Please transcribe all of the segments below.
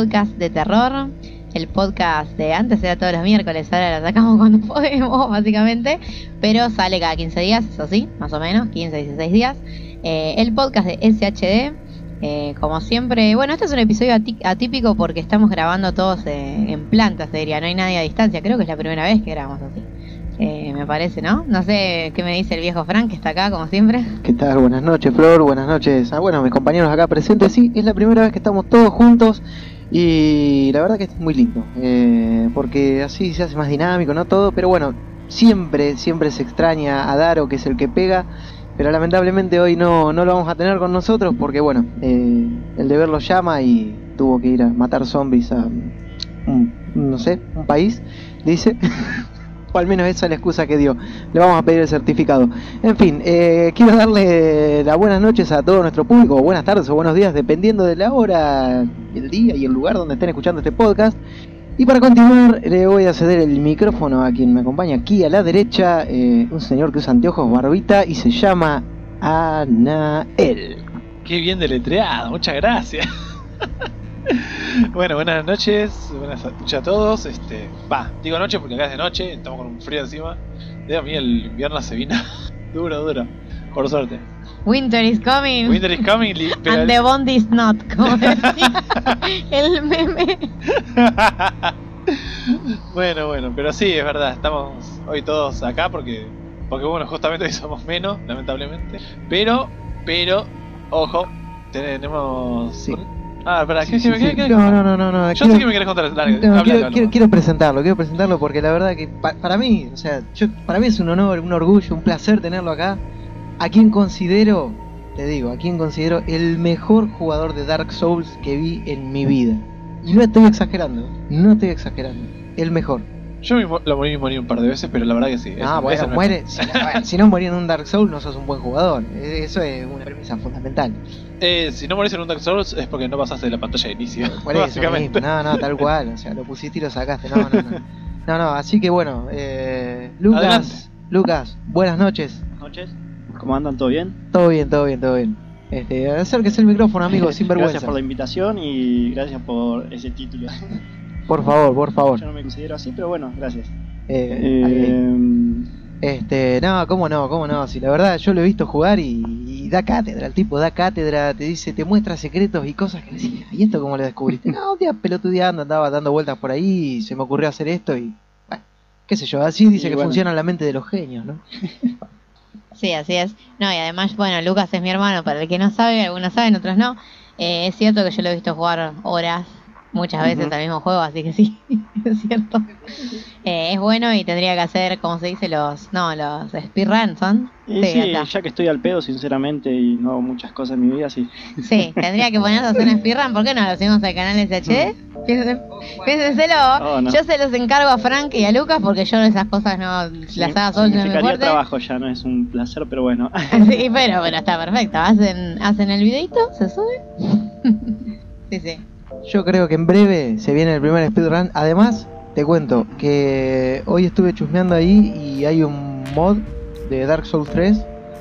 podcast de terror. El podcast de antes era todos los miércoles, ahora lo sacamos cuando podemos, básicamente, pero sale cada 15 días, eso sí, más o menos, 15, 16 días. Eh, el podcast de SHD, eh, como siempre, bueno, este es un episodio atípico porque estamos grabando todos eh, en planta, se diría, no hay nadie a distancia, creo que es la primera vez que grabamos así. Eh, me parece, ¿no? No sé qué me dice el viejo Frank, que está acá, como siempre. ¿Qué tal? Buenas noches, Flor. Buenas noches. Ah, bueno, mis compañeros acá presentes. Sí, es la primera vez que estamos todos juntos y la verdad que es muy lindo. eh, porque así se hace más dinámico, ¿no? Todo, pero bueno, siempre, siempre se extraña a Daro, que es el que pega. Pero lamentablemente hoy no, no lo vamos a tener con nosotros porque, bueno, eh, el deber lo llama y tuvo que ir a matar zombies a un, no sé, un país, dice. o al menos esa es la excusa que dio. Le vamos a pedir el certificado. En fin, eh, quiero darle las buenas noches a todo nuestro público, o buenas tardes o buenos días, dependiendo de la hora, el día y el lugar donde estén escuchando este podcast. Y para continuar, le voy a ceder el micrófono a quien me acompaña aquí a la derecha, eh, un señor que usa anteojos, barbita y se llama Anael. Qué bien deletreado, muchas gracias. bueno, buenas noches, buenas noches a todos. Este, va, digo noche porque acá es de noche, estamos con un frío encima. Dios mío, el invierno se vino duro, duro. Por suerte. Winter is coming. Winter is coming, And the bond is not, como decía el meme. bueno, bueno, pero sí, es verdad, estamos hoy todos acá porque, porque bueno, justamente hoy somos menos, lamentablemente. Pero, pero, ojo, tenemos... Sí. Ah, espera, Sí, ¿qué, sí, sí. No, no, no, no, no. Yo quiero- sé que me querés contar, larga, No, habla, quiero, quiero- quiero presentarlo, quiero presentarlo porque la verdad que pa- para mí, o sea, yo, para mí es un honor, un orgullo, un placer tenerlo acá. A quien considero, te digo, a quien considero el mejor jugador de Dark Souls que vi en mi vida. Y no estoy exagerando, no estoy exagerando. El mejor. Yo me mo- lo morí, morí un par de veces, pero la verdad que sí. Ah, bueno, no es- muere. Si, bueno, si no morí en un Dark Souls, no sos un buen jugador. Eh, Eso es una premisa fundamental. Eh, si no morís en un Dark Souls es porque no pasaste de la pantalla de inicio. Por eso básicamente. No, no, tal cual. O sea, lo pusiste y lo sacaste. No, no, no. No, no, así que bueno, eh, Lucas, Adelante. Lucas, buenas noches. noches. ¿Cómo andan? ¿Todo bien? Todo bien, todo bien, todo bien. Este, acérquese el micrófono, amigo, sin vergüenza. Gracias por la invitación y gracias por ese título. Por favor, por favor. Yo no me considero así, pero bueno, gracias. Eh, Eh, Este, no, cómo no, cómo no. Si la verdad yo lo he visto jugar y, y da cátedra, el tipo da cátedra, te dice, te muestra secretos y cosas que decís, ¿y esto cómo lo descubriste? No, un día pelotudeando, andaba dando vueltas por ahí y se me ocurrió hacer esto y, bueno, qué sé yo, así dice Y que bueno. funciona la mente de los genios, ¿no? Sí, así es. No, y además, bueno, Lucas es mi hermano, para el que no sabe, algunos saben, otros no. Eh, es cierto que yo lo he visto jugar horas, muchas veces Ujú. al mismo juego, así que sí, es cierto. Eh, es bueno y tendría que hacer, como se dice, los, no, los speedruns, ¿son? sí, está. ya que estoy al pedo, sinceramente, y no hago muchas cosas en mi vida, sí. Sí, tendría que ponernos a hacer un speedrun, ¿por qué no lo subimos al canal SHD? Piénsenselo, Oh, no. yo se los encargo a Frank y a Lucas porque yo esas cosas no Sí, las hago solos en mi trabajo ya, no es un placer, pero bueno. Sí, pero, pero está perfecto. Hacen, hacen el videito, se sube. sí, sí. Yo creo que en breve se viene el primer speedrun. Además, te cuento que hoy estuve chusmeando ahí y hay un mod de Dark Souls 3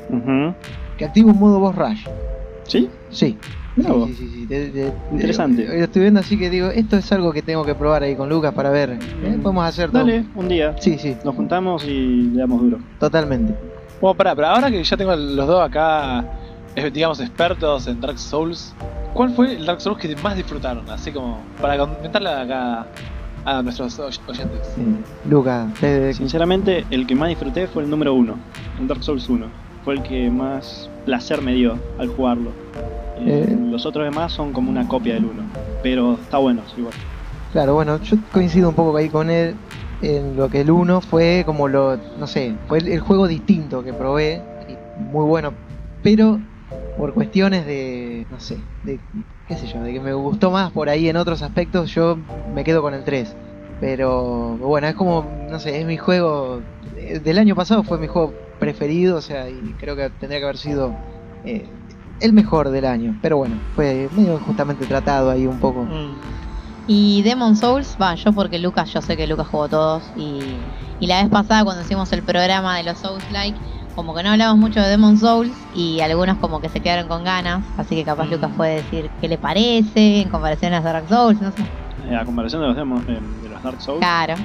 Ujú. que activa un modo boss rush. ¿Sí? Sí. Mirá Sí, sí, sí, sí, te- te- Interesante. eh, Lo estoy viendo así que digo, esto es algo que tengo que probar ahí con Lucas para ver. ¿eh? Podemos hacer todo. Dale, un día. Sí, sí, Nos juntamos y le damos duro. totalmente. Bueno, pará, pero ahora que ya tengo los dos acá, digamos, expertos en Dark Souls, ¿cuál fue el Dark Souls que más disfrutaron? Así como, para comentarle acá a nuestros oy- oyentes. Sí. Lucas, te- Sinceramente, el que más disfruté fue el número uno, el Dark Souls 1. Fue el que más placer me dio al jugarlo. Eh, Eh. Los otros demás son como una copia del 1, pero está bueno, igual. claro, bueno, yo coincido un poco ahí con él en lo que el 1 fue como lo, no sé, fue el, el juego distinto que probé, y muy bueno, pero por cuestiones de, no sé, de, qué sé yo, de que me gustó más por ahí en otros aspectos, yo me quedo con el 3. Pero bueno, es como, no sé, es mi juego, eh, del año pasado fue mi juego preferido, o sea, y creo que tendría que haber sido eh, el mejor del año. Pero bueno, fue medio justamente tratado ahí un poco. Y Demon Souls, va, yo porque Lucas, yo sé que Lucas jugó todos. Y, y la vez pasada, cuando hicimos el programa de los Souls Like, como que no hablamos mucho de Demon Souls y algunos como que se quedaron con ganas, así que capaz Mm. Lucas puede decir qué le parece en comparación a Dark Souls, no sé. Eh, a comparación de los, demos, eh, de los Dark Souls. Claro.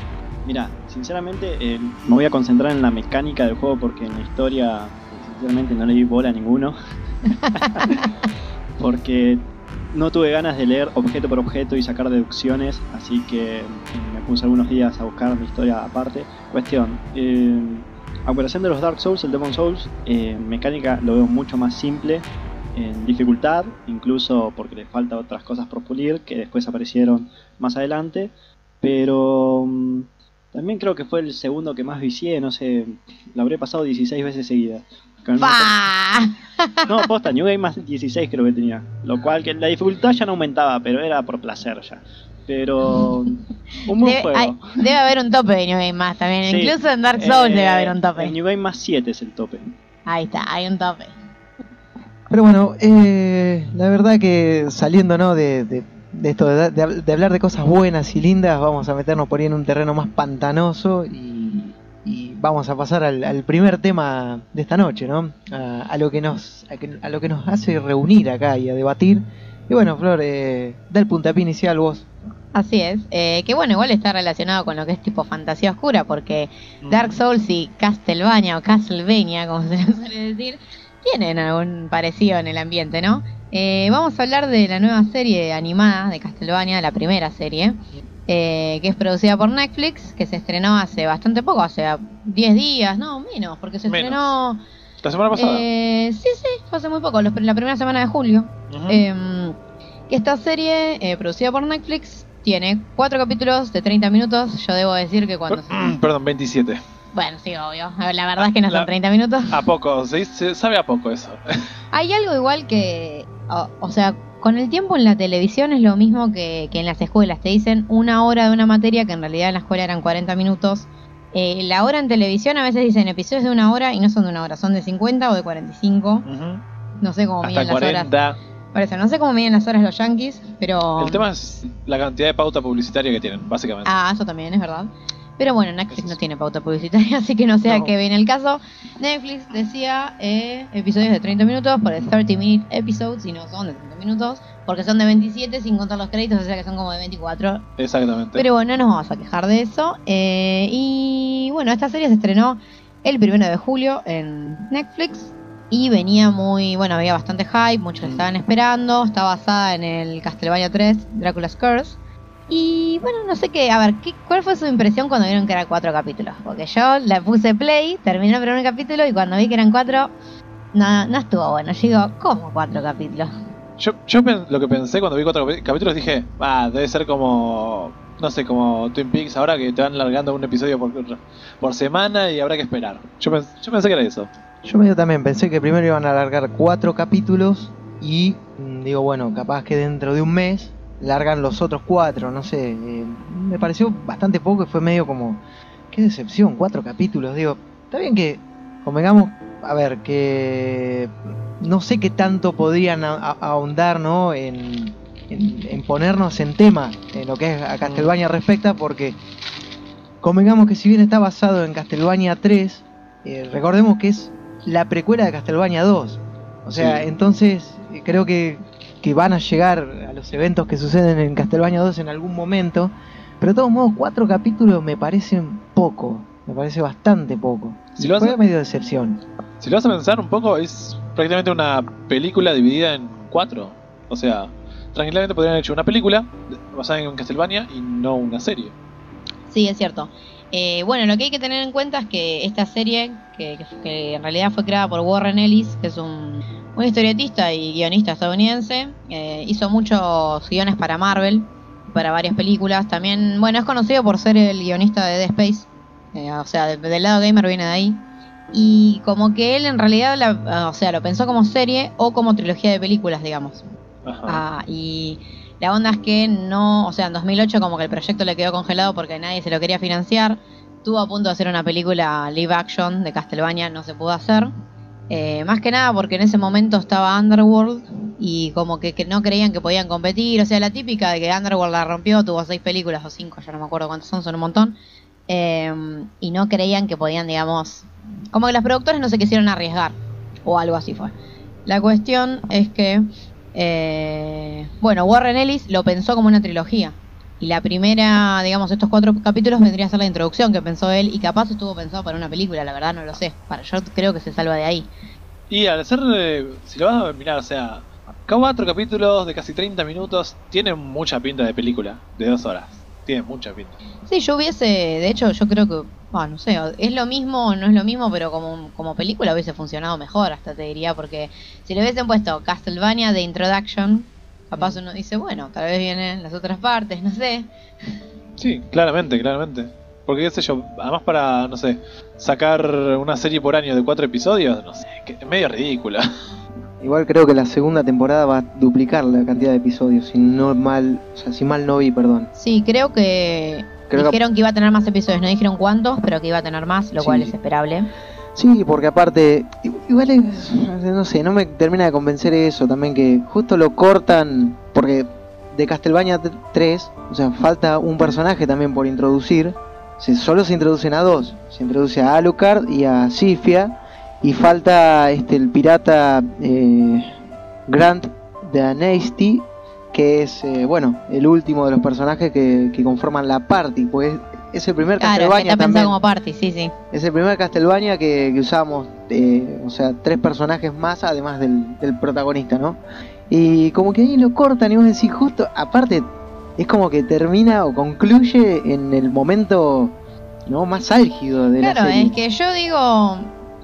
Mira, sinceramente eh, me voy a concentrar en la mecánica del juego porque en la historia sinceramente no le di bola a ninguno. porque no tuve ganas de leer objeto por objeto y sacar deducciones, así que me puse algunos días a buscar mi historia aparte. Cuestión, eh, a comparación de los Dark Souls, el Demon Souls, eh, mecánica lo veo mucho más simple en dificultad, incluso porque le falta otras cosas por pulir que después aparecieron más adelante, pero mm, también creo que fue el segundo que más vicié, no sé, lo habré pasado 16 veces seguidas. No, posta, New Game más 16 creo que tenía. Lo cual que la dificultad ya no aumentaba, pero era por placer ya. Pero un buen Debe, juego. hay- debe haber un tope de New Game más también. Sí. Incluso en Dark Souls Eh, debe haber un tope. El New Game más 7 es el tope. Ahí está, hay un tope. Pero bueno, eh, la verdad que saliendo ¿no? de, de- de esto, de, de- de hablar de cosas buenas y lindas, vamos a meternos por ahí en un terreno más pantanoso y, y vamos a pasar al, al primer tema de esta noche, ¿no? A, a lo que nos, a, que- a lo que nos hace reunir acá y a debatir. Y bueno, Flor, eh, da el puntapié inicial vos. Así es. Eh, que bueno, igual está relacionado con lo que es tipo fantasía oscura, porque Dark Souls y Castlevania o Castlevania, como se le suele decir, tienen algún parecido en el ambiente, ¿no? Eh, vamos a hablar de la nueva serie animada de Castlevania, la primera serie, eh, que es producida por Netflix, que se estrenó hace bastante poco, hace 10 días, no, menos, porque se Menos. estrenó... La semana pasada. Eh, sí, sí, fue hace muy poco, los- la primera semana de julio. Que esta serie, eh, producida por Netflix, tiene cuatro capítulos de 30 minutos. Yo debo decir que cuando... se- Perdón, 27. Bueno, sí, obvio. La verdad es que no son La- 30 minutos. A poco, se, se sabe a poco eso. Hay algo igual que... O, o sea, con el tiempo en la televisión es lo mismo que, que en las escuelas. Te dicen una hora de una materia que en realidad en la escuela eran 40 minutos. Eh, la hora en televisión a veces dicen episodios de una hora y no son de una hora, son de 50 o de 45. Ujú. No sé cómo Hasta miden las horas. 40. Por eso, no sé cómo miden las horas los yankees, pero... El tema es la cantidad de pauta publicitaria que tienen, básicamente. Ah, eso también es verdad. Pero bueno, Netflix no tiene pauta publicitaria, así que no sé a No. qué viene el caso. Netflix decía eh, episodios de 30 minutos por el 30 minute episodes y no son de 30 minutos, porque son de 27 sin contar los créditos, o sea que son como de 24. Exactamente. Pero bueno, no nos vamos a quejar de eso. Eh, y bueno, esta serie se estrenó el primero de julio en Netflix. Y venía muy, bueno, había bastante hype, muchos estaban esperando. Está basada en el Castlevania 3, Dracula's Curse. Y bueno, no sé qué, a ver, ¿qué, ¿cuál fue su impresión cuando vieron que eran cuatro capítulos? Porque yo la puse play, terminé el primer capítulo y cuando vi que eran cuatro, no, no estuvo bueno. Yo digo, ¿cómo cuatro capítulos? Yo, yo lo que pensé cuando vi cuatro capítulos dije, ah, debe ser como, no sé, como Twin Peaks ahora que te van largando un episodio por, por semana y habrá que esperar. Yo, yo pensé que era eso. Yo medio también pensé que primero iban a alargar cuatro capítulos y mm, digo, bueno, capaz que dentro de un mes largan los otros cuatro, no sé. eh, me pareció bastante poco y fue medio como, qué decepción, cuatro capítulos. Digo, está bien que convengamos, a ver, que no sé qué tanto podrían ahondar, ¿no? En, en, ponernos en tema en lo que es a Castlevania respecta, porque convengamos que si bien está basado en Castlevania 3, eh, recordemos que es la precuela de Castlevania 2. O sea, Sí. entonces eh, creo que, que van a llegar a los eventos que suceden en Castlevania 2 en algún momento. Pero de todos modos, cuatro capítulos me parecen poco. Me parece bastante poco. Si lo Fue hace- medio decepción. Si lo vas a pensar un poco, es prácticamente una película dividida en cuatro. O sea, tranquilamente podrían haber hecho una película basada en Castlevania y no una serie. Sí, es cierto. Eh, bueno, lo que hay que tener en cuenta es que esta serie, que, que- que en realidad fue creada por Warren Ellis, que es un, un historietista y guionista estadounidense, eh, hizo muchos guiones para Marvel, para varias películas. También, bueno, es conocido por ser el guionista de Dead Space, eh, o sea, de- del lado gamer viene de ahí. Y como que él en realidad, la- o sea, lo pensó como serie o como trilogía de películas, digamos. Ajá. Ah, y la onda es que no, o sea, en 2008 como que el proyecto le quedó congelado porque nadie se lo quería financiar. Estuvo a punto de hacer una película live action de Castlevania, no se pudo hacer. Eh, más que nada porque en ese momento estaba Underworld y como que, no creían que podían competir. O sea, la típica de que Underworld la rompió, tuvo seis películas o cinco, ya no me acuerdo cuántos son, son un montón. Eh, y no creían que podían, digamos, como que los productores no se quisieron arriesgar, o algo así fue. La cuestión es que, eh, bueno, Warren Ellis lo pensó como una trilogía. Y la primera, digamos, estos cuatro capítulos vendría a ser la introducción que pensó él y capaz estuvo pensado para una película, la verdad no lo sé. Para, yo creo que se salva de ahí. Y al ser, eh, si lo vas a mirar, o sea, cuatro capítulos de casi 30 minutos, tiene mucha pinta de película, de dos horas. Tiene mucha pinta. Sí, yo hubiese, de hecho, yo creo que, no sé, es lo mismo no es lo mismo, pero como, como película hubiese funcionado mejor, hasta te diría, porque si le hubiesen puesto Castlevania de Introduction, capaz uno dice, bueno, tal vez vienen las otras partes, no sé. Sí, claramente, claramente. Porque qué sé yo, además para, no sé, sacar una serie por año de cuatro episodios, no sé, que es medio ridícula. Igual creo que la segunda temporada va a duplicar la cantidad de episodios, si no mal, o sea, si mal no vi, perdón. Sí, creo que Creo dijeron que... iba a tener más episodios, no dijeron cuántos, pero que iba a tener más, lo Sí. cual es esperable. Sí, porque aparte, igual es, no sé, no me termina de convencer eso también que justo lo cortan, porque de Castlevania 3, o sea, falta un personaje también por introducir, se, solo se introducen a dos, se introduce a Alucard y a Sifia, y falta este el pirata eh, Grant de Anasty, que es, eh, bueno, el último de los personajes que, que conforman la party, pues es el primer Claro, Castlevania está también. como party, sí, sí. Es el primer Castlevania que, que usamos, eh, o sea, tres personajes más además del, del protagonista, ¿no? Y como que ahí lo cortan y vos decís, justo, aparte, es como que termina o concluye en el momento no más álgido de Claro, la serie. es que yo digo,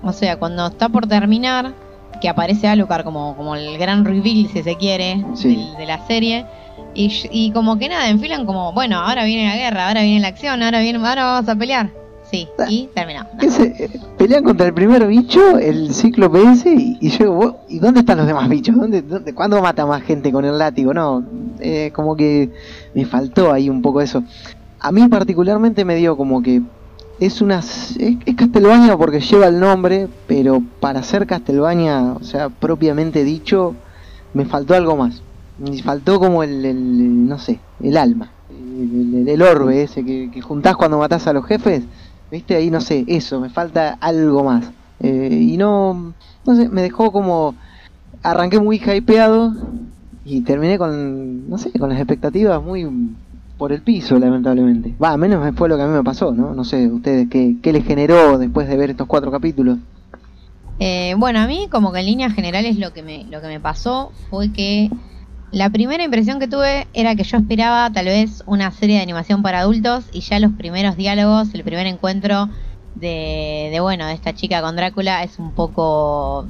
o sea, cuando está por terminar, que aparece Alucard como, como el gran reveal, si se quiere, Sí. de, la serie. Y, y como que nada, enfilan como, bueno, ahora viene la guerra, ahora viene la acción, ahora viene, ahora vamos a pelear. Sí, y terminó. Eh, pelean contra el primer bicho, el cíclope ese, y, y yo digo, "Vos, ¿y dónde están los demás bichos? ¿Dónde, dónde, ¿Cuándo mata más gente con el látigo? No, eh, como que me faltó ahí un poco eso. A mí particularmente me dio como que es una es, es Castlevania porque lleva el nombre, pero para ser Castlevania, o sea, propiamente dicho, me faltó algo más. Me faltó como el, el- no sé, el alma, el, el- el orbe ese que, que juntás cuando matás a los jefes. ¿Viste? Ahí no sé, eso, me falta algo más. Eh, y no, no sé, me dejó como... Arranqué muy hypeado y terminé con, no sé, con las expectativas muy por el piso, lamentablemente. Va, menos fue lo que a mí me pasó, ¿no? No sé, ustedes, ¿qué, qué les generó después de ver estos cuatro capítulos? Eh, bueno, a mí como que en líneas generales lo que me, lo que me pasó fue que la primera impresión que tuve era que yo esperaba tal vez una serie de animación para adultos y ya los primeros diálogos, el primer encuentro de, de bueno, de esta chica con Drácula es un poco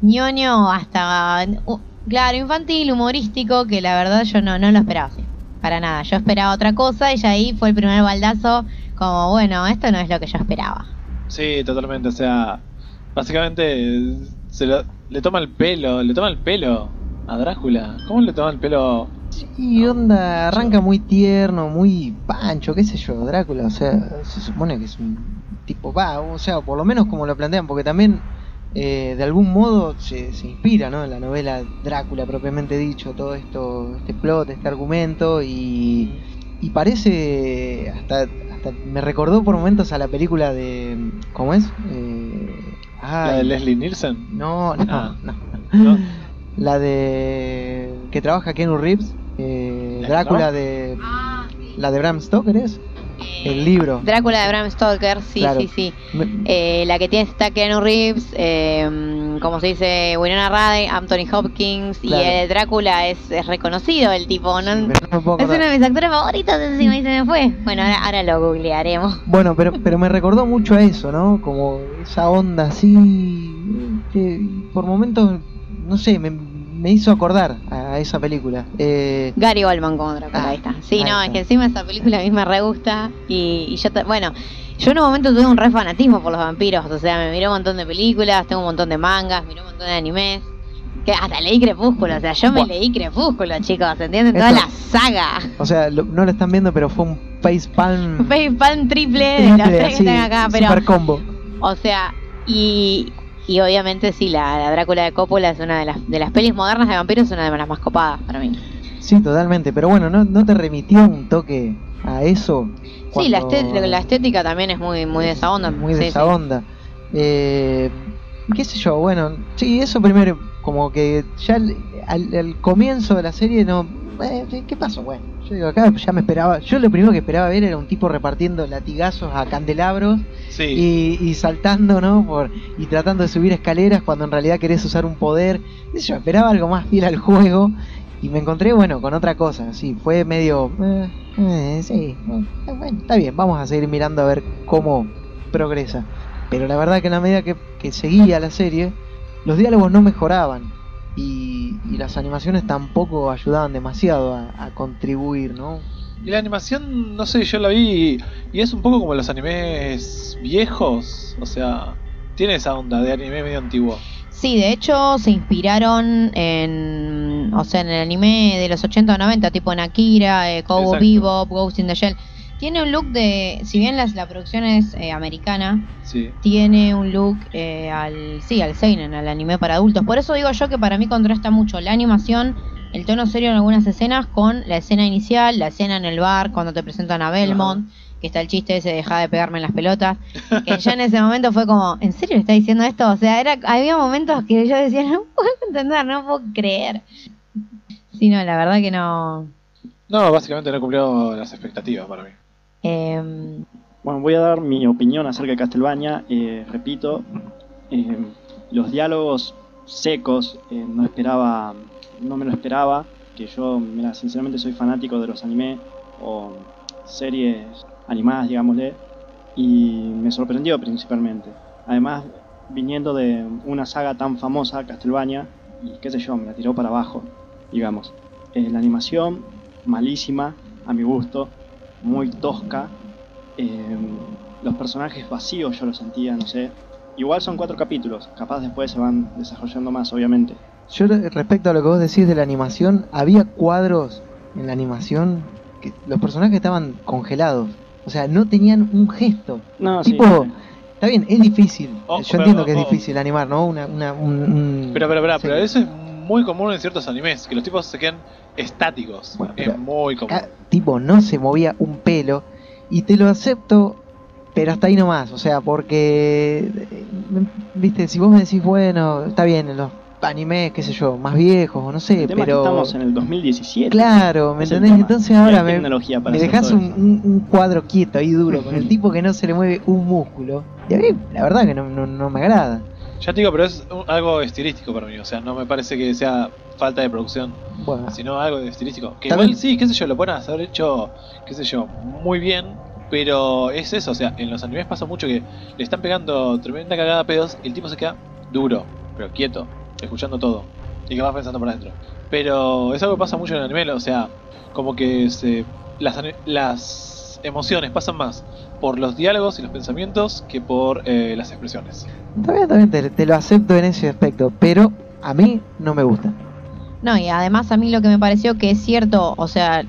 ñoño hasta, uh, claro, infantil, humorístico, que la verdad yo no, no lo esperaba así, para nada. Yo esperaba otra cosa y ya ahí fue el primer baldazo como, bueno, esto no es lo que yo esperaba. Sí, totalmente, o sea, básicamente se lo- le toma el pelo, le toma el pelo a Drácula. ¿Cómo le toma el pelo? Y onda, arranca muy tierno, muy pancho, qué sé yo, Drácula, o sea, se supone que es un tipo, va, o sea, por lo menos como lo plantean, porque también eh, de algún modo se, se inspira, ¿no? En la novela Drácula propiamente dicho, todo esto, este plot, este argumento, y, y parece, hasta, hasta me recordó por momentos a la película de, ¿cómo es? Eh, ¿La de Leslie Nielsen? No, no, Ah. no. ¿No? La de que trabaja Keanu Reeves, eh, ¿La Drácula de la de Bram Stoker es el libro. Drácula de Bram Stoker, sí, Claro. sí, sí. Eh, la que tiene está Keanu Reeves, eh, como se dice, Winona Ryder, Anthony Hopkins Claro. y eh, Drácula es, es reconocido el tipo, ¿no? Es uno de mis actores favoritos encima y se me fue. Bueno, ahora, ahora lo googlearemos. Bueno, pero pero me recordó mucho a eso, ¿no? Como esa onda así que por momentos no sé, me, me hizo acordar a esa película. Eh, Gary Oldman como Drácula, Ah, ahí está. Sí, ahí no, está. es que encima esa película a mí me re gusta y, y yo, bueno, yo en un momento tuve un re fanatismo por los vampiros, o sea, me miró un montón de películas, tengo un montón de mangas, miré un montón de animes. Que hasta leí Crepúsculo, o sea, yo me Buah. leí Crepúsculo, chicos, ¿entienden? Esto- Toda la saga. o sea, lo- no lo están viendo, pero fue un facepalm Facepalm triple de los triple, tres que están acá, pero, super combo. o sea, y, y obviamente sí, la, la Drácula de Coppola es una de las, de las pelis modernas de vampiros, es una de las más copadas para mí. Sí, totalmente, pero bueno, ¿no, no te remitió un toque a eso? Sí, la, Cuando- esté- la estética también es muy, muy de esa onda. Muy de sí, esa sí. onda. Eh, qué sé yo, bueno, sí, eso primero, como que ya al, al- al comienzo de la serie no... eh, ¿Qué pasó? Bueno, yo digo, acá ya me esperaba, yo lo primero que esperaba ver era un tipo repartiendo latigazos a candelabros Sí, y, y saltando, ¿no? Por, y tratando de subir escaleras cuando en realidad querés usar un poder. Yo esperaba algo más fiel al juego y me encontré, bueno, con otra cosa. Sí, fue medio... eh, eh, sí, eh, bueno, está bien, vamos a seguir mirando a ver cómo progresa. Pero la verdad que en la medida que, que seguía la serie, los diálogos no mejoraban. Y, y las animaciones tampoco ayudaban demasiado a, a contribuir, ¿no? Y la animación, no sé, yo la vi y es un poco como los animes viejos. O sea, tiene esa onda de anime medio antiguo. Sí, de hecho se inspiraron en, o sea, en el anime de los 80 o 90, tipo en Akira, eh, Cowboy. Bebop, Ghost in the Shell. Tiene un look de, si bien las- la producción es eh, americana, Sí. tiene un look eh, al, sí, al seinen, al anime para adultos. Por eso digo yo que para mí contrasta mucho la animación, el tono serio en algunas escenas con la escena inicial, la escena en el bar cuando te presentan a Belmont, que está el chiste ese de dejar de pegarme en las pelotas, que ya en ese momento fue como, ¿en serio le está diciendo esto? O sea, era había momentos que yo decía, no puedo entender, no puedo creer. Sí, no, la verdad que no. No, básicamente no cumplió las expectativas para mí. Em, Bueno, voy a dar mi opinión acerca de Castlevania. Eh, repito, eh, los diálogos secos, eh, no esperaba, no me lo esperaba. Que yo, mira, sinceramente soy fanático de los anime o series animadas, digámosle, y me sorprendió principalmente. Además, viniendo de una saga tan famosa, Castlevania, y qué sé yo, me la tiró para abajo, digamos. Eh, la animación, malísima, a mi gusto, muy tosca. Eh, los personajes vacíos yo los sentía, no sé. Igual son cuatro capítulos, capaz después se van desarrollando más, obviamente. Yo re- respecto a lo que vos decís de la animación, había cuadros en la animación que los personajes estaban congelados. O sea, no tenían un gesto. No, Tipo, sí. Está bien, es difícil. Oh, Yo pero- entiendo que es difícil animar, ¿no? Una, una, un- un- Pero, pero, pero, pero eso es muy común en ciertos animes, que los tipos se quedan estáticos. Bueno, es muy común. Acá, tipo, no se movía un pelo. Y te lo acepto, pero hasta ahí nomás. O sea, porque. eh, Viste, si vos me decís, bueno, está bien, en los animes, qué sé yo, más viejos, o no sé, El tema pero. es que estamos en el 2017. Claro, ¿me entendés? Entonces ahora me, me dejas un, un- un cuadro quieto ahí duro, con el tipo que no se le mueve un músculo. Y a mí, la verdad, que no, no, no me agrada. Ya te digo, pero es un- algo estilístico para mí. O sea, no me parece que sea falta de producción, Bueno, sino algo de estilístico. Que También- igual sí, qué sé yo, lo pueden haber hecho, qué sé yo, muy bien. Pero es eso, o sea, en los animes pasa mucho que le están pegando tremenda cagada a pedos y el tipo se queda duro, pero quieto, escuchando todo. Y que va pensando por adentro. Pero es algo que pasa mucho en el anime, o sea, como que se, las, las emociones pasan más por los diálogos y los pensamientos que por eh, las expresiones. bien, te, te lo acepto en ese aspecto, pero a mí no me gusta. No, y además a mí lo que me pareció que es cierto, o sea,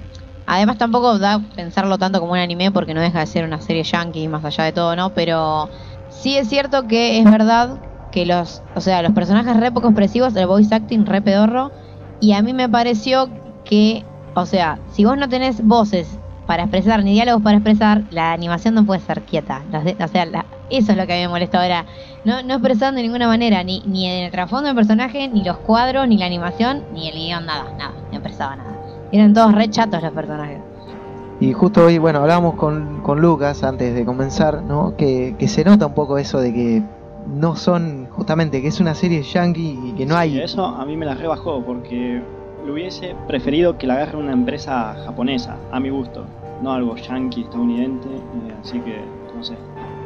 además tampoco da pensarlo tanto como un anime porque no deja de ser una serie yankee más allá de todo, ¿no? Pero sí es cierto que es verdad que los, o sea, los personajes re poco expresivos, el voice acting re pedorro, y a mí me pareció que, o sea, si vos no tenés voces para expresar ni diálogos para expresar, la animación no puede ser quieta. De- o sea, la- eso es lo que a mí me molesta ahora. No, no expresaron de ninguna manera, ni, ni en el trasfondo del personaje, ni los cuadros, ni la animación, ni el guion, nada, nada, no expresaba nada. Eran todos re chatos los personajes. Y justo hoy, bueno, hablábamos con, con Lucas antes de comenzar, ¿no? Que, que se nota un poco eso de que no son, justamente, que es una serie yankee y que no Sí, hay... eso a mí me la rebajó porque lo hubiese preferido que la agarre una empresa japonesa, a mi gusto, no algo yankee estadounidense, eh, así que no sé.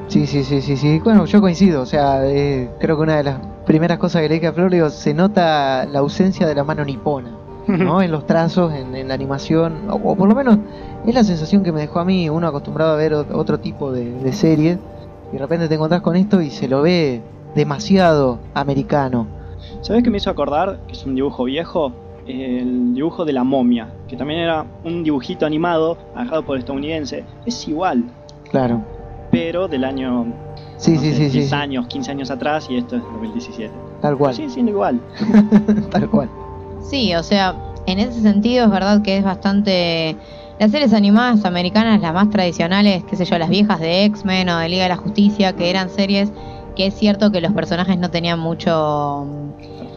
Sí, sí, sí, sí, sí. Bueno, yo coincido. O sea, eh, creo que una de las primeras cosas que le dije a Flor, digo, se nota la ausencia de la mano nipona, ¿no? en los trazos, en, en la animación, o, o por lo menos es la sensación que me dejó a mí, uno acostumbrado a ver ot- otro tipo de, de series, y de repente te encontrás con esto y se lo ve demasiado americano. ¿Sabes qué me hizo acordar? Que es un dibujo viejo. El dibujo de la momia, que también era un dibujito animado agarrado por estadounidense. Es igual, Claro. pero del año Sí, no sí, sé, sí, sí, 10 sí. años, 15 años atrás y esto es 2017. Tal cual. Sigue siendo igual. Tal cual. Sí, o sea, en ese sentido es verdad que es bastante... Las series animadas americanas, las más tradicionales, qué sé yo, las viejas de X-Men o de Liga de la Justicia, que eran series que es cierto que los personajes no tenían mucho...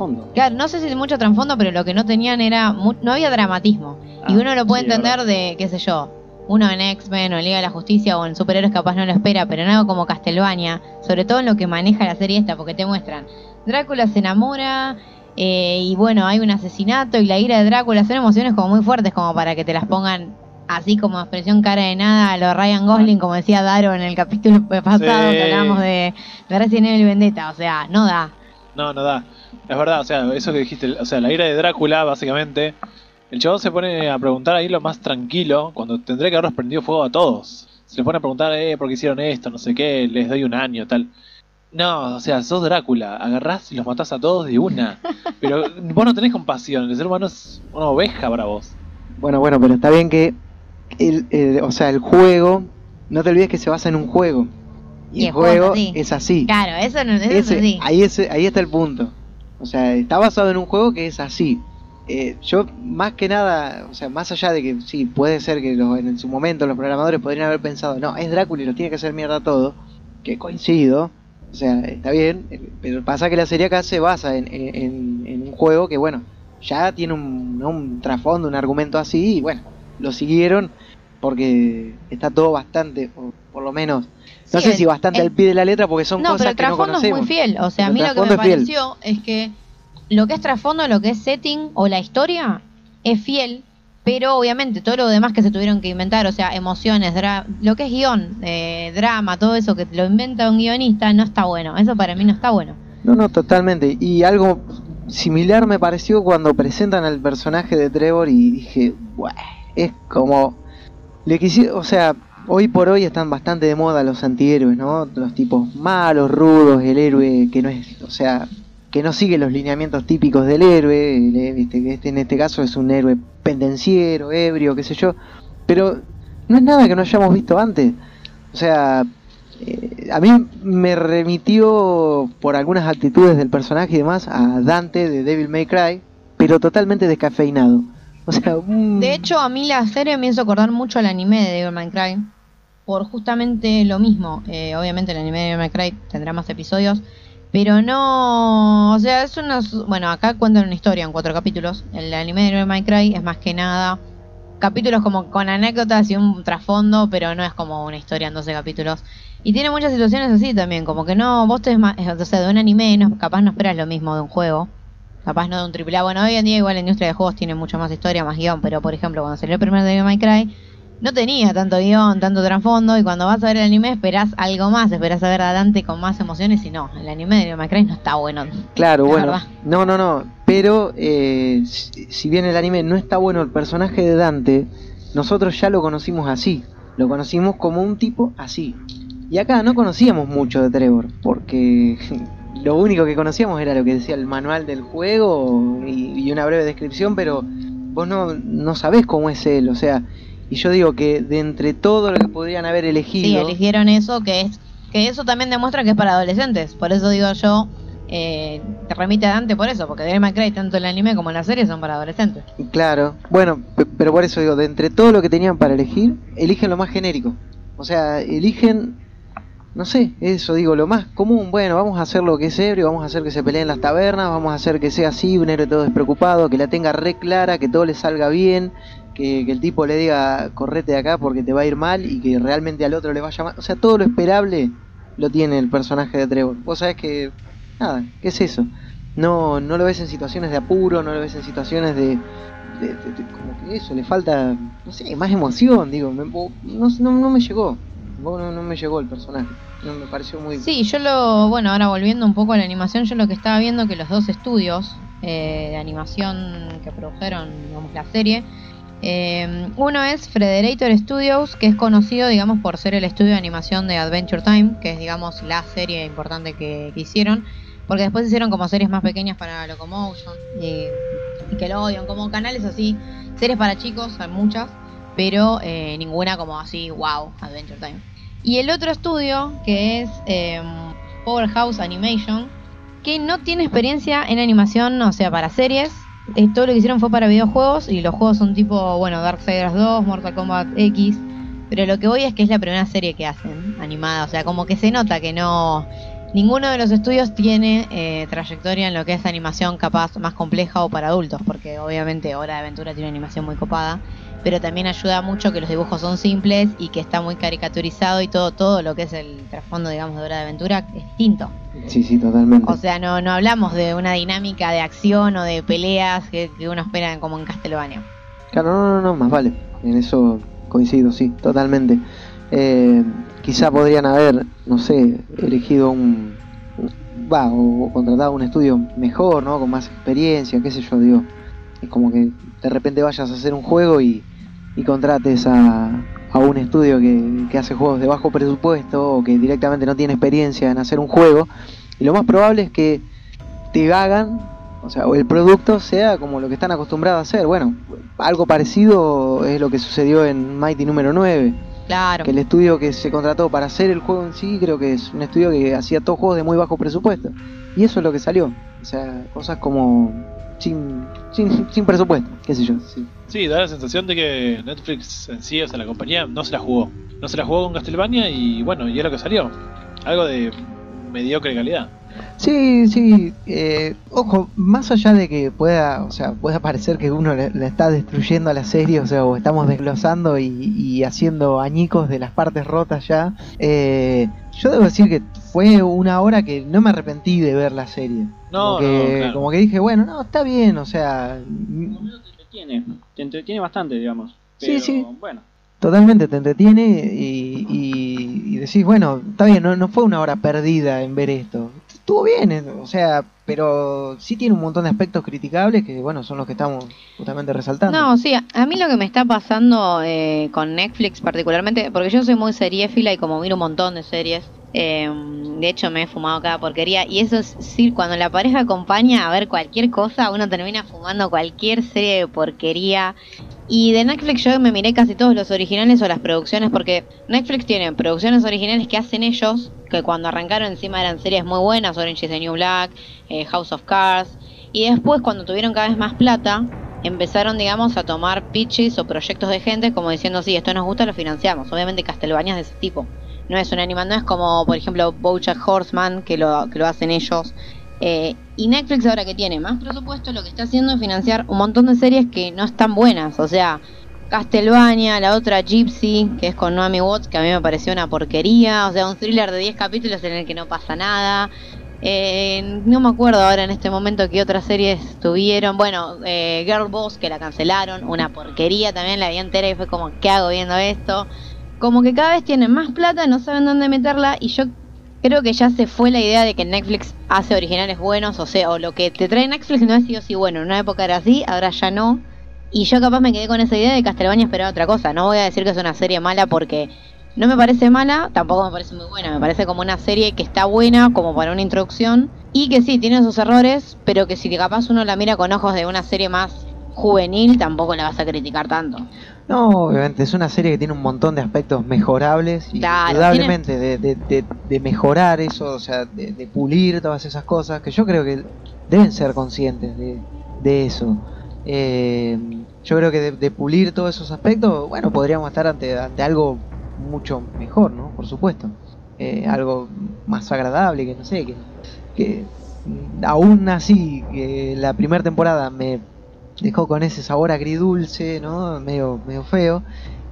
Trasfondo. Claro, no sé si mucho trasfondo, pero lo que no tenían era... no había dramatismo. y Ah, uno lo puede sí, entender de, qué sé yo, uno en X-Men o en Liga de la Justicia o en Superhéroes capaz no lo espera, pero en algo como Castlevania, sobre todo en lo que maneja la serie esta, porque te muestran, Drácula se enamora eh, y bueno, hay un asesinato y la ira de Drácula, son emociones como muy fuertes como para que te las pongan así como expresión cara de nada a lo Ryan Gosling, como decía Daro en el capítulo pasado Sí. que hablábamos de, de Resident Evil Vendetta, o sea, no da. No, no da. Es verdad, o sea, eso que dijiste, o sea, la ira de Drácula, básicamente, el chabón se pone a preguntar ahí lo más tranquilo, cuando tendría que haberlos prendido fuego a todos. Se le pone a preguntar, eh, ¿por qué hicieron esto? No sé qué, les doy un año, tal. No, o sea, sos Drácula, agarrás y los matás a todos de una. Pero vos no tenés compasión, el ser humano es una oveja para vos. Bueno, bueno, pero está bien que, el, el- o sea, el juego, no te olvides que se basa en un juego. Y, Y el juego es juego así. es así. Claro, eso no eso es Ese- así. ahí, es- ahí está el punto. O sea, está basado en un juego que es así. Eh, yo, más que nada, o sea, más allá de que sí, puede ser que los- en su momento los programadores podrían haber pensado, no, es Drácula y lo tiene que hacer mierda todo, que coincido, o sea, está bien, eh, pero pasa que la serie acá se basa en, en- un juego que, bueno, ya tiene un, un trasfondo, un argumento así, y bueno, lo siguieron porque está todo bastante, o por lo menos, no sé si bastante el- al pie de la letra porque son no, cosas pero el que no trasfondo es conocemos. muy fiel. O sea, a mí lo que me trasfondo fiel. pareció es que lo que es trasfondo, lo que es setting o la historia es fiel, pero obviamente todo lo demás que se tuvieron que inventar, o sea, emociones, dra- lo que es guion, eh, drama, todo eso que lo inventa un guionista, no está bueno. Eso para mí no está bueno. No, no, totalmente. Y algo similar me pareció cuando presentan al personaje de Trevor y dije, "Buah, es como... Le quisi- o sea, hoy por hoy están bastante de moda los antihéroes, ¿no? Los tipos malos, rudos, el héroe que no es, o sea, que no sigue los lineamientos típicos del héroe, viste, este en este caso es un héroe pendenciero, ebrio, qué sé yo. Pero no es nada que no hayamos visto antes. O sea, eh, a mí me remitió por algunas actitudes del personaje y demás a Dante de Devil May Cry, pero totalmente descafeinado. O sea, De hecho, a mí la serie me hizo acordar mucho al anime de Devil May Cry. Por justamente lo mismo. Eh, obviamente el anime de May Cry tendrá más episodios. Pero no... O sea, es una... Bueno, acá cuentan una historia en cuatro capítulos. El anime de May Cry es más que nada... Capítulos como con anécdotas y un trasfondo, pero no es como una historia en 12 capítulos. Y tiene muchas situaciones así también, como que no, vos te más, o sea, de un anime, capaz no esperas lo mismo de un juego. Capaz no de un triple. Bueno, hoy en día igual la industria de juegos tiene mucho más historia, más guion, pero por ejemplo, cuando salió el primer Devil May Cry, no tenía tanto guion, tanto trasfondo, y cuando vas a ver el anime esperás algo más, esperás a ver a Dante con más emociones, y no, el anime de Cry no está bueno. claro, la bueno. verdad. No, no, no. Pero eh, si, si bien el anime no está bueno, el personaje de Dante, nosotros ya lo conocimos así. Lo conocimos como un tipo así. Y acá no conocíamos mucho de Trevor, porque lo único que conocíamos era lo que decía el manual del juego y, y una breve descripción, pero vos no, no sabés cómo es él, o sea, y yo digo que de entre todo lo que podrían haber elegido, Sí, eligieron eso, que es que eso también demuestra que es para adolescentes. Por eso digo yo, eh, te remite a Dante por eso, porque Devil May Cry, tanto el anime como la serie, son para adolescentes. claro, bueno, pe- pero por eso digo, de entre todo lo que tenían para elegir, eligen lo más genérico, o sea, eligen, no sé, eso digo, lo más común, bueno, vamos a hacer lo que es ebrio, vamos a hacer que se peleen en las tabernas, vamos a hacer que sea así, un héroe todo despreocupado, que la tenga re clara, que todo le salga bien, que, el tipo le diga correte de acá porque te va a ir mal y que realmente al otro le vaya mal. O sea, todo lo esperable lo tiene el personaje de Trevor. Vos sabés que, nada, ¿qué es eso? No, no lo ves en situaciones de apuro, no lo ves en situaciones de, de- como que eso, le falta, no sé, más emoción, digo, me- no, no, no me llegó, no, no me llegó el personaje, no me pareció muy... Sí, yo lo, bueno, ahora volviendo un poco a la animación, yo lo que estaba viendo que los dos estudios eh, de animación que produjeron, digamos, la serie, eh, uno es Frederator Studios, que es conocido, digamos, por ser el estudio de animación de Adventure Time, que es, digamos, la serie importante que, que hicieron, porque después hicieron como series más pequeñas para Locomotion y Nickelodeon, como canales así, series para chicos, hay muchas, pero eh, ninguna como así, wow, Adventure Time. Y el otro estudio, que es eh, Powerhouse Animation, que no tiene experiencia en animación, o sea, para series. Todo lo que hicieron fue para videojuegos y los juegos son tipo, bueno, Darksiders 2, Mortal Kombat X. Pero lo que voy es que es la primera serie que hacen animada, o sea, como que se nota que no ninguno de los estudios tiene eh, trayectoria en lo que es animación capaz más compleja o para adultos, porque obviamente Hora de Aventura tiene una animación muy copada, pero también ayuda mucho que los dibujos son simples y que está muy caricaturizado y todo, todo lo que es el trasfondo, digamos, de Hora de Aventura es distinto. Sí, sí, totalmente. O sea, no, no hablamos de una dinámica de acción o de peleas que, que uno espera como en Castlevania. Claro, no, no, no, más vale. En eso coincido, sí, totalmente. Eh, quizá podrían haber, no sé, elegido un. O contratado un estudio mejor, ¿no? Con más experiencia, qué sé yo, digo. Es como que de repente vayas a hacer un juego y, y contrates a, un estudio que, que hace juegos de bajo presupuesto o que directamente no tiene experiencia en hacer un juego. Y lo más probable es que te hagan, o sea, o el producto sea como lo que están acostumbrados a hacer. Bueno, algo parecido es lo que sucedió en Mighty número 9. Claro. Que el estudio que se contrató para hacer el juego en sí, creo que es un estudio que hacía todos juegos de muy bajo presupuesto. Y eso es lo que salió. O sea, cosas como sin, sin, sin presupuesto, qué sé yo. sí. Sí, da la sensación de que Netflix en sí, o sea, la compañía, no se la jugó. No se la jugó con Castlevania y bueno, y es lo que salió. Algo de mediocre calidad. Sí, sí. eh, ojo, más allá de que pueda, o sea, pueda parecer que uno le, le está destruyendo a la serie, o sea, o estamos desglosando y, y haciendo añicos de las partes rotas ya. eh, yo debo decir que fue una hora que no me arrepentí de ver la serie. No, como que, no, claro. como que dije, bueno, no, está bien, o sea, te entretiene. Te entretiene bastante, digamos. Sí, sí. Bueno, totalmente te entretiene y, y- y decís, bueno, está bien, no, no fue una hora perdida en ver esto. Estuvo bien, eh, o sea, pero sí tiene un montón de aspectos criticables que, bueno, son los que estamos justamente resaltando. No, sí, a- mí lo que me está pasando eh, con Netflix particularmente, porque yo soy muy seriéfila y como miro un montón de series, eh, de hecho me he fumado cada porquería, y eso es sí, cuando la pareja acompaña a ver cualquier cosa, uno termina fumando cualquier serie de porquería. Y de Netflix yo me miré casi todos los originales o las producciones, porque Netflix tiene producciones originales que hacen ellos, que cuando arrancaron encima eran series muy buenas, Orange is the New Black, eh, House of Cards, y después cuando tuvieron cada vez más plata, empezaron, digamos, a tomar pitches o proyectos de gente como diciendo, sí, esto nos gusta, lo financiamos. Obviamente Castlevania es de ese tipo. No es un anime, no es como, por ejemplo, Bojack Horseman, que lo, que lo hacen ellos. Eh, y Netflix ahora que tiene más presupuesto, lo que está haciendo es financiar un montón de series que no están buenas. O sea, Castlevania, la otra Gypsy, que es con Naomi Watts, que a mí me pareció una porquería. O sea, un thriller de 10 capítulos en el que no pasa nada. Eh, no me acuerdo ahora en este momento qué otras series tuvieron. Bueno, eh, Girl Boss, que la cancelaron, una porquería también, la vi entera y fue como, ¿qué hago viendo esto? Como que cada vez tienen más plata, no saben dónde meterla y yo creo que ya se fue la idea de que Netflix hace originales buenos, o sea, o lo que te trae Netflix no es sí o sí bueno. En una época era así, ahora ya no. Y yo capaz me quedé con esa idea de Castlevania esperaba otra cosa. No voy a decir que es una serie mala porque no me parece mala, tampoco me parece muy buena. Me parece como una serie que está buena, como para una introducción. Y que sí, tiene sus errores, pero que si capaz uno la mira con ojos de una serie más juvenil, tampoco la vas a criticar tanto. No, obviamente, es una serie que tiene un montón de aspectos mejorables y Claro, indudablemente de, de, de- de mejorar eso, o sea, de, pulir todas esas cosas, que yo creo que deben ser conscientes de, de eso. Eh, yo creo que de, de pulir todos esos aspectos, bueno, podríamos estar ante, ante algo mucho mejor, ¿no? Por supuesto. Eh, algo más agradable, que no sé, que, que aún así, que la primera temporada me dejó con ese sabor agridulce, ¿no? Medio, medio feo.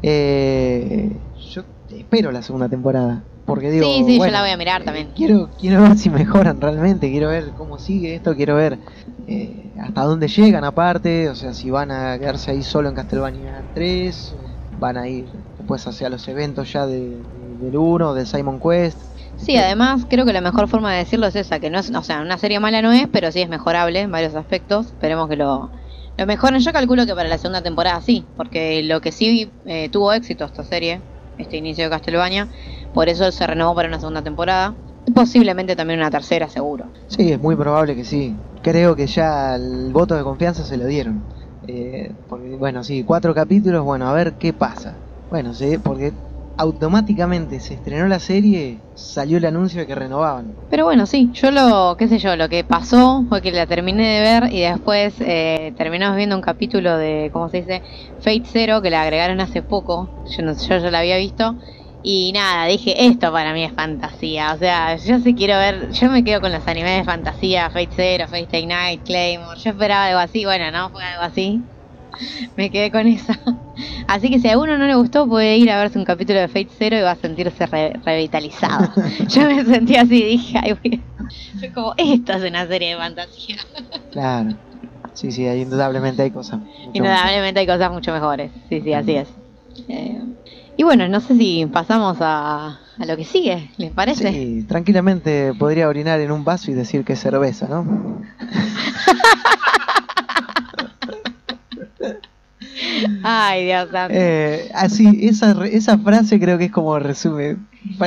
Eh, yo espero la segunda temporada. Porque digo, Sí, sí, yo la voy a mirar eh, también. Quiero, quiero ver si mejoran realmente, quiero ver cómo sigue esto, quiero ver eh, hasta dónde llegan aparte, o sea, si van a quedarse ahí solo en Castlevania 3, van a ir después hacia los eventos ya de, de- del 1, del Simon Quest. Sí, además creo que la mejor forma de decirlo es esa, que no es, o sea, una serie mala no es, pero sí es mejorable en varios aspectos. Esperemos que lo, lo mejoren. Yo calculo que para la segunda temporada sí, porque lo que sí eh, tuvo éxito esta serie, este inicio de Castlevania, por eso se renovó para una segunda temporada. Posiblemente también una tercera, seguro. Sí, es muy probable que sí. Creo que ya el voto de confianza se lo dieron. Eh, porque, bueno, sí, cuatro capítulos, bueno, a ver qué pasa. Bueno, sí, porque automáticamente se estrenó la serie, salió el anuncio de que renovaban. Pero bueno, sí, yo lo, qué sé yo, lo que pasó fue que la terminé de ver y después eh, terminamos viendo un capítulo de, ¿cómo se dice? Fate Zero, que la agregaron hace poco, yo, no, yo ya la había visto, Y nada, dije, esto para mí es fantasía. O sea, yo sí quiero ver, yo me quedo con los animes de fantasía, Fate Zero, Fate Night, Claymore. Yo esperaba algo así, bueno, no fue algo así. Me quedé con eso. Así que si a uno no le gustó, puede ir a verse un capítulo de Fate Zero y va a sentirse re- revitalizado. Yo me sentí así, dije, ay, a- Fue como, esto es una serie de fantasía. Claro. Sí, sí, ahí indudablemente hay cosas. Indudablemente hay cosas mucho mejores. Sí, sí, así es. Eh, y bueno, no sé si pasamos a, a lo que sigue, ¿les parece? Sí, tranquilamente podría orinar en un vaso y decir que es cerveza, ¿no? Ay, Dios santo. Eh, así, esa, esa frase creo que es como resume.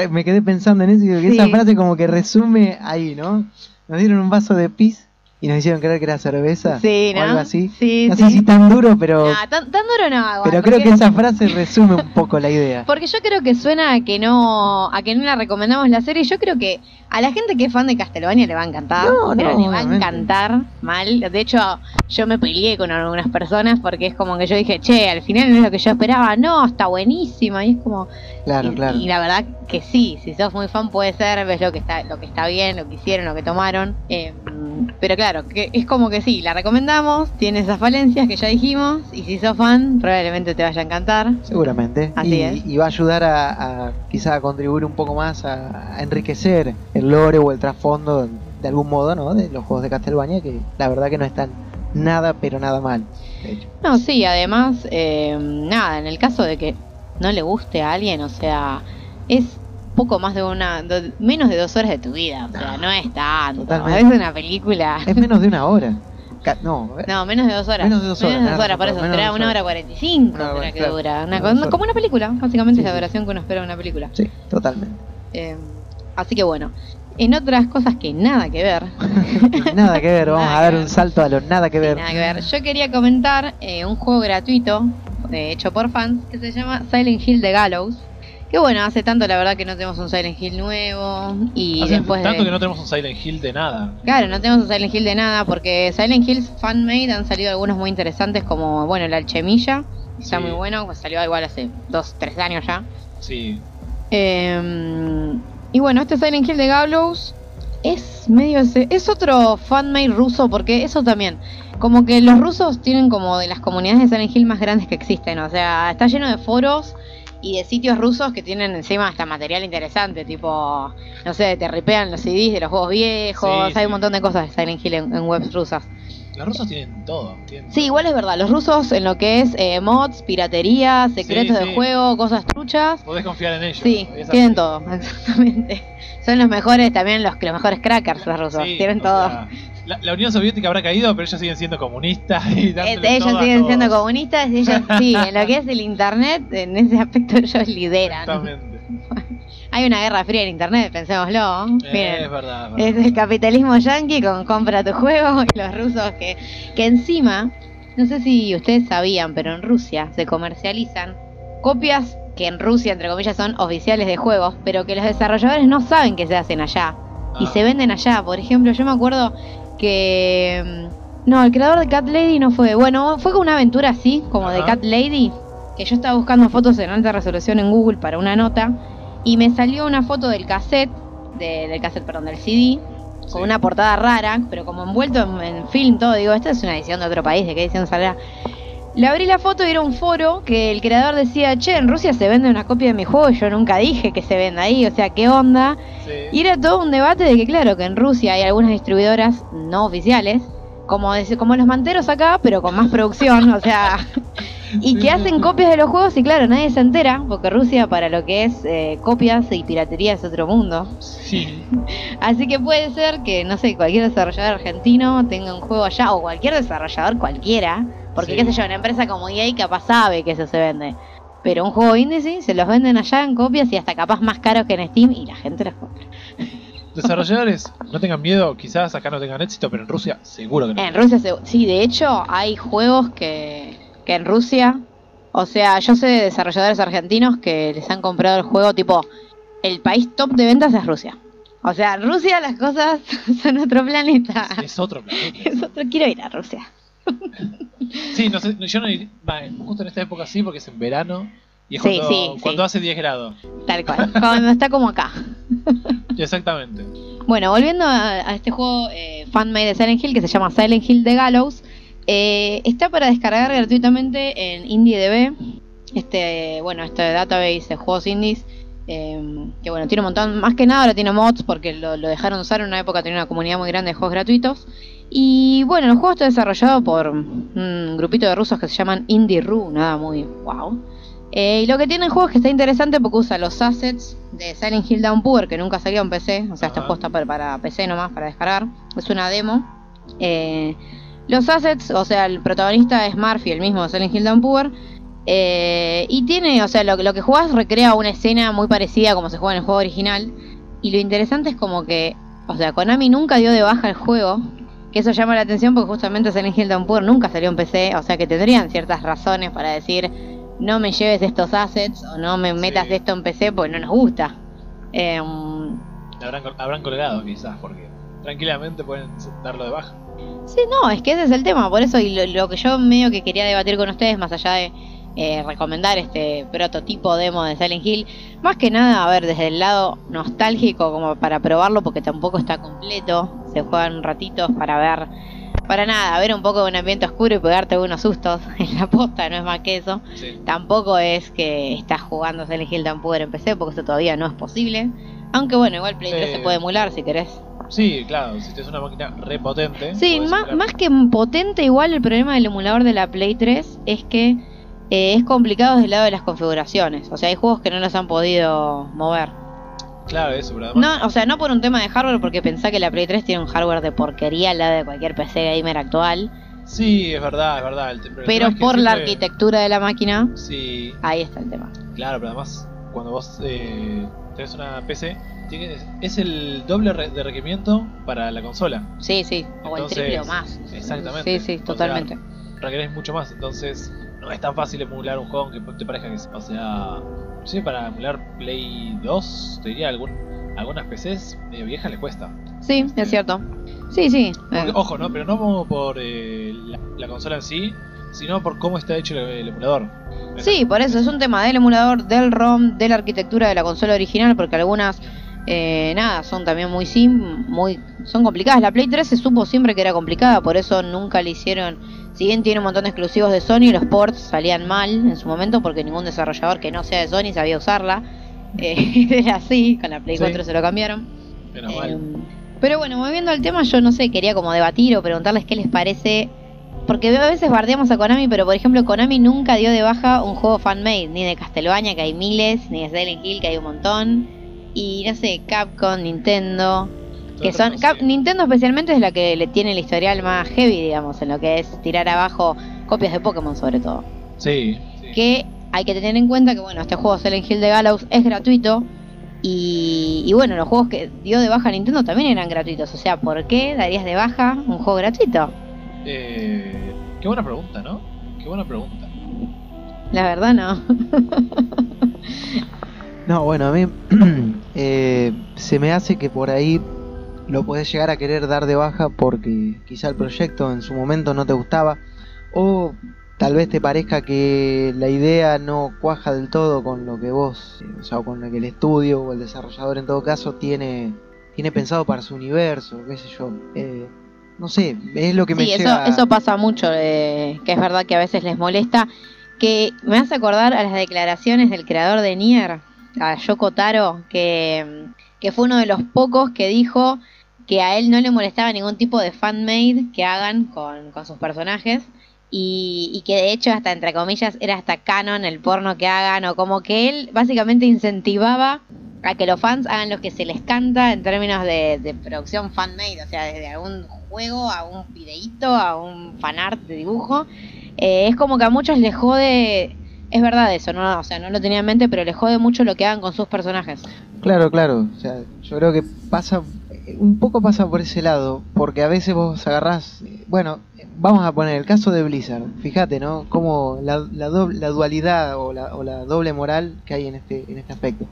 Me quedé pensando en eso y digo que esa frase como que resume ahí, ¿no? Nos dieron un vaso de pis y nos hicieron creer que era cerveza. Sí, o ¿no? algo así. Sí, no sé si tan duro, pero, Nah, tan, tan duro no igual, pero creo que esa frase resume un poco la idea. Porque yo creo que suena a que no a que no la recomendamos la serie. Yo creo que a la gente que es fan de Castlevania le va a encantar. No, pero no, le va a encantar mal. De hecho, yo me peleé con algunas personas porque es como que yo dije, che, al final no es lo que yo esperaba. No, está buenísima. Y es como. Claro, y, claro. y la verdad que sí, si sos muy fan puede ser, ves lo que está, lo que está bien, lo que hicieron, lo que tomaron. Eh, pero claro, que es como que sí, la recomendamos, tiene esas falencias que ya dijimos, y si sos fan, probablemente te vaya a encantar. Seguramente. Así y, es. y va a ayudar a, a quizá a contribuir un poco más a, a enriquecer el lore o el trasfondo de algún modo, ¿no? De los juegos de Castlevania que la verdad que no están nada, pero nada mal. De hecho. No, sí, además, eh, nada, en el caso de que no le guste a alguien, o sea, es poco más de una, de- menos de dos horas de tu vida, o sea, no es tanto, Totalmente. es una película. Es menos de una hora. No, No, menos de dos horas. Menos de dos horas, por eso, menos de será dos una horas. hora cuarenta y cinco, Una hora, será que claro. dura. Una, como una película, básicamente Sí, es la sí. duración que uno espera de una película. sí, totalmente. Eh, así que bueno, en otras cosas que nada que ver, nada que ver, vamos Nada a dar ver. un salto a lo nada que Sí, ver. nada que ver. Yo quería comentar eh, un juego gratuito eh, hecho por fans que se llama Silent Hill The Gallows. Que bueno, hace tanto la verdad que no tenemos un Silent Hill nuevo y Hace después tanto de... que no tenemos un Silent Hill de nada. Claro, no tenemos un Silent Hill de nada porque Silent Hills fanmade han salido algunos muy interesantes como, bueno, el Alchemilla. Está Sí. muy bueno, pues salió igual hace dos, tres años ya. Sí. Eh, y bueno, este Silent Hill de Gallows es medio ese, es otro fanmade ruso porque eso también, como que los rusos tienen como de las comunidades de Silent Hill más grandes que existen, o sea, está lleno de foros y de sitios rusos que tienen encima hasta material interesante, tipo, no sé, te ripean los CDs de los juegos viejos, Sí, hay sí. un montón de cosas de Silent Hill en, en webs rusas. Los rusos tienen todo. tienen Sí, igual es verdad, los rusos en lo que es eh, mods, piratería, secretos Sí, de juego, cosas truchas, Podés confiar en ellos. Sí, tienen todo, exactamente. Son los mejores también, los, los mejores crackers los rusos, Sí, tienen todo. sea, la, la Unión Soviética habrá caído, pero ellos siguen siendo comunistas. Y Eh, ellos siguen siendo comunistas y ellos sí, en lo que es el internet, en ese aspecto ellos lideran. Exactamente. Hay una guerra fría en internet, pensémoslo. Miren, es verdad. es es verdad. el capitalismo yanqui con compra tu juego y los rusos que, que encima, no sé si ustedes sabían, pero en Rusia se comercializan copias que en Rusia, entre comillas, son oficiales de juegos, pero que los desarrolladores no saben que se hacen allá y Ah, se venden allá. Por ejemplo, yo me acuerdo que... mm, No, el creador de Cat Lady no fue... Bueno, fue con una aventura así, como de. Cat Lady, que yo estaba buscando fotos en alta resolución en Google para una nota, y me salió una foto del cassette, de- del cassette, perdón, del CD, con Sí. una portada rara, pero como envuelto en, en film todo, digo, esta es una edición de otro país, ¿de qué edición saldrá? Le abrí la foto y era un foro que el creador decía, che, en Rusia se vende una copia de mi juego yo nunca dije que se venda ahí, o sea, ¿qué onda? sí. Y era todo un debate de que, claro, que en Rusia hay algunas distribuidoras no oficiales, como, como los manteros acá, pero con más producción, o sea, y que hacen copias de los juegos y, claro, nadie se entera, porque Rusia para lo que es eh, copias y piratería es otro mundo. Sí. Así que puede ser que, no sé, cualquier desarrollador argentino tenga un juego allá, o cualquier desarrollador cualquiera, porque, Sí. qué sé yo, una empresa como EA capaz sabe que eso se vende. Pero un juego indie sí, se los venden allá en copias y hasta capaz más caros que en Steam y la gente los compra. Desarrolladores, no tengan miedo, quizás acá no tengan éxito, pero en Rusia seguro que no. En Rusia, sí, de hecho, hay juegos que, que en Rusia, o sea, yo sé de desarrolladores argentinos que les han comprado el juego, tipo, el país top de ventas es Rusia. O sea, Rusia las cosas son otro planeta. Es otro planeta. Es otro, quiero ir a Rusia. Sí, no sé, yo no ir- justo en esta época sí, porque es en verano Y es Sí, cuando, sí, cuando sí. hace 10 grados. Tal cual. Cuando está como acá. Exactamente. Bueno, volviendo a, a este juego eh, fanmade de Silent Hill que se llama Silent Hill The Gallows, eh, está para descargar gratuitamente en IndieDB, este, bueno, este database de juegos indies, eh, que bueno, tiene un montón, más que nada ahora tiene mods porque lo, lo dejaron usar en una época, tenía una comunidad muy grande de juegos gratuitos. Y bueno, el juego está desarrollado por un grupito de rusos que se llaman Indie Ru, nada muy wow. Eh, y lo que tiene el juego es que está interesante porque usa los assets de Silent Hill Downpour, que nunca salió en PC, o sea, este juego está para, para PC nomás, para descargar. Es una demo. Eh, los assets, o sea, el protagonista es Murphy, el mismo Silent Hill Downpour. Eh, y tiene, o sea, lo, que- lo que jugás recrea una escena muy parecida como se juega en el juego original. Y lo interesante es como que, o sea, Konami nunca dio de baja el juego. Que eso llama la atención porque justamente Silent Hill Downpour nunca salió en PC. O sea que tendrían ciertas razones para decir, no me lleves estos assets o no me Sí. metas esto en PC porque no nos gusta. Em, Habrán, habrán colgado quizás, porque tranquilamente pueden darlo de baja. Sí, no, es que ese es el tema, por eso y lo, lo que yo medio que quería debatir con ustedes, más allá de eh, recomendar este prototipo demo de Silent Hill, más que nada, a ver, desde el lado nostálgico como para probarlo, porque tampoco está completo, se juegan ratitos para ver, para nada, ver un poco de un ambiente oscuro y pegarte unos sustos en la posta, no es más que eso. Sí. Tampoco es que estás jugando Silent Hill Downpour en PC, porque eso todavía no es posible. Aunque bueno, igual Play 3 Eh, se puede emular si querés. Sí, claro, si tienes una máquina re potente. Sí, más, más que potente, igual el problema del emulador de la Play 3 es que eh, es complicado desde el lado de las configuraciones. O sea, hay juegos que no los han podido mover. Claro, eso, pero además. No, o sea, no por un tema de hardware, porque pensá que la Play 3 tiene un hardware de porquería al lado de cualquier PC gamer actual. Sí, es verdad, es verdad. el Pero es que por la arquitectura de la máquina, Sí, ahí está el tema. claro, pero además, cuando vos eh, tenés una PC, es el doble de requerimiento para la consola. Sí, sí, o el triple o más. exactamente. Sí, sí, O sea, totalmente. Requerés mucho más, entonces no es tan fácil emular un juego que te parezca que o sea, sí, para emular Play 2, te diría algún, algunas PCs medio viejas le cuesta. Sí, es cierto. Sí, sí. Porque, ojo, no, pero no por eh, la, la consola en sí, sino por cómo está hecho el, el emulador. Sí, por eso es un tema del emulador, del ROM, de la arquitectura de la consola original, porque algunas, eh, nada, son también muy sim, muy, son complicadas. La Play 3 se supo siempre que era complicada, por eso nunca le hicieron, si bien tiene un montón de exclusivos de Sony, los ports salían mal en su momento porque ningún desarrollador que no sea de Sony sabía usarla. Eh, era así, con la Play Sí. 4 se lo cambiaron. Menos Eh, mal. pero bueno, volviendo al tema, yo no sé, quería como debatir o preguntarles qué les parece. Porque a veces bardeamos a Konami, pero por ejemplo, Konami nunca dio de baja un juego fanmade, ni de Castlevania, que hay miles, ni de Silent Hill, que hay un montón. Y no sé, Capcom, Nintendo, que son. Cap-. Nintendo especialmente es la que le tiene el historial más heavy, digamos, en lo que es tirar abajo copias de Pokémon, sobre todo. Sí, sí. Que hay que tener en cuenta que, bueno, este juego Silent Hill de Gallows es gratuito. Y, y bueno, los juegos que dio de baja Nintendo también eran gratuitos. O sea, ¿por qué darías de baja un juego gratuito? Eh, qué buena pregunta, ¿no? Qué buena pregunta. La verdad, no. No, bueno, a mí eh, se me hace que por ahí lo podés llegar a querer dar de baja porque quizá el proyecto en su momento no te gustaba o tal vez te parezca que la idea no cuaja del todo con lo que vos, o sea, con lo que el estudio o el desarrollador en todo caso tiene, tiene pensado para su universo, qué sé yo. Eh, no sé, es lo que me sí, eso, llega... eso pasa mucho, eh, que es verdad que a veces les molesta. Que me hace acordar a las declaraciones del creador de Nier, a Yoko Taro, que, que fue uno de los pocos que dijo que a él no le molestaba ningún tipo de fanmade que hagan con, con sus personajes. Y, que de hecho hasta entre comillas era hasta canon el porno que hagan o como que él básicamente incentivaba a que los fans hagan lo que se les canta en términos de, de producción fan-made, o sea, desde algún juego a un videíto, a un fanart de dibujo. Eh, es como que a muchos les jode, es verdad eso, no, o sea, no lo tenía en mente, pero les jode mucho lo que hagan con sus personajes. Claro, claro. O sea, yo creo que pasa, un poco pasa por ese lado, porque a veces vos agarrás, bueno, vamos a poner el caso de Blizzard. Fíjate, ¿no? Como la, la, la dualidad o la, o la doble moral que hay en este, en este aspecto.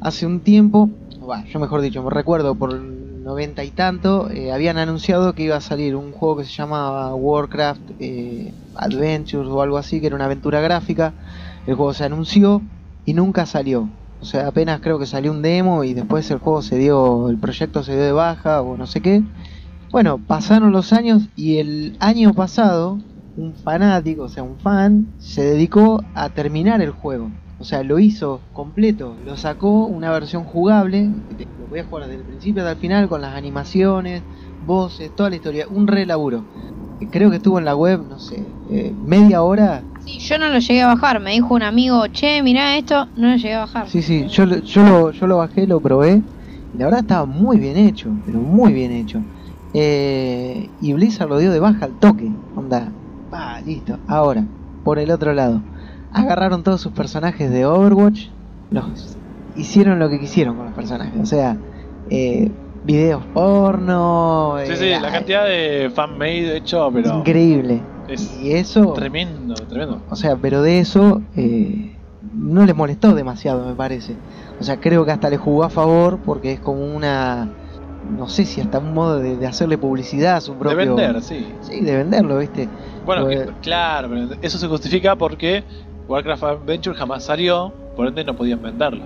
Hace un tiempo, bah, yo mejor dicho, me recuerdo por noventa y tanto, eh, habían anunciado que iba a salir un juego que se llamaba Warcraft eh, Adventures o algo así, que era una aventura gráfica. El juego se anunció, y nunca salió. O sea, apenas creo que salió un demo y después el juego se dio, el proyecto se dio de baja o no sé qué. Bueno, pasaron los años y el año pasado un fanático, o sea, un fan, se dedicó a terminar el juego. O sea, lo hizo completo, lo sacó una versión jugable, lo podías jugar desde el principio hasta el final con las animaciones, voces, toda la historia, un re laburo. Creo que estuvo en la web, no sé, eh, media hora. Sí, yo no lo llegué a bajar, me dijo un amigo, che, mirá esto, no lo llegué a bajar. Sí, sí, yo, lo- yo, lo, yo lo bajé, lo probé, y la verdad estaba muy bien hecho, pero muy bien hecho. Eh, y Blizzard lo dio de baja al toque, onda, va, listo. Ahora, por el otro lado, agarraron todos sus personajes de Overwatch, los hicieron lo que quisieron con los personajes, o sea, eh, videos porno, Sí, eh, sí, la cantidad de fan-made hecho, pero increíble. Es Y eso, tremendo, tremendo. o sea, pero de eso eh, no les molestó demasiado, me parece. O sea, creo que hasta le jugó a favor porque es como una, no sé si hasta un modo de, de hacerle publicidad a su De propio... vender, sí. Sí, de venderlo, ¿viste? Bueno, Pues- que- claro, pero eso se justifica porque Warcraft Adventure jamás salió, por ende no podían venderlo.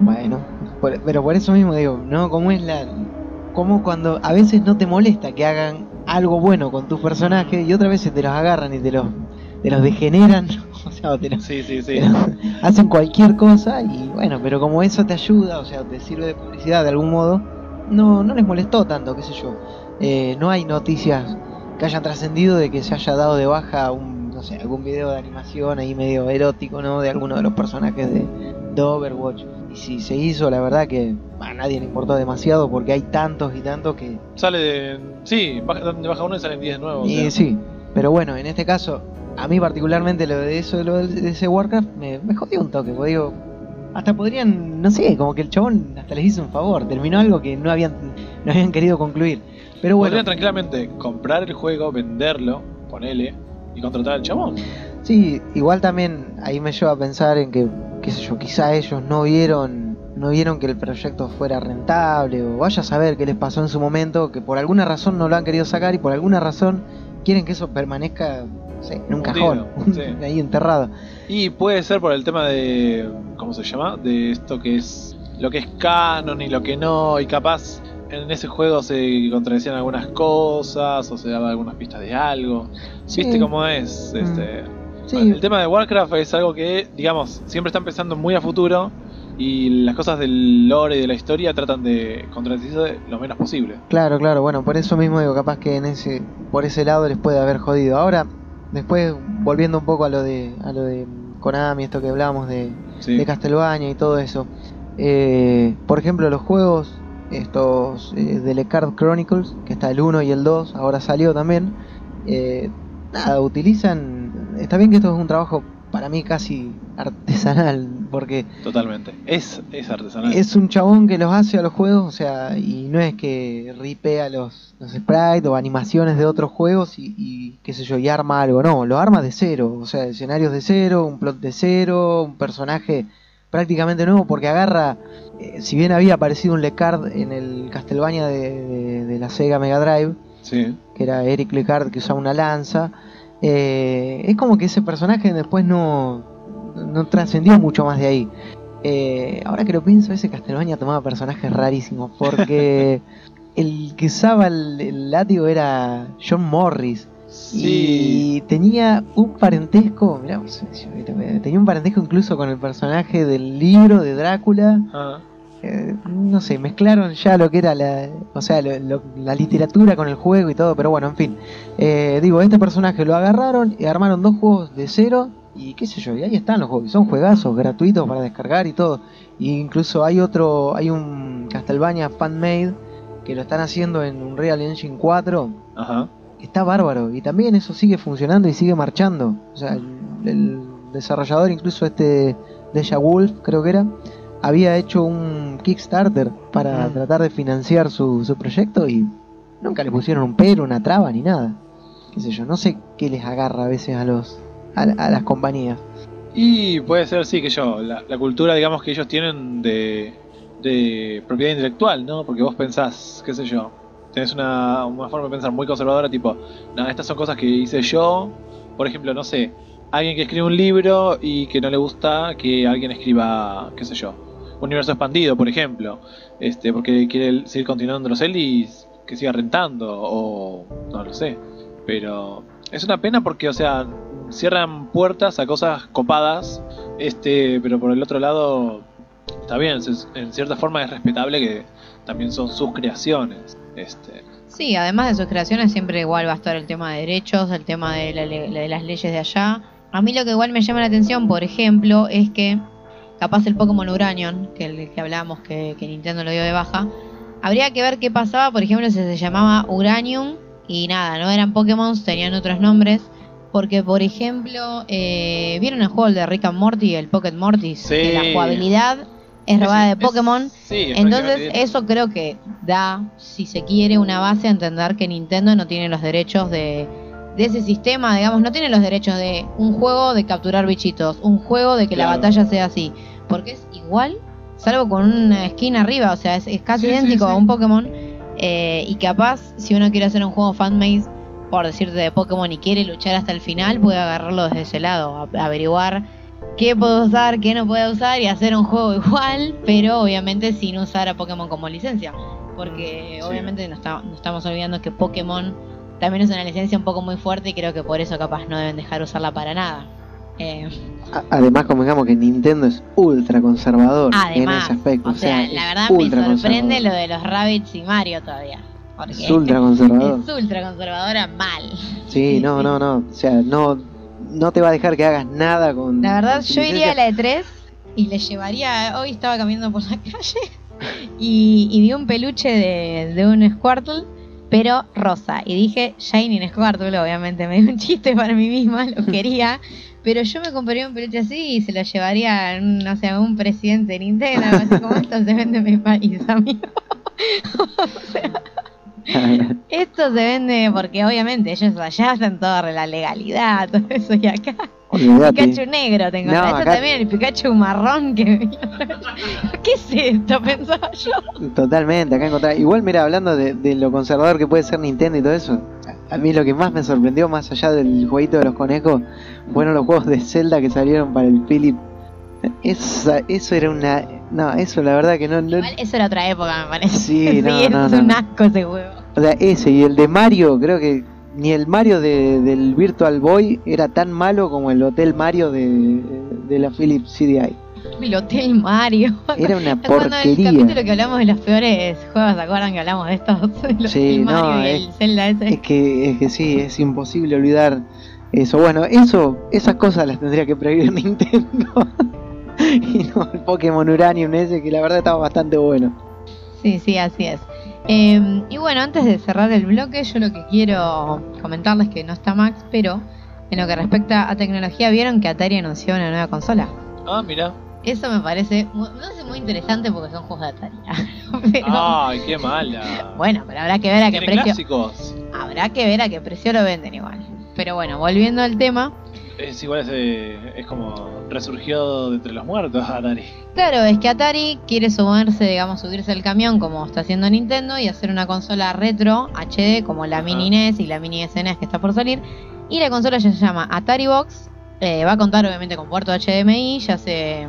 Bueno, por- pero por eso mismo digo, ¿no? Como es la... Como cuando a veces no te molesta que hagan algo bueno con tus personajes y otras veces te los agarran y te los, te los degeneran, o sea, te los, Sí, sí, sí. hacen cualquier cosa y bueno, pero como eso te ayuda, o sea, te sirve de publicidad de algún modo, no, no les molestó tanto, qué sé yo. Eh, no hay noticias que hayan trascendido de que se haya dado de baja un, no sé, algún video de animación ahí medio erótico, ¿no? De alguno de los personajes de, de Overwatch. Y si se hizo, la verdad que a nadie le importó demasiado porque hay tantos y tantos que... Sale de. Sí, de baja uno y salen 10 nuevos. o Y sea. sí, pero bueno, en este caso, a mí particularmente lo de eso, lo de ese Warcraft, me, me jodió un toque, porque digo, hasta podrían, no sé, como que el chabón hasta les hizo un favor, terminó algo que no habían, no habían querido concluir. Pero bueno, Podrían tranquilamente comprar el juego, venderlo, ponele, y contratar al chabón. sí, igual también ahí me lleva a pensar en que, qué sé yo, quizá ellos no vieron, no vieron que el proyecto fuera rentable, o vaya a saber qué les pasó en su momento, que por alguna razón no lo han querido sacar y por alguna razón quieren que eso permanezca, no sé, en un cajón, sí. ahí enterrado. Y puede ser por el tema de. ¿Cómo se llama? De esto que es. Lo que es canon y lo que no. Y capaz en ese juego se contradecían algunas cosas o se daban algunas pistas de algo. Sí. ¿Viste cómo es? Mm. Sí, El tema de Warcraft es algo que, digamos, siempre está empezando muy a futuro. Y las cosas del lore y de la historia tratan de contradecirse lo menos posible. Claro, claro, bueno, por eso mismo digo, capaz que en ese, por ese lado les puede haber jodido. Ahora, después, volviendo un poco a lo de, a lo de Konami, esto que hablábamos de, Sí. de Castlevania y todo eso. Eh, por ejemplo, los juegos, estos eh, de Le Card Chronicles, que está el 1 y el 2, ahora salió también. eh, nada, utilizan. Está bien que esto es un trabajo para mí casi artesanal, porque Totalmente. Es, es artesanal. es un chabón que los hace a los juegos, o sea, y no es que ripea los, los sprites o animaciones de otros juegos y, y qué sé yo, y arma algo, no, lo arma de cero, o sea, escenarios de cero, un plot de cero, un personaje prácticamente nuevo, porque agarra, eh, si bien había aparecido un Lecard en el Castlevania de, de- de la Sega Mega Drive, Sí. que era Eric Lecard que usaba una lanza, eh, es como que ese personaje después no, no trascendió mucho más de ahí. Eh, ahora que lo pienso, ese Castlevania tomaba personajes rarísimos, porque el que usaba el, el látigo era John Morris. Sí. Y tenía un parentesco, mirá, tenía un parentesco incluso con el personaje del libro de Drácula. Ah. Eh, no sé, mezclaron ya lo que era la, o sea, lo- lo- la literatura con el juego y todo, pero bueno, en fin. Eh, digo, este personaje lo agarraron y armaron dos juegos de cero y qué sé yo, y ahí están los juegos, son juegazos gratuitos para descargar y todo. Y incluso hay otro, hay un Castlevania fan-made que lo están haciendo en Unreal Engine 4 Ajá. que está bárbaro y también eso sigue funcionando y sigue marchando. O sea, el, el desarrollador, incluso este Deja Wolf, creo que era, había hecho un Kickstarter para Mm. tratar de financiar su, su proyecto y nunca le pusieron un pero, una traba ni nada. Qué sé yo, no sé qué les agarra a veces a los a, a las compañías. Y puede ser, sí, que yo, la, la cultura, digamos, que ellos tienen de, de propiedad intelectual, ¿no? Porque vos pensás, qué sé yo, tenés una, una forma de pensar muy conservadora, tipo, no, estas son cosas que hice yo, por ejemplo, no sé, alguien que escribe un libro y que no le gusta que alguien escriba, qué sé yo, universo expandido, por ejemplo, este, porque quiere seguir continuando los Elis, que siga rentando, o no lo sé. Pero es una pena porque, o sea, cierran puertas a cosas copadas, este, pero por el otro lado, está bien, en cierta forma es respetable que también son sus creaciones. Este. Sí, además de sus creaciones siempre igual va a estar el tema de derechos, el tema de, de las leyes de allá. A mí lo que igual me llama la atención, por ejemplo, es que capaz el Pokémon Uranion, que el que hablamos que, Nintendo lo dio de baja, habría que ver qué pasaba, por ejemplo, si se llamaba Uranium y nada, no eran Pokémon, tenían otros nombres. Porque, por ejemplo, eh, ¿vieron el juego de Rick and Morty, el Pocket Morty? Sí. la jugabilidad es robada de Pokémon. Entonces, eso creo que da, si se quiere, una base a entender que Nintendo no tiene los derechos de, de ese sistema, digamos, no tiene los derechos de un juego de capturar bichitos, un juego de que la batalla sea así. Porque es igual, salvo con una skin arriba, o sea, es, casi idéntico a un Pokémon. Eh, y capaz, si uno quiere hacer un juego fanmade, por decirte de Pokémon, y quiere luchar hasta el final, puede agarrarlo desde ese lado, averiguar qué puedo usar, qué no puedo usar y hacer un juego igual, pero obviamente sin usar a Pokémon como licencia. Porque obviamente no, no estamos olvidando que Pokémon también es una licencia un poco muy fuerte y creo que por eso capaz no deben dejar usarla para nada. Eh, además, como digamos que Nintendo es ultra conservador en ese aspecto. O sea, la verdad me sorprende lo de los Rabbits y Mario todavía. Es ultra conservador. Es ultra conservadora mal. Sí, no, no, no. O sea, no, no te va a dejar que hagas nada con. La verdad, yo iría a la de 3 y le llevaría. Hoy estaba caminando por la calle y, vi un peluche de, de un Squirtle pero rosa. Y dije Shining Squirtle, obviamente me dio un chiste para mí misma, lo quería. Pero yo me compraría un peluche así y se lo llevaría, no sé, a un presidente de Nintendo, así como esto se vende en mi país, amigo. esto se vende porque obviamente ellos allá están toda la legalidad, todo eso y acá. Pikachu negro tengo. No, Esto también el Pikachu marrón que ¿Qué es esto? Pensaba yo. Totalmente, acá encontré. Igual, mira, hablando de, lo conservador que puede ser Nintendo y todo eso, a mí lo que más me sorprendió, más allá del jueguito de los conejos, fueron los juegos de Zelda que salieron para el Philip. Eso era una. No, eso la verdad que no. Igual, eso era otra época, me parece. Sí, no, sí, es un asco ese juego. O sea, ese y el de Mario, creo que ni el Mario de, del Virtual Boy era tan malo como el Hotel Mario de, de la Philips CDI. El Hotel Mario. Era una porquería. En el capítulo que hablamos de los peores juegos, ¿se acuerdan que hablamos de estos? El sí, no, y es, el Zelda ese. Es que, es que sí, es imposible olvidar eso. Bueno, eso, esas cosas las tendría que prohibir Nintendo. y no el Pokémon Uranium ese, que la verdad estaba bastante bueno. Sí, sí, así es. Em, y bueno, antes de cerrar el bloque, yo lo que quiero comentarles que no está Max, pero en lo que respecta a tecnología, vieron que Atari anunció una nueva consola. Ah, mira. Eso me parece, me parece muy interesante porque son juegos de Atari. Ay, qué mala. Bueno, pero habrá que ver a qué precio. Clásicos? Habrá que ver a qué precio lo venden igual. Pero bueno, volviendo al tema, es igual, es, es como resurgió de entre los muertos Atari. Claro, es que Atari quiere sumarse, digamos, subirse al camión como está haciendo Nintendo y hacer una consola retro HD como la Mini NES y la Mini SNES que está por salir. Y la consola ya se llama Atari Box. Eh, va a contar obviamente con puerto HDMI, ya sé,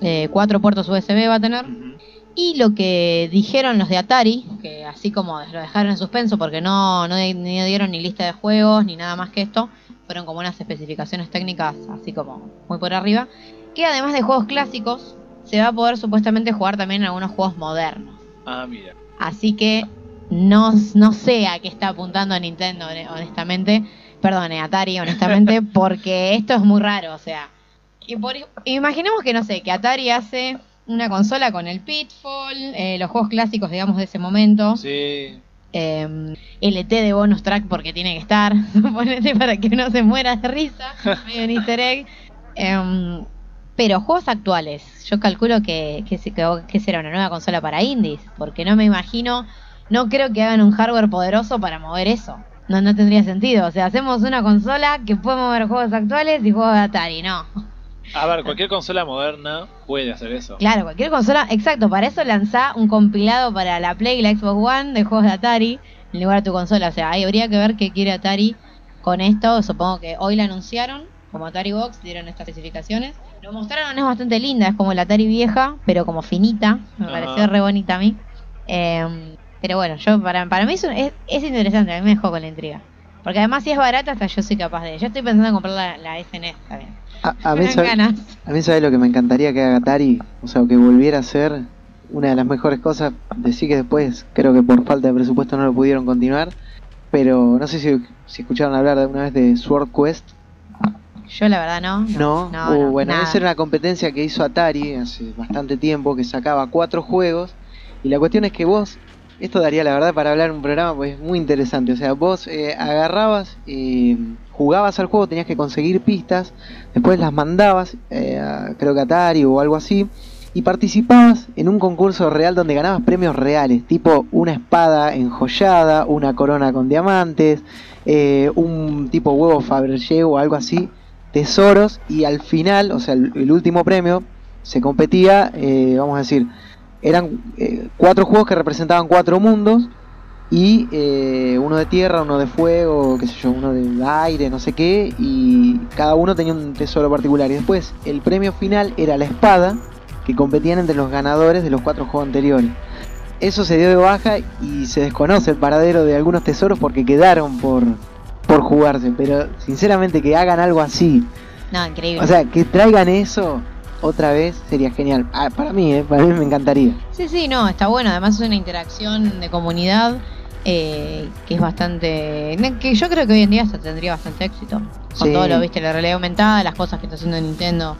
eh, cuatro puertos USB va a tener. Y lo que dijeron los de Atari, que así como lo dejaron en suspenso porque no, no, no dieron ni lista de juegos ni nada más que esto, fueron como unas especificaciones técnicas así como muy por arriba, que además de juegos clásicos, se va a poder supuestamente jugar también en algunos juegos modernos. Ah, mira. Así que no, no sé a qué está apuntando Nintendo, honestamente. Perdone, Atari, honestamente, porque esto es muy raro, o sea. Y por, imaginemos que, no sé, que Atari hace una consola con el Pitfall, eh, los juegos clásicos, digamos, de ese momento. Sí. Eh, LT de bonus track porque tiene que estar, suponete para que no se muera de risa, medio un easter egg. Em, pero juegos actuales, yo calculo que, que, que, será una nueva consola para indies, porque no me imagino, no creo que hagan un hardware poderoso para mover eso. No, no tendría sentido. O sea, hacemos una consola que puede mover juegos actuales y juegos de Atari, no. A ver, cualquier consola moderna puede hacer eso. Claro, cualquier consola, exacto, para eso lanzá un compilado para la Play y la Xbox One de juegos de Atari en lugar de tu consola. O sea, ahí habría que ver qué quiere Atari con esto. Supongo que hoy la anunciaron, como Atari Box dieron estas especificaciones. Lo mostraron, es bastante linda, es como la Atari vieja, pero como finita. Me pareció re bonita a mí. Eh, pero bueno, yo para, para mí es, es, es interesante, a mí me dejó con la intriga. Porque además si es barata, hasta yo soy capaz de... Yo estoy pensando en comprar la, la SNES también. A, a mí, sabe- ganas. a mí sabe lo que me encantaría que haga Atari, o sea, que volviera a ser una de las mejores cosas. Decir que después, creo que por falta de presupuesto no lo pudieron continuar. Pero no sé si, si escucharon hablar de una vez de Sword Quest. Yo la verdad no. No, no, Uh, no, bueno, nada. esa era una competencia que hizo Atari hace bastante tiempo, que sacaba cuatro juegos. Y la cuestión es que vos, esto daría la verdad para hablar un programa, pues es muy interesante. O sea, vos eh, agarrabas, jugabas al juego, tenías que conseguir pistas, después las mandabas, eh, a- creo que Atari o algo así, y participabas en un concurso real donde ganabas premios reales, tipo una espada enjollada, una corona con diamantes, eh, un tipo huevo Fabergé o algo así, tesoros, y al final, o sea, el, el último premio, se competía, eh, vamos a decir, eran eh, cuatro juegos que representaban cuatro mundos, y eh, uno de tierra, uno de fuego, qué sé yo, uno de aire, no sé qué, y cada uno tenía un tesoro particular. Y después el premio final era la espada, que competían entre los ganadores de los cuatro juegos anteriores. Eso se dio de baja y se desconoce el paradero de algunos tesoros porque quedaron por, por jugarse. Pero sinceramente que hagan algo así, No, increíble. o sea, que traigan eso otra vez sería genial. Ah, para mí, eh, para mí me encantaría. Sí, sí, no, está bueno. Además es una interacción de comunidad eh, que es bastante... Que yo creo que hoy en día hasta tendría bastante éxito. Con Sí. todo lo, viste, la realidad aumentada, las cosas que está haciendo Nintendo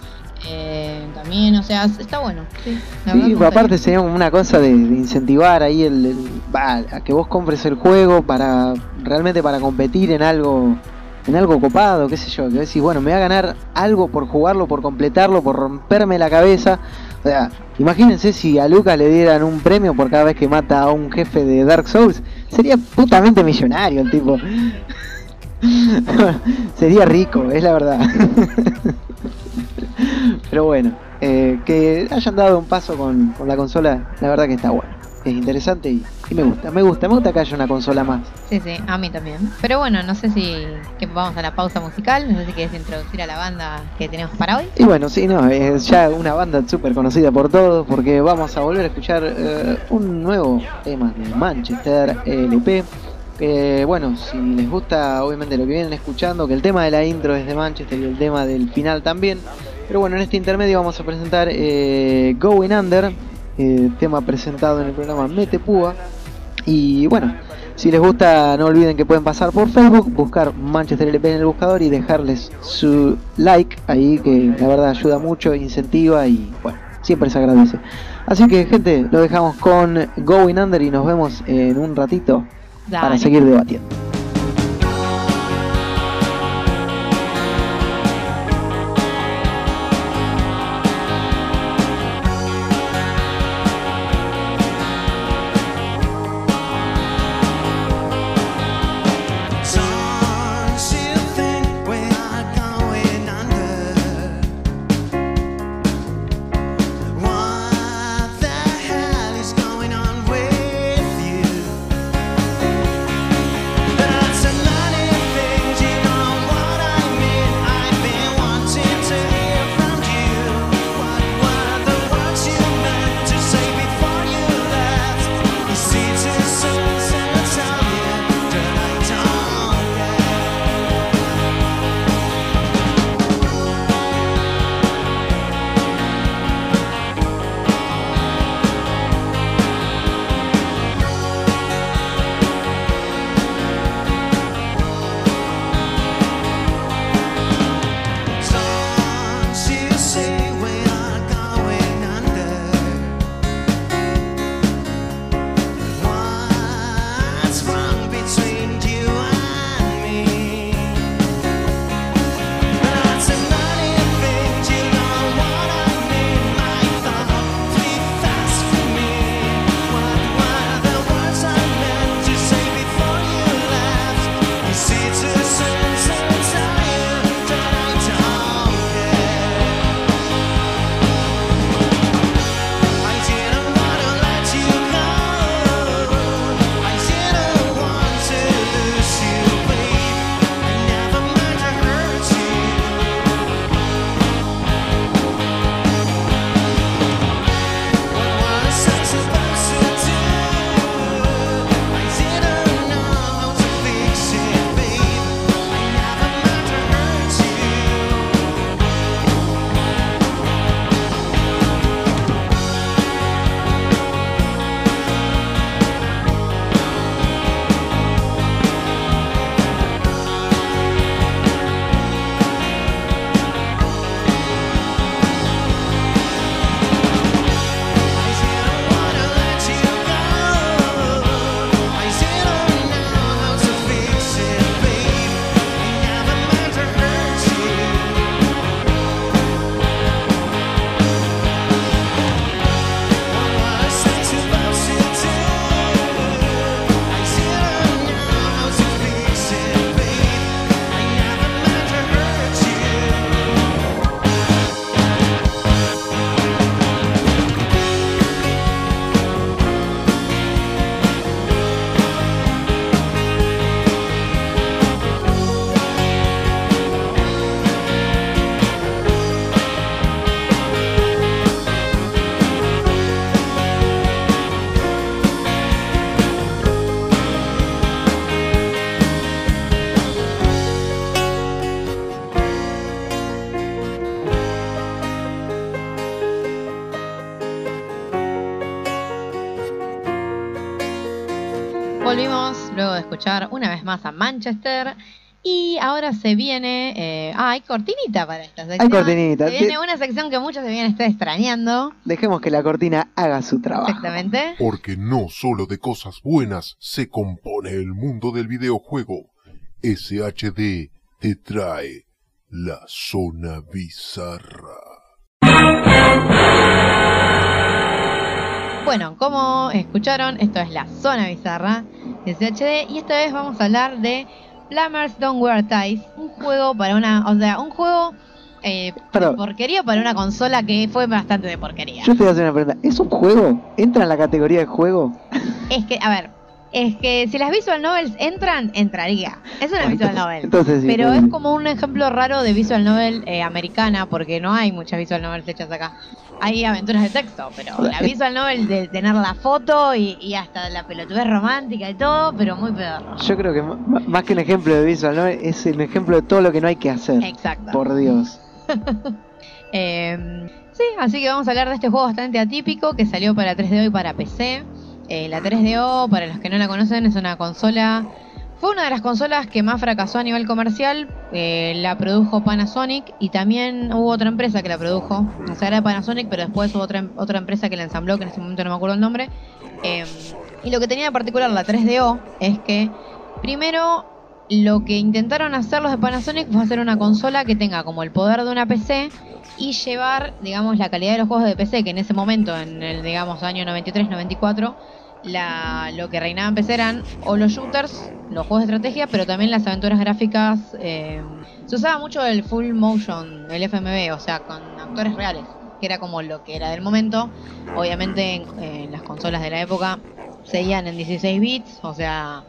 eh, también. O sea, está bueno. Sí, Sí, aparte sería una cosa de, de incentivar ahí el, el- a que vos compres el juego para realmente para competir en algo en algo copado, qué sé yo, que decís, bueno, me va a ganar algo por jugarlo, por completarlo, por romperme la cabeza. O sea, imagínense si a Lucas le dieran un premio por cada vez que mata a un jefe de Dark Souls, sería putamente millonario el tipo. sería rico, es la verdad. Pero bueno, eh, que hayan dado un paso con, con la consola, la verdad que está bueno. Es interesante y, y me gusta, me gusta, me gusta que haya una consola más. Sí, sí, a mí también. Pero bueno, no sé si que vamos a la pausa musical. No sé si quieres introducir a la banda que tenemos para hoy. Y bueno, sí, no, es ya una banda súper conocida por todos porque vamos a volver a escuchar eh, un nuevo tema de Manchester LP. Que bueno, si les gusta obviamente lo que vienen escuchando, que el tema de la intro es de Manchester y el tema del final también. Pero bueno, en este intermedio vamos a presentar eh, Going Under, eh, tema presentado en el programa Mete Púa. Y bueno, si les gusta, no olviden que pueden pasar por Facebook, buscar Manchester LP en el buscador y dejarles su like ahí, que la verdad ayuda mucho, incentiva y bueno, siempre se agradece. Así que, gente, lo dejamos con Going Under y nos vemos en un ratito para seguir debatiendo. Escuchar una vez más a Manchester. Y ahora se viene. eh, ah, hay cortinita para esta sección. cortinita. Se viene una sección que muchos debían estar extrañando. Dejemos que la cortina haga su trabajo. Exactamente. Porque no solo de cosas buenas se compone el mundo del videojuego. SHD te trae la zona bizarra. Bueno, como escucharon, esto es la zona bizarra de CHD. Y esta vez vamos a hablar de Plumbers Don't Wear Ties. Un juego para una. O sea, un juego. Eh, Perdón. porquería para una consola que fue bastante de porquería. Yo te voy a hacer una pregunta. ¿Es un juego? ¿Entra en la categoría de juego? Es que, a ver, es que si las visual novels entran, entraría. Es una visual novel. Entonces sí. Pero entonces es como un ejemplo raro de visual novel eh, americana, porque no hay muchas visual novels hechas acá. Hay aventuras de texto, pero la visual novel de tener la foto y, y hasta la pelotudez romántica y todo, pero muy pedorro. Yo creo que más que un ejemplo de visual, ¿no? Es un ejemplo de todo lo que no hay que hacer. Exacto. Por Dios. Eh, sí, así que vamos a hablar de este juego bastante atípico que salió para 3DO y para PC. Eh, la 3DO, para los que no la conocen, es una consola. Fue una de las consolas que más fracasó a nivel comercial. Eh, la produjo Panasonic y también hubo otra empresa que la produjo. O sea, era Panasonic, pero después hubo otra, otra empresa que la ensambló, que en este momento no me acuerdo el nombre. Eh, y lo que tenía de particular la 3DO es que, primero, lo que intentaron hacer los de Panasonic fue hacer una consola que tenga como el poder de una PC y llevar, digamos, la calidad de los juegos de PC, que en ese momento, en el, digamos, año 93-94, la, lo que reinaba en PC eran o los shooters, los juegos de estrategia, pero también las aventuras gráficas. eh, se usaba mucho el full motion, el FMV, o sea, con actores reales, que era como lo que era del momento. Obviamente, en, en las consolas de la época seguían en 16 bits, o sea,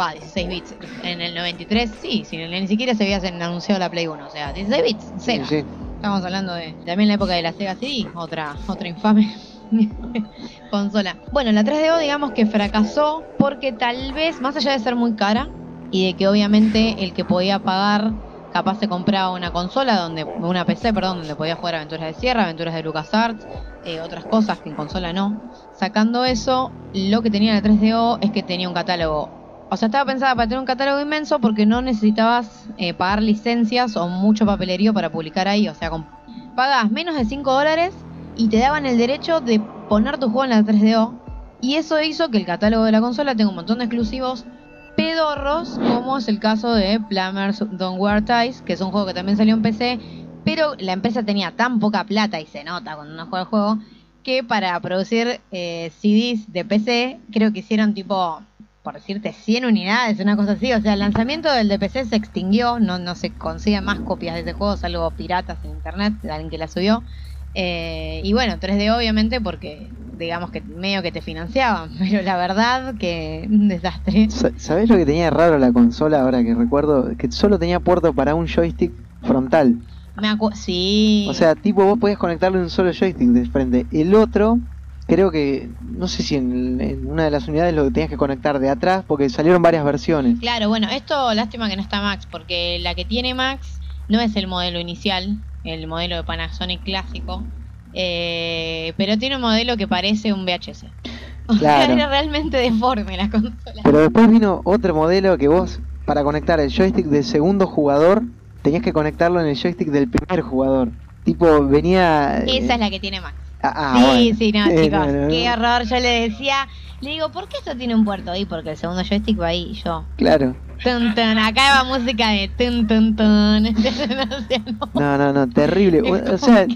va, 16 bits. En el 93, sí, si, ni siquiera se había anunciado la Play 1, o sea, 16 bits, Sega. Sí, sí. Estamos hablando de también la época de la Sega CD, otra, otra infame consola. Bueno, la 3DO digamos que fracasó porque tal vez, más allá de ser muy cara y de que obviamente el que podía pagar capaz se compraba una consola donde una PC, perdón, donde podía jugar aventuras de Sierra, aventuras de LucasArts, eh, otras cosas que en consola no. Sacando eso, lo que tenía la 3DO es que tenía un catálogo o sea, estaba pensada para tener un catálogo inmenso porque no necesitabas eh, pagar licencias o mucho papelerío para publicar ahí. O sea, pagabas menos de 5 dólares y te daban el derecho de poner tu juego en la 3DO. Y eso hizo que el catálogo de la consola tenga un montón de exclusivos pedorros, como es el caso de Plumbers Don't Wear Ties, que es un juego que también salió en PC, pero la empresa tenía tan poca plata y se nota cuando uno juega el juego, que para producir eh, CDs de PC, creo que hicieron tipo por decirte 100 unidades, una cosa así. O sea, el lanzamiento del DPC se extinguió, no, no se consiguen más copias de ese juego, salvo piratas en internet, de alguien que la subió. Eh, y bueno, 3D obviamente porque digamos que medio que te financiaban, pero la verdad que un desastre. Sa- ¿Sabés lo que tenía raro la consola ahora que recuerdo? Que solo tenía puerto para un joystick frontal. Me acu- sí. O sea, tipo vos podías conectarle un solo joystick de frente. El otro, creo que, no sé si en, en una de las unidades lo tenías que conectar de atrás porque salieron varias versiones. Claro, bueno, esto lástima que no está Max, porque la que tiene Max no es el modelo inicial, el modelo de Panasonic clásico, eh, pero tiene un modelo que parece un VHS. O sea, era realmente deforme la consola. Pero después vino otro modelo que vos, para conectar el joystick del segundo jugador, tenías que conectarlo en el joystick del primer jugador. Tipo, venía... eh, Esa es la que tiene Max. ah, ah, sí, bueno. sí, no, Eh, chicos, no, no, qué horror. Yo le decía, le digo, ¿por qué esto tiene un puerto ahí? Porque el segundo joystick va ahí, yo. Claro. Tun, tun, acá va música de tun, tun, tun. No. No, no, terrible. O, sea,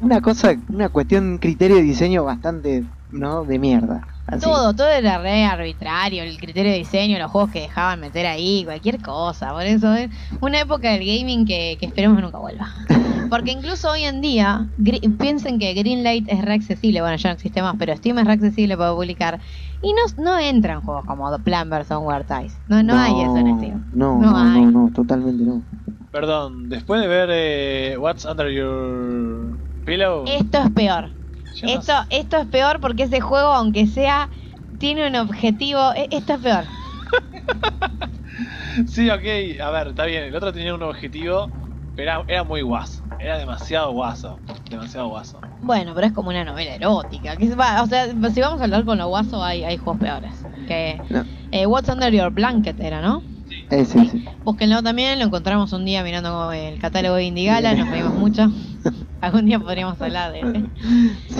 una cosa, una cuestión, criterio de diseño bastante, ¿no? De mierda. Así. Todo, todo era re arbitrario, el criterio de diseño, los juegos que dejaban meter ahí, cualquier cosa. Por eso es una época del gaming que, que esperemos que nunca vuelva. Porque incluso hoy en día, piensen que Greenlight es re accesible, bueno, ya no existe más, pero Steam es re accesible para publicar. Y no, no entran juegos como The Plumbers on War Ties. No, no, hay eso en Steam. No, No no, hay. no, no, totalmente no. Perdón, después de ver eh, What's Under Your Pillow. Esto es peor. Esto, esto es peor porque ese juego, aunque sea, tiene un objetivo. e- Esto es peor. Sí, ok, a ver, está bien. El otro tenía un objetivo, pero era, era muy guaso. Era demasiado guaso. Demasiado guaso. Bueno, pero es como una novela erótica. Que va- o sea, si vamos a hablar con lo guaso, hay, hay juegos peores. Que No. Eh, What's Under Your Blanket era, ¿no? Ese, ese. Búsquenlo también, lo encontramos un día mirando el catálogo de Indigala, nos reímos mucho. Algún día podríamos hablar de ese.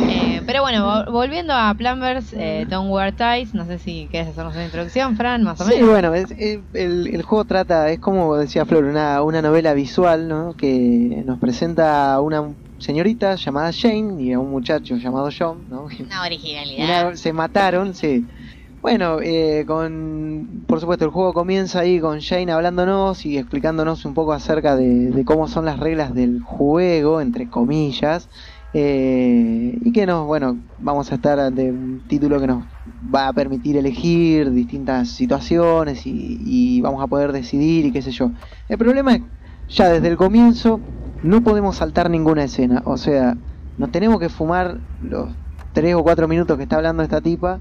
Eh, pero bueno, vol- volviendo a Plumbers, eh, Don't Wear Ties, no sé si querés hacernos una introducción, Fran, más o Sí, menos. bueno, es- eh, el, el juego trata, es como decía Flor, una, una novela visual, ¿no? Que nos presenta a una señorita llamada Jane y a un muchacho llamado John, ¿no? Una originalidad. Una- se mataron, sí. Bueno, eh, con, por supuesto, el juego comienza ahí con Jane hablándonos y explicándonos un poco acerca de, cómo son las reglas del juego, entre comillas, eh, y que nos, bueno, vamos a estar ante un título que nos va a permitir elegir distintas situaciones y, y vamos a poder decidir y qué sé yo. El problema es, ya desde el comienzo, no podemos saltar ninguna escena, o sea, nos tenemos que fumar los tres o cuatro minutos que está hablando esta tipa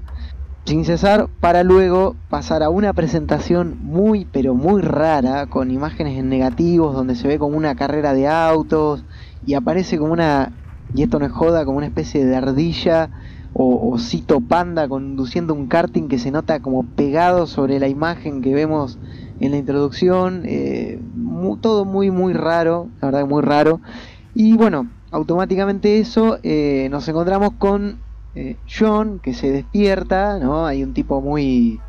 sin cesar para luego pasar a una presentación muy pero muy rara con imágenes en negativos donde se ve como una carrera de autos y aparece como una y esto no es joda como una especie de ardilla o, o cito panda conduciendo un karting que se nota como pegado sobre la imagen que vemos en la introducción eh, todo muy muy raro la verdad muy raro. Y bueno automáticamente eso eh, nos encontramos con eh, John que se despierta, ¿no? Hay un tipo muy,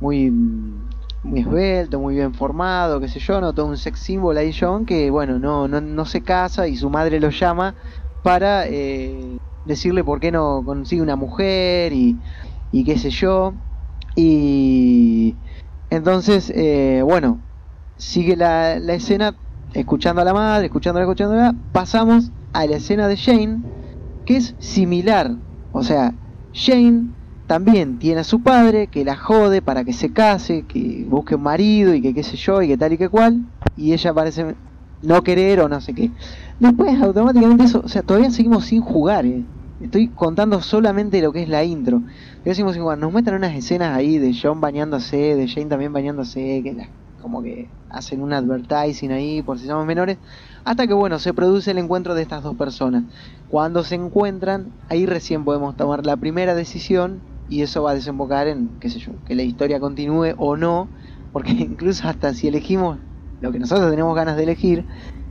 muy, muy esbelto, muy bien formado, qué sé yo, ¿no? Todo un sex symbol ahí John que, bueno, no, no, no se casa y su madre lo llama para eh, decirle por qué no consigue una mujer y, y qué sé yo. Y entonces, eh, bueno, sigue la, la escena escuchando a la madre, escuchándola, escuchándola, pasamos a la escena de Jane, que es similar. O sea, Jane también tiene a su padre que la jode para que se case, que busque un marido y que qué sé yo y que tal y que cual, y ella parece no querer o no sé qué. Después automáticamente eso, o sea, todavía seguimos sin jugar, eh. Estoy contando solamente lo que es la intro. Todavía seguimos sin jugar. Nos muestran unas escenas ahí de John bañándose, de Jane también bañándose, que la- como que hacen un advertising ahí por si somos menores. Hasta que bueno, se produce el encuentro de estas dos personas. Cuando se encuentran, ahí recién podemos tomar la primera decisión y eso va a desembocar en, qué sé yo, que la historia continúe o no, porque incluso hasta si elegimos lo que nosotros tenemos ganas de elegir,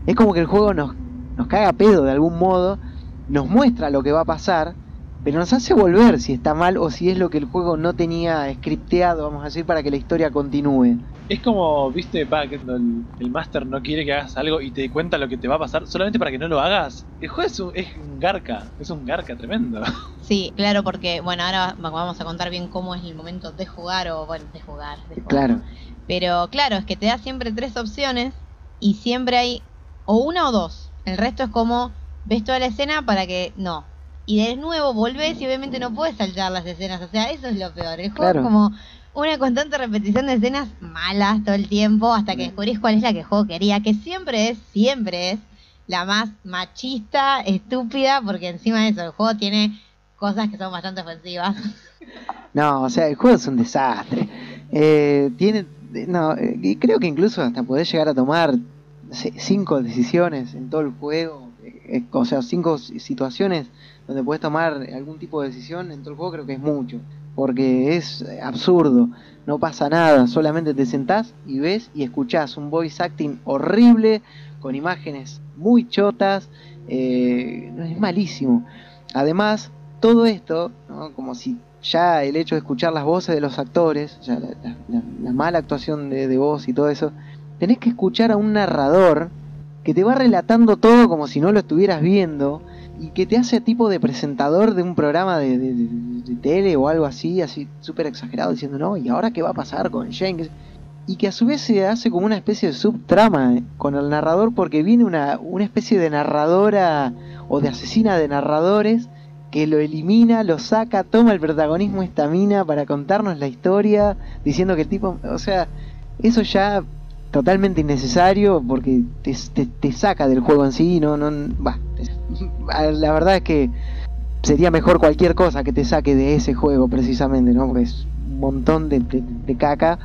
es como que el juego nos, nos caga pedo de algún modo, nos muestra lo que va a pasar, pero nos hace volver si está mal o si es lo que el juego no tenía scripteado, vamos a decir, para que la historia continúe. Es como, viste, pa, que cuando el, el máster no quiere que hagas algo y te cuenta lo que te va a pasar solamente para que no lo hagas. El juego es un, es un garca, es un garca tremendo. Sí, claro, porque, bueno, ahora va- vamos a contar bien cómo es el momento de jugar o, bueno, de jugar. de jugar. Claro. Pero claro, es que te da siempre tres opciones y siempre hay o una o dos. El resto es como ves toda la escena para que no. Y de nuevo volvés y obviamente no puedes saltar las escenas. O sea, eso es lo peor. El juego Claro. es como una constante repetición de escenas malas todo el tiempo hasta que descubrís cuál es la que el juego quería. Que siempre es, siempre es la más machista, estúpida, porque encima de eso el juego tiene cosas que son bastante ofensivas. No, o sea, el juego es un desastre. Eh, tiene, no, eh, y creo que incluso hasta podés llegar a tomar cinco decisiones en todo el juego. Eh, o sea, cinco si- situaciones donde podés tomar algún tipo de decisión en todo el juego creo que es mucho. Porque es eh, absurdo, no pasa nada, solamente te sentás y ves y escuchás un voice acting horrible, con imágenes muy chotas, eh, es malísimo. Además, todo esto, como si ya el hecho de escuchar las voces de los actores, ya la- la mala actuación de, de voz y todo eso, tenés que escuchar a un narrador que te va relatando todo como si no lo estuvieras viendo y que te hace tipo de presentador de un programa de, de- tele o algo así, así súper exagerado, diciendo, no, ¿y ahora qué va a pasar con Jane? Y que a su vez se hace como una especie de subtrama eh, con el narrador porque viene una, una especie de narradora o de asesina de narradores que lo elimina, lo saca, toma el protagonismo esta mina para contarnos la historia, diciendo que el tipo, o sea, eso ya totalmente innecesario porque te, te- te saca del juego en sí, no, no, te- la verdad es que sería mejor cualquier cosa que te saque de ese juego precisamente, ¿no? Porque es un montón de, caca,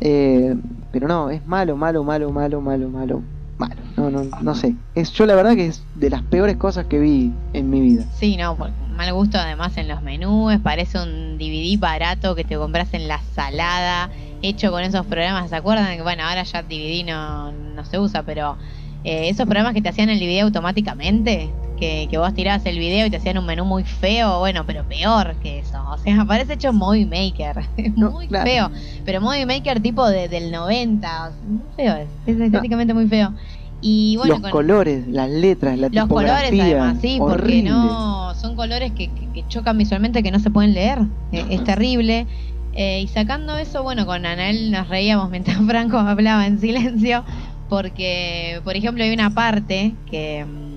eh, pero no, es malo, malo, malo, malo, malo, malo, malo, no, no, no sé, es yo la verdad que es de las peores cosas que vi en mi vida. Sí, no, mal gusto además en los menús, parece un DVD barato que te compras en la salada, hecho con esos programas, ¿se acuerdan? Bueno, ahora ya DVD no, no se usa, pero eh, esos programas que te hacían el video automáticamente, que, que vos tirabas el video y te hacían un menú muy feo, bueno, pero peor que eso, o sea, parece hecho Movie Maker, es No, muy claro. feo, pero Movie Maker tipo de- del 90, o sea, muy feo es, es estéticamente muy feo. Y bueno, los con- colores, las letras, la los colores tipografía, además, sí, porque horrible. no son colores que, que- que chocan visualmente que no se pueden leer. Eh, es terrible. Eh, y sacando eso, bueno, con Anael nos reíamos mientras Franco hablaba en silencio, porque, por ejemplo, hay una parte que, mm,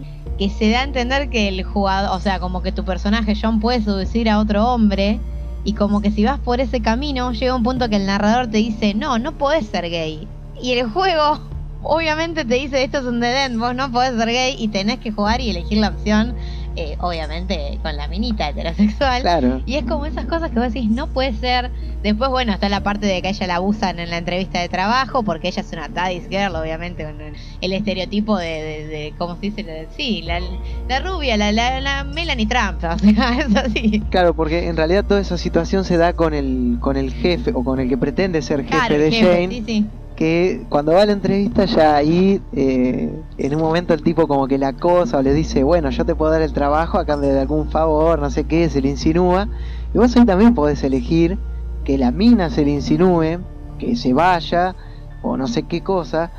que se da a entender que el jugador, o sea, como que tu personaje John puede seducir a otro hombre, y como que si vas por ese camino, llega un punto que el narrador te dice, no, no podés ser gay. Y el juego obviamente te dice esto es un dead vos no podés ser gay y tenés que jugar y elegir la opción, eh, obviamente con la minita heterosexual. Claro. Y es como esas cosas que vos decís, no puede ser. Después, bueno, está la parte de que a ella la abusan en la entrevista de trabajo, porque ella es una daddy's girl, obviamente, con el, estereotipo de, de, de- ¿cómo se dice? Sí, la, la rubia, la, la, la Melanie Trump, o sea, es así. Claro, porque en realidad toda esa situación se da con el con el jefe o con el que pretende ser jefe Claro, de jefe, Jane, sí, sí. Que cuando va a la entrevista ya ahí eh, en un momento el tipo como que la acosa o le dice, bueno, yo te puedo dar el trabajo a cambio de algún favor, no sé qué, se le insinúa. Y vos ahí también podés elegir que la mina se le insinúe, que se vaya o no sé qué cosa.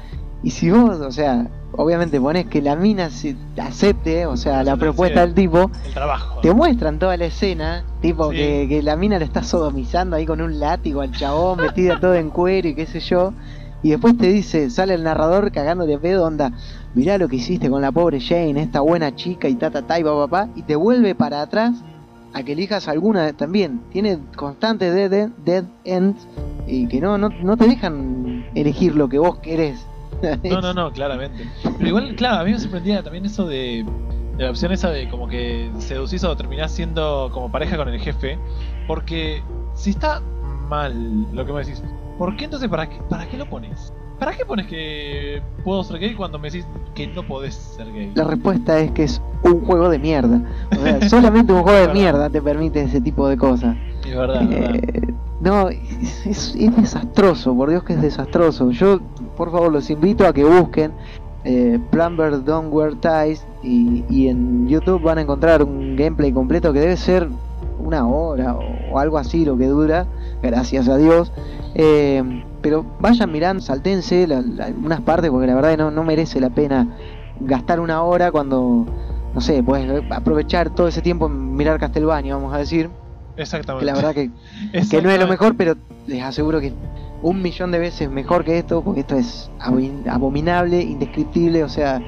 Y si vos, o sea, obviamente pones que la mina se acepte, o sea, la propuesta del tipo, El trabajo. te muestran toda la escena, tipo Sí. que, que la mina le está sodomizando ahí con un látigo al chabón, vestida todo en cuero y qué sé yo. Y después te dice, sale el narrador cagando de pedo, onda, mirá lo que hiciste con la pobre Jane, esta buena chica y ta ta ta y pa pa pa", y te vuelve para atrás a que elijas alguna también. Tiene constantes dead, dead ends y que no, no, no te dejan elegir lo que vos querés. No, no, no, claramente. Pero igual, claro, a mí me sorprendía también eso de, de la opción esa de como que seducís o terminás siendo como pareja con el jefe. Porque si está mal lo que me decís, ¿por qué entonces para qué, para qué lo pones? ¿Para qué pones que puedo ser gay cuando me decís que no podés ser gay? La respuesta es que es un juego de mierda. O sea, solamente un juego de mierda te permite ese tipo de cosas. Es verdad. Eh, no, es, es- es desastroso, por Dios que es desastroso. Yo, por favor, los invito a que busquen eh, Plumber Don't Wear Ties y, y en YouTube van a encontrar un gameplay completo que debe ser una hora o algo así lo que dura, gracias a Dios. Eh, pero vayan mirando, saltense la- la- algunas partes porque la verdad no, no merece la pena gastar una hora cuando, no sé, puedes aprovechar todo ese tiempo en mirar Castlevania, vamos a decir. Exactamente. Que la verdad que que no es lo mejor, pero les aseguro que un millón de veces mejor que esto, porque esto es abomin- abominable, indescriptible, o sea,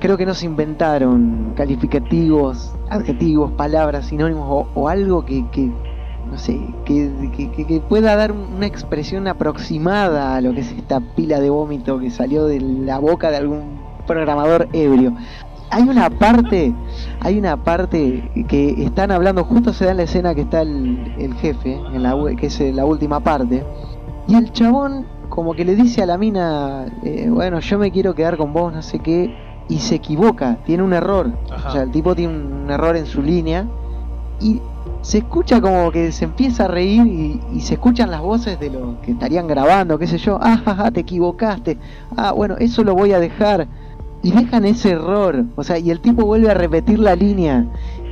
creo que no se inventaron calificativos, adjetivos, palabras, sinónimos o, o algo que, que, no sé, que, que- que- que pueda dar una expresión aproximada a lo que es esta pila de vómito que salió de la boca de algún programador ebrio. Hay una parte, hay una parte que están hablando, justo se da en la escena que está el, el jefe, en la, que es eh, la última parte, y el chabón como que le dice a la mina, eh, bueno, yo me quiero quedar con vos, no sé qué, y se equivoca, tiene un error, Ajá. o sea, el tipo tiene un error en su línea, y se escucha como que se empieza a reír y, y se escuchan las voces de los que estarían grabando, qué sé yo, ah, jaja, te equivocaste, ah, bueno, eso lo voy a dejar. Y dejan ese error, o sea, y el tipo vuelve a repetir la línea,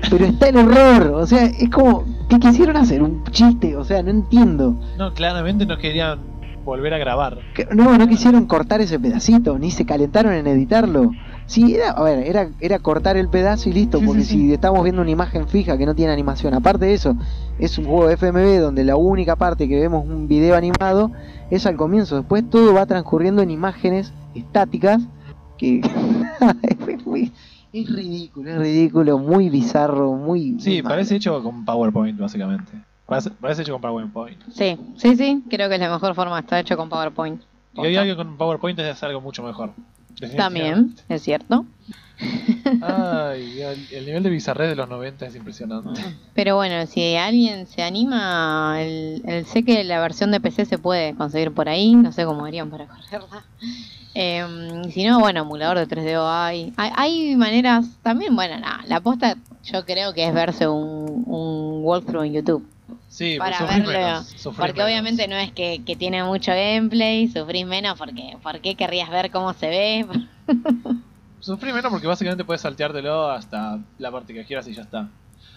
pero está el error, o sea, es como, ¿qué quisieron hacer? ¿Un chiste? O sea, no entiendo. No, claramente no querían volver a grabar. No, no quisieron cortar ese pedacito, ni se calentaron en editarlo. Sí, era, a ver, era, era cortar el pedazo y listo, Sí, porque sí, sí. si estamos viendo una imagen fija que no tiene animación, aparte de eso, es un juego de FMV donde la única parte que vemos un video animado es al comienzo, después todo va transcurriendo en imágenes estáticas que es, muy- es ridículo, es ridículo, muy bizarro, muy... Sí, muy parece hecho con PowerPoint, básicamente. Parece, parece hecho con PowerPoint. Sí, sí, sí, creo que es la mejor forma, está hecho con PowerPoint. Y hoy algo con PowerPoint es hacer algo mucho mejor. También, es cierto. Ay, el, el nivel de bizarrés de los 90 es impresionante. Pero bueno, si alguien se anima, el, el- sé que la versión de PC se puede conseguir por ahí, no sé cómo harían para correrla. Eh, y si no, bueno, emulador de 3DO hay. Hay, hay maneras, también, bueno, nada, la aposta yo creo que es verse un, un walkthrough en YouTube. Sí, para sufrís verlo. menos, porque menos. obviamente no es que, que tiene mucho gameplay, sufrís menos porque ¿por qué querrías ver cómo se ve? Sufrí menos porque básicamente puedes salteártelo hasta la parte que quieras y ya está.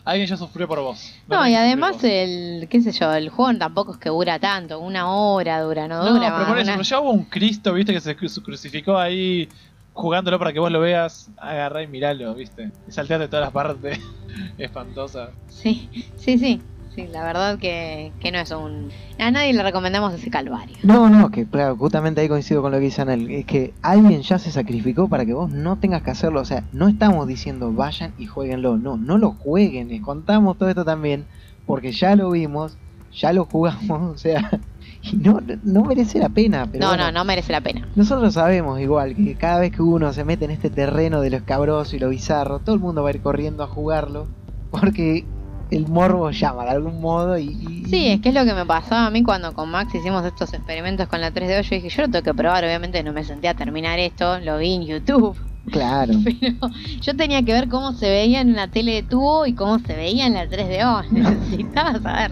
Alguien ya sufrió por vos. No, y además el, qué sé yo, el juego tampoco es que dura tanto, una hora dura, no. No, dura pero más, por eso, una- ya hubo un Cristo, viste, que se cru- crucificó ahí jugándolo para que vos lo veas. Agarrá y miralo, viste. Y salteate todas las partes espantosas. Sí, sí, sí, sí, la verdad que, que no es un... A nadie le recomendamos ese calvario. No, no, que claro, justamente ahí coincido con lo que dice Anel. Es que alguien ya se sacrificó para que vos no tengas que hacerlo. O sea, no estamos diciendo vayan y jueguenlo. No, no lo jueguen. Les contamos todo esto también. Porque ya lo vimos, ya lo jugamos. O sea, y no, no merece la pena. Pero no, bueno, no, no merece la pena. Nosotros sabemos igual que cada vez que uno se mete en este terreno de lo escabroso y lo bizarro, todo el mundo va a ir corriendo a jugarlo. Porque el morbo llama de algún modo y... Sí, es que es lo que me pasaba a mí cuando con Max hicimos estos experimentos con la 3DO. Yo dije, yo lo tengo que probar, obviamente no me senté a terminar esto, lo vi en YouTube. Claro. Pero yo tenía que ver cómo se veía en la tele de tubo y cómo se veía en la 3DO. Necesitaba saber.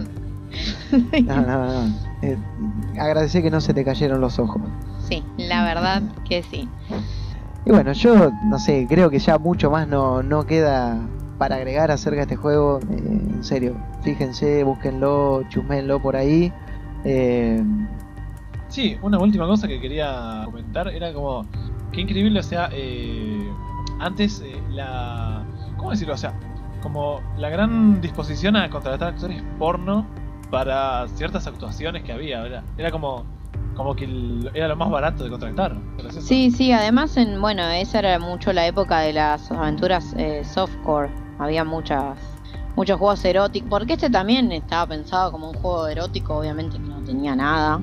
No, no, no. Eh, agradecer que no se te cayeron los ojos. Sí, la verdad que sí. Y bueno, yo no sé, creo que ya mucho más no, no queda para agregar acerca de este juego. Eh, en serio, fíjense, búsquenlo, chusmenlo por ahí. Eh, Sí, una última cosa que quería comentar era como qué increíble, o sea, eh, antes eh, la ¿cómo decirlo? O sea, como la gran disposición a contratar actores porno para ciertas actuaciones que había, ¿verdad? Era como como que el- era lo más barato de contratar. Sí, sí, además, en bueno, esa era mucho la época de las aventuras eh, softcore. Había muchas muchos juegos eróticos. Porque este también estaba pensado como un juego erótico, obviamente que no tenía nada.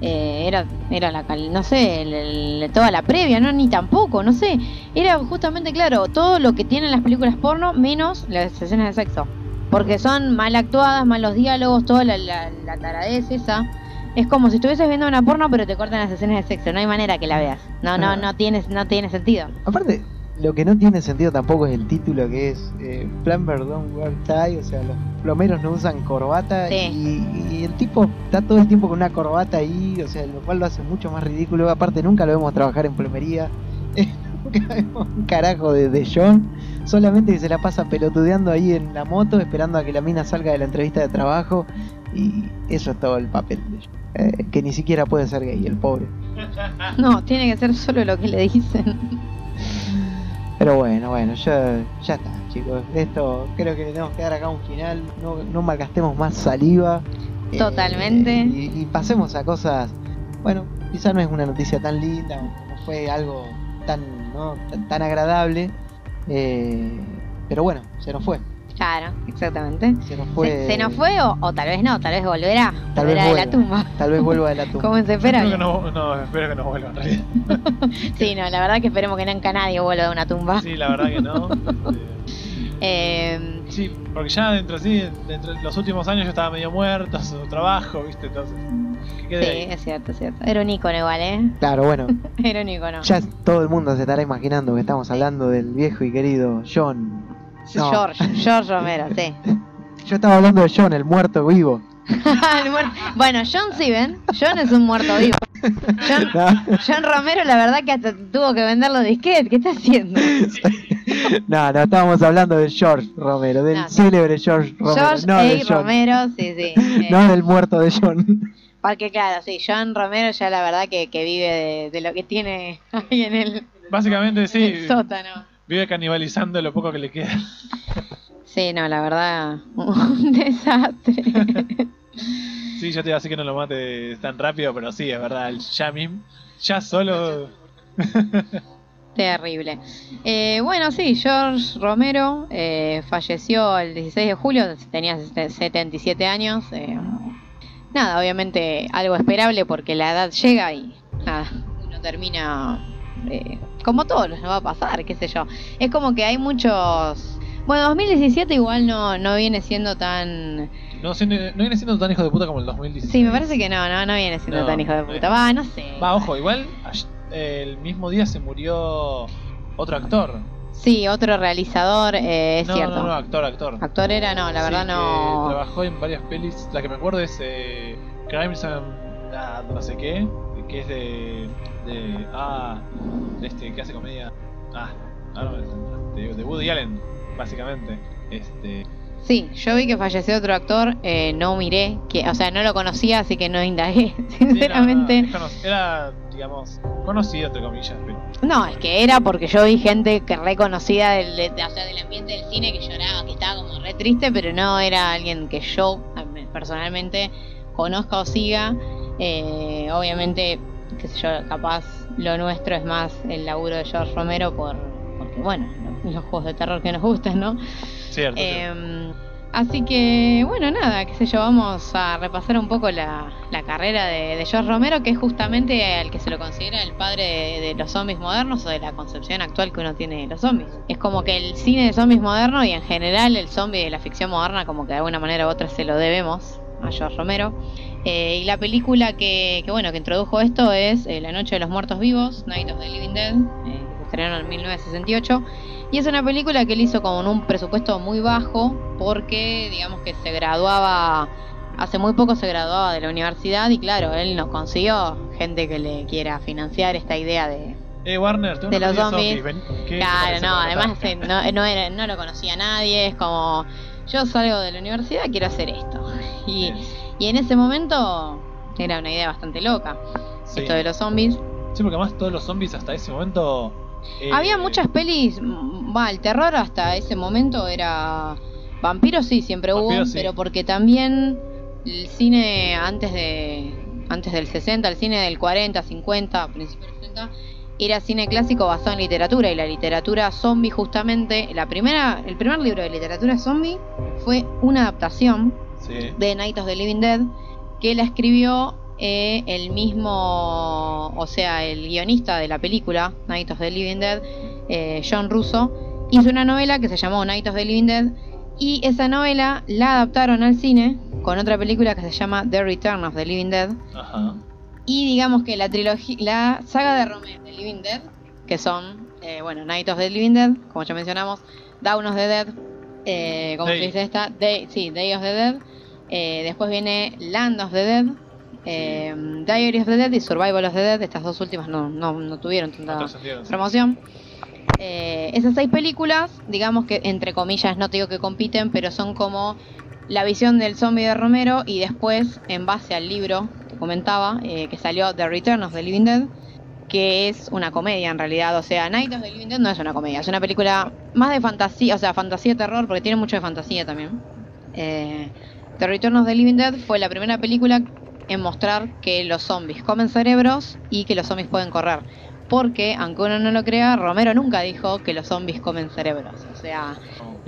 Eh, era era la cal- no sé, el- el- toda la previa, no ni tampoco, no sé. Era justamente claro, todo lo que tienen las películas porno menos las escenas de sexo. Porque son mal actuadas, malos diálogos, toda la, la, la taradez esa. Es como si estuvieses viendo una porno pero te cortan las escenas de sexo, no hay manera que la veas. No, no, Ah. no tienes, no tiene sentido. aparte, lo que no tiene sentido tampoco es el título que es eh, Plumber Don't Wear Tie, o sea, los plomeros no usan corbata Sí. y, y el tipo está todo el tiempo con una corbata ahí, o sea, lo cual lo hace mucho más ridículo. Aparte, nunca lo vemos trabajar en plomería. nunca vemos un carajo de, de John, solamente que se la pasa pelotudeando ahí en la moto, esperando a que la mina salga de la entrevista de trabajo. Y eso es todo el papel de John. Eh, que ni siquiera puede ser gay, el pobre. No, tiene que ser solo lo que le dicen. Pero bueno, bueno, ya, ya está, chicos. Esto creo que le tenemos que dar acá un final. No, no malgastemos más saliva. Eh, Totalmente. y, y pasemos a cosas. Bueno, quizá no es una noticia tan linda, no fue algo tan, ¿no? tan, tan agradable. eh, pero bueno, se nos fue. Claro, exactamente. Se nos fue. ¿Se, se nos fue o, o tal vez no? Tal vez volverá. Tal vez volverá de la vuelva. tumba. Tal vez vuelva de la tumba. Como se espera. Que no, no, espero que no vuelva en realidad. Sí, no, la verdad que esperemos que nunca nadie vuelva de una tumba. Sí, la verdad que no. Eh, Sí, porque ya dentro sí, dentro de los últimos años yo estaba medio muerto, su trabajo, viste, entonces. Sí, ahí. es cierto, es cierto. Era un ícono igual, ¿eh? Claro, bueno, Era un ícono. ya todo el mundo se estará imaginando que estamos hablando del viejo y querido John. No. George, George Romero, sí. Yo estaba hablando de John, el muerto vivo. El bueno, John sí, ¿ven? John es un muerto vivo. John, No. John Romero, la verdad que hasta tuvo que vender los disquetes. ¿Qué está haciendo? No, no, estábamos hablando de George Romero, del No, sí. célebre George Romero, George no de. John, Romero, sí, sí. Eh, no del muerto de John. Porque claro, sí, John Romero ya la verdad que, que vive de, de lo que tiene ahí en el, Básicamente en sí, el sótano. Vive canibalizando lo poco que le queda. Sí, no, la verdad, un desastre. Sí, yo te iba a decir que no lo mate tan rápido, pero sí, es verdad, el ya mismo, ya solo. Terrible. Eh, bueno, sí, George Romero eh, falleció el 16 de julio, tenía 77 años. eh, nada, obviamente algo esperable porque la edad llega y nada, uno termina eh, como todos nos va a pasar, qué sé yo. Es como que hay muchos... Bueno, 2017 igual no, no viene siendo tan... No, viene siendo tan hijo de puta como el 2016. Sí, me parece que no, no, no viene siendo No, tan hijo de puta. Va, no sé. Va, ojo, igual, el mismo día se murió otro actor. Sí, otro realizador, eh, es no, cierto. no, no, actor, actor. Actor era, no, la Sí, verdad que no. Trabajó en varias pelis. La que me acuerdo es eh, Crimes and ah, no sé qué, que es de, de ah, de este que hace comedia. Ah, me- de, de Woody Allen, básicamente. Este, Sí, yo vi que falleció otro actor, eh, no miré, que, o sea, no lo conocía, así que no indagué, sinceramente. Sí, no, no, era, digamos, conocido entre comillas, pero No, es que era porque yo vi gente que reconocida del, de- o sea, del ambiente del cine que lloraba, que estaba como re triste, pero no era alguien que yo personalmente conozca o siga. Eh, obviamente, qué sé yo, capaz lo nuestro es más el laburo de George Romero por, porque, bueno, los, los juegos de terror que nos gustan, ¿no? cierto. cierto. Eh, así que, bueno, nada, qué sé yo, vamos a repasar un poco la, la carrera de, de George Romero, que es justamente al que se lo considera el padre de, de los zombies modernos o de la concepción actual que uno tiene de los zombies. Es como que el cine de zombies moderno y en general el zombie de la ficción moderna, como que de alguna manera u otra se lo debemos a George Romero. Eh, y la película que, que, bueno, que introdujo esto es eh, La Noche de los Muertos Vivos, Night of the Living Dead, eh, que se estrenó en 1968. Y es una película que él hizo con un presupuesto muy bajo porque digamos que se graduaba, hace muy poco se graduaba de la universidad y claro, él no consiguió gente que le quiera financiar esta idea de... eh, Warner, de los zombies. ven- ¿qué te Claro, no, además no, era- no lo conocía nadie, es como, yo salgo de la universidad, quiero hacer esto. Y, y en ese momento era una idea bastante loca, Sí. esto de los zombies. Sí, porque además todos los zombies hasta ese momento. eh, Había muchas pelis, va, el terror hasta ese momento era... Vampiros sí, siempre hubo, sí. pero porque también el cine antes de antes del 60, el cine del 40, 50, principios del 60, era cine clásico basado en literatura y la literatura zombie justamente, la primera el primer libro de literatura zombie fue una adaptación Sí. de Night of the Living Dead, que la escribió eh, el mismo, o sea, el guionista de la película Night of the Living Dead, eh, John Russo, hizo una novela que se llamó Night of the Living Dead y esa novela la adaptaron al cine con otra película que se llama The Return of the Living Dead Ajá. Y digamos que la trilogía, la saga de Romero de Living Dead, que son, eh, bueno, Night of the Living Dead, como ya mencionamos, Dawn of the Dead, eh, ¿cómo Day. se dice esta? Day, sí, Day of the Dead. Eh, después viene Land of the Dead, eh, Diary of the Dead y Survival of the Dead. Estas dos últimas no, no, no tuvieron tanta promoción. Eh, esas seis películas, digamos que entre comillas, no te digo que compiten, pero son como la visión del zombie de Romero y después, en base al libro comentaba, eh, que salió The Return of the Living Dead, que es una comedia en realidad. O sea, Night of the Living Dead no es una comedia, es una película más de fantasía, o sea, fantasía terror, porque tiene mucho de fantasía también. Eh, The Return of the Living Dead fue la primera película en mostrar que los zombies comen cerebros y que los zombies pueden correr. Porque, aunque uno no lo crea, Romero nunca dijo que los zombies comen cerebros. O sea,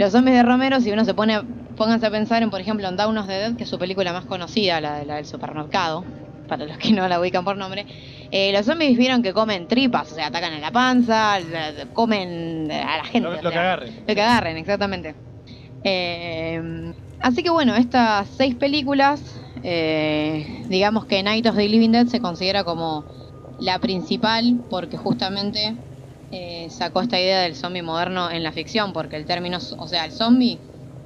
los zombies de Romero, si uno se pone, pónganse a pensar en, por ejemplo, en Dawn of the Dead, que es su película más conocida, la, de- la del supermercado, para los que no la ubican por nombre, eh, los zombies vieron que comen tripas, o sea, atacan en la panza, la- comen a la gente. Lo, que sea, agarre. lo que agarren, exactamente. Eh, así que bueno, estas seis películas, eh, digamos que Night of the Living Dead se considera como la principal porque justamente eh, sacó esta idea del zombie moderno en la ficción, porque el término, o sea, el zombie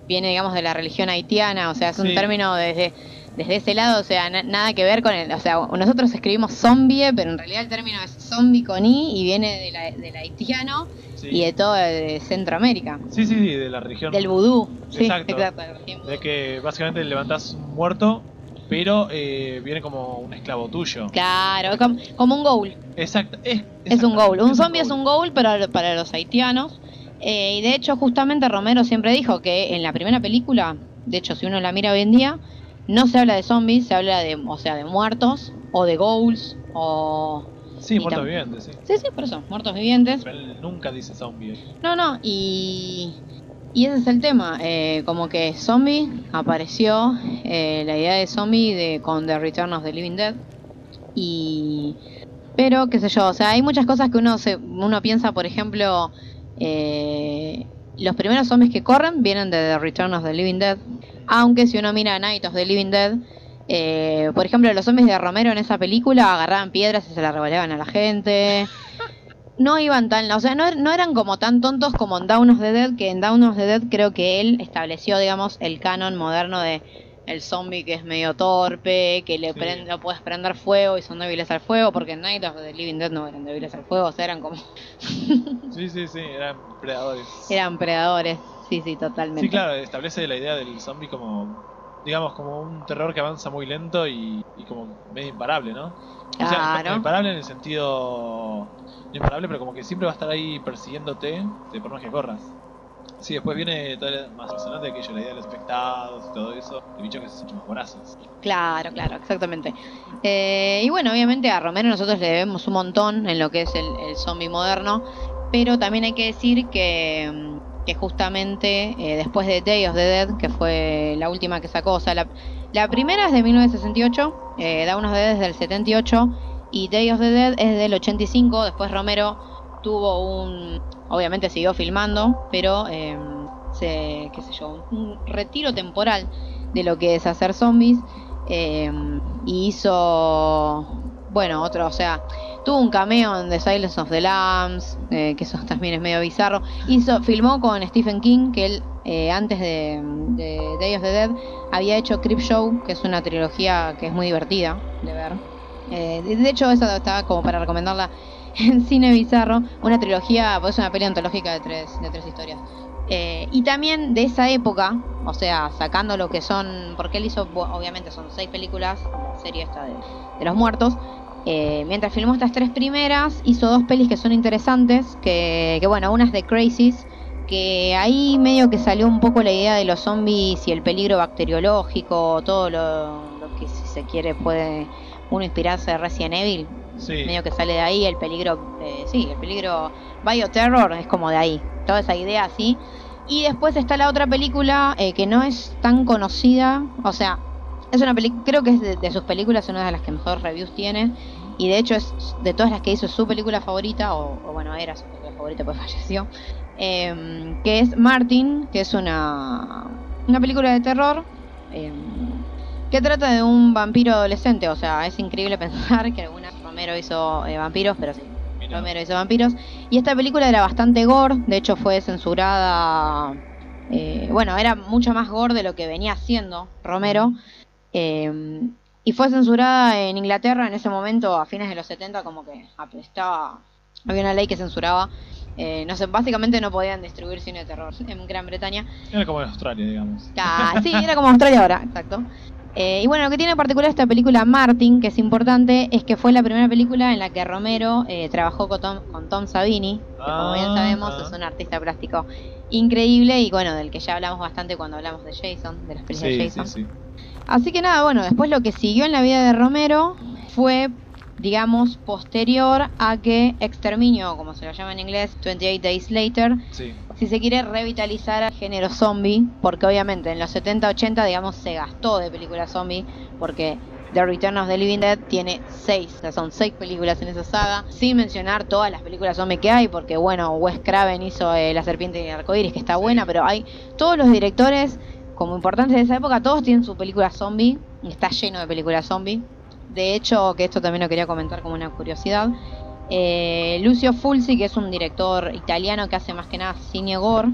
viene, digamos, de la religión haitiana, o sea, es un Sí. término desde, desde ese lado, o sea, na- nada que ver con el, o sea, nosotros escribimos zombie, pero en realidad el término es zombie con i y viene de la- del haitiano Sí. y de todo de Centroamérica. sí, sí, sí, de la religión. Del vudú. Sí, Exacto. exacto. religión vudú. De que básicamente levantas un muerto, pero eh, viene como un esclavo tuyo. Claro, como, como un goal. Exacto. Es, Es un goal. Un zombie es un goal para, para los haitianos. Eh, y de hecho, justamente Romero siempre dijo que en la primera película, de hecho, si uno la mira hoy en día, no se habla de zombies, se habla de, o sea, de muertos o de goals o... Sí, y muerto tam- viviente, sí. Sí, sí, por eso, muertos vivientes. Pero él nunca dice zombie. No, no, y, y ese es el tema. eh, como que zombie apareció, eh, la idea de zombie de, con The Return of the Living Dead. Y. Pero, qué sé yo, o sea, hay muchas cosas que uno, se, uno piensa, por ejemplo, eh, los primeros zombies que corren vienen de The Return of the Living Dead. Aunque si uno mira Night of the Living Dead, Eh, por ejemplo, los zombies de Romero en esa película agarraban piedras y se las revoleaban a la gente. No iban tan, o sea, no, no eran como tan tontos como en Dawn of the Dead, que en Dawn of the Dead creo que él estableció, digamos, el canon moderno de el zombie que es medio torpe, que le Sí. prende, lo puedes prender fuego y son débiles al fuego, porque en Night of the Living Dead no eran débiles al fuego, o sea, eran como, Sí, sí, sí, eran predadores. eran predadores. Sí, sí, totalmente. Sí, claro, establece la idea del zombie como, digamos, como un terror que avanza muy lento y, y como medio imparable, ¿no? O sea, imparable en el sentido. No imparable, pero como que siempre va a estar ahí persiguiéndote, de por más que corras. Sí, después viene todo lo más emocionante aquello, la idea de los infectados y todo eso, de bichos que se echan más voraces. Claro, claro, exactamente. Eh, y bueno, obviamente a Romero nosotros le debemos un montón en lo que es el, el zombie moderno, pero también hay que decir que, mm, que justamente eh, después de Day of the Dead, que fue la última que sacó, o sea, la, la primera es de 1968, eh, Dawn of the Dead es del 78 y Day of the Dead es del 85, después Romero tuvo un, obviamente siguió filmando, pero eh, se, qué sé yo, un retiro temporal de lo que es hacer zombies eh, y hizo, bueno, otro, o sea, tuvo un cameo en The Silence of the Lambs, eh, que eso también es medio bizarro. Hizo, filmó con Stephen King, que él eh, antes de, de Day of the Dead había hecho Creep Show, que es una trilogía que es muy divertida de ver. Eh, de hecho, esa estaba como para recomendarla en cine bizarro, una trilogía, pues es una peli antológica de tres, de tres historias. Eh, y también de esa época, o sea, sacando lo que son, porque él hizo, obviamente son seis películas, la serie esta de, de los muertos. Eh, mientras filmó estas tres primeras, hizo dos pelis que son interesantes, que, que bueno, una es de Crazies, que ahí medio que salió un poco la idea de los zombies y el peligro bacteriológico, todo lo, lo que si se quiere puede uno inspirarse de Resident Evil, Sí, medio que sale de ahí el peligro, eh, sí, el peligro bioterror es como de ahí, toda esa idea así. Y después está la otra película eh, que no es tan conocida, o sea, es una película, creo que es de, de sus películas una de las que mejor reviews tiene. Y de hecho es de todas las que hizo su película favorita, o, o bueno, era su película favorita, pues falleció. em, que es Martin, que es una, una película de terror. em, que trata de un vampiro adolescente, o sea, es increíble pensar que alguna Romero hizo eh, vampiros, pero sí, mira. Romero hizo vampiros. Y esta película era bastante gore, de hecho fue censurada. eh, bueno, era mucho más gore de lo que venía haciendo Romero. Y fue censurada en Inglaterra en ese momento, a fines de los 70, como que estaba. Había una ley que censuraba. eh, no sé, básicamente no podían distribuir cine de terror en Gran Bretaña. Era como en Australia, digamos. Ah, sí, era como Australia ahora, exacto. Eh, y bueno, lo que tiene en particular esta película Martin, que es importante, es que fue la primera película en la que Romero eh, trabajó con Tom, con Tom Savini, que como bien Ah, sabemos ah. es un artista plástico increíble y bueno, del que ya hablamos bastante cuando hablamos de Jason, de las películas de Jason. sí, sí. Así que nada, bueno, después lo que siguió en la vida de Romero fue, digamos, posterior a que Exterminio, como se lo llama en inglés, 28 Days Later, Sí, si se quiere revitalizar al género zombie, porque obviamente en los 70-80, digamos, se gastó de películas zombie, porque The Return of the Living Dead tiene seis, o sea, son seis películas en esa saga, sin mencionar todas las películas zombie que hay, porque bueno, Wes Craven hizo eh, La Serpiente y el Arcoíris, que está Sí. buena, pero hay todos los directores como importantes de esa época, todos tienen su película zombie, está lleno de películas zombie. De hecho, que esto también lo quería comentar como una curiosidad, eh, Lucio Fulci, que es un director italiano que hace más que nada cine gore,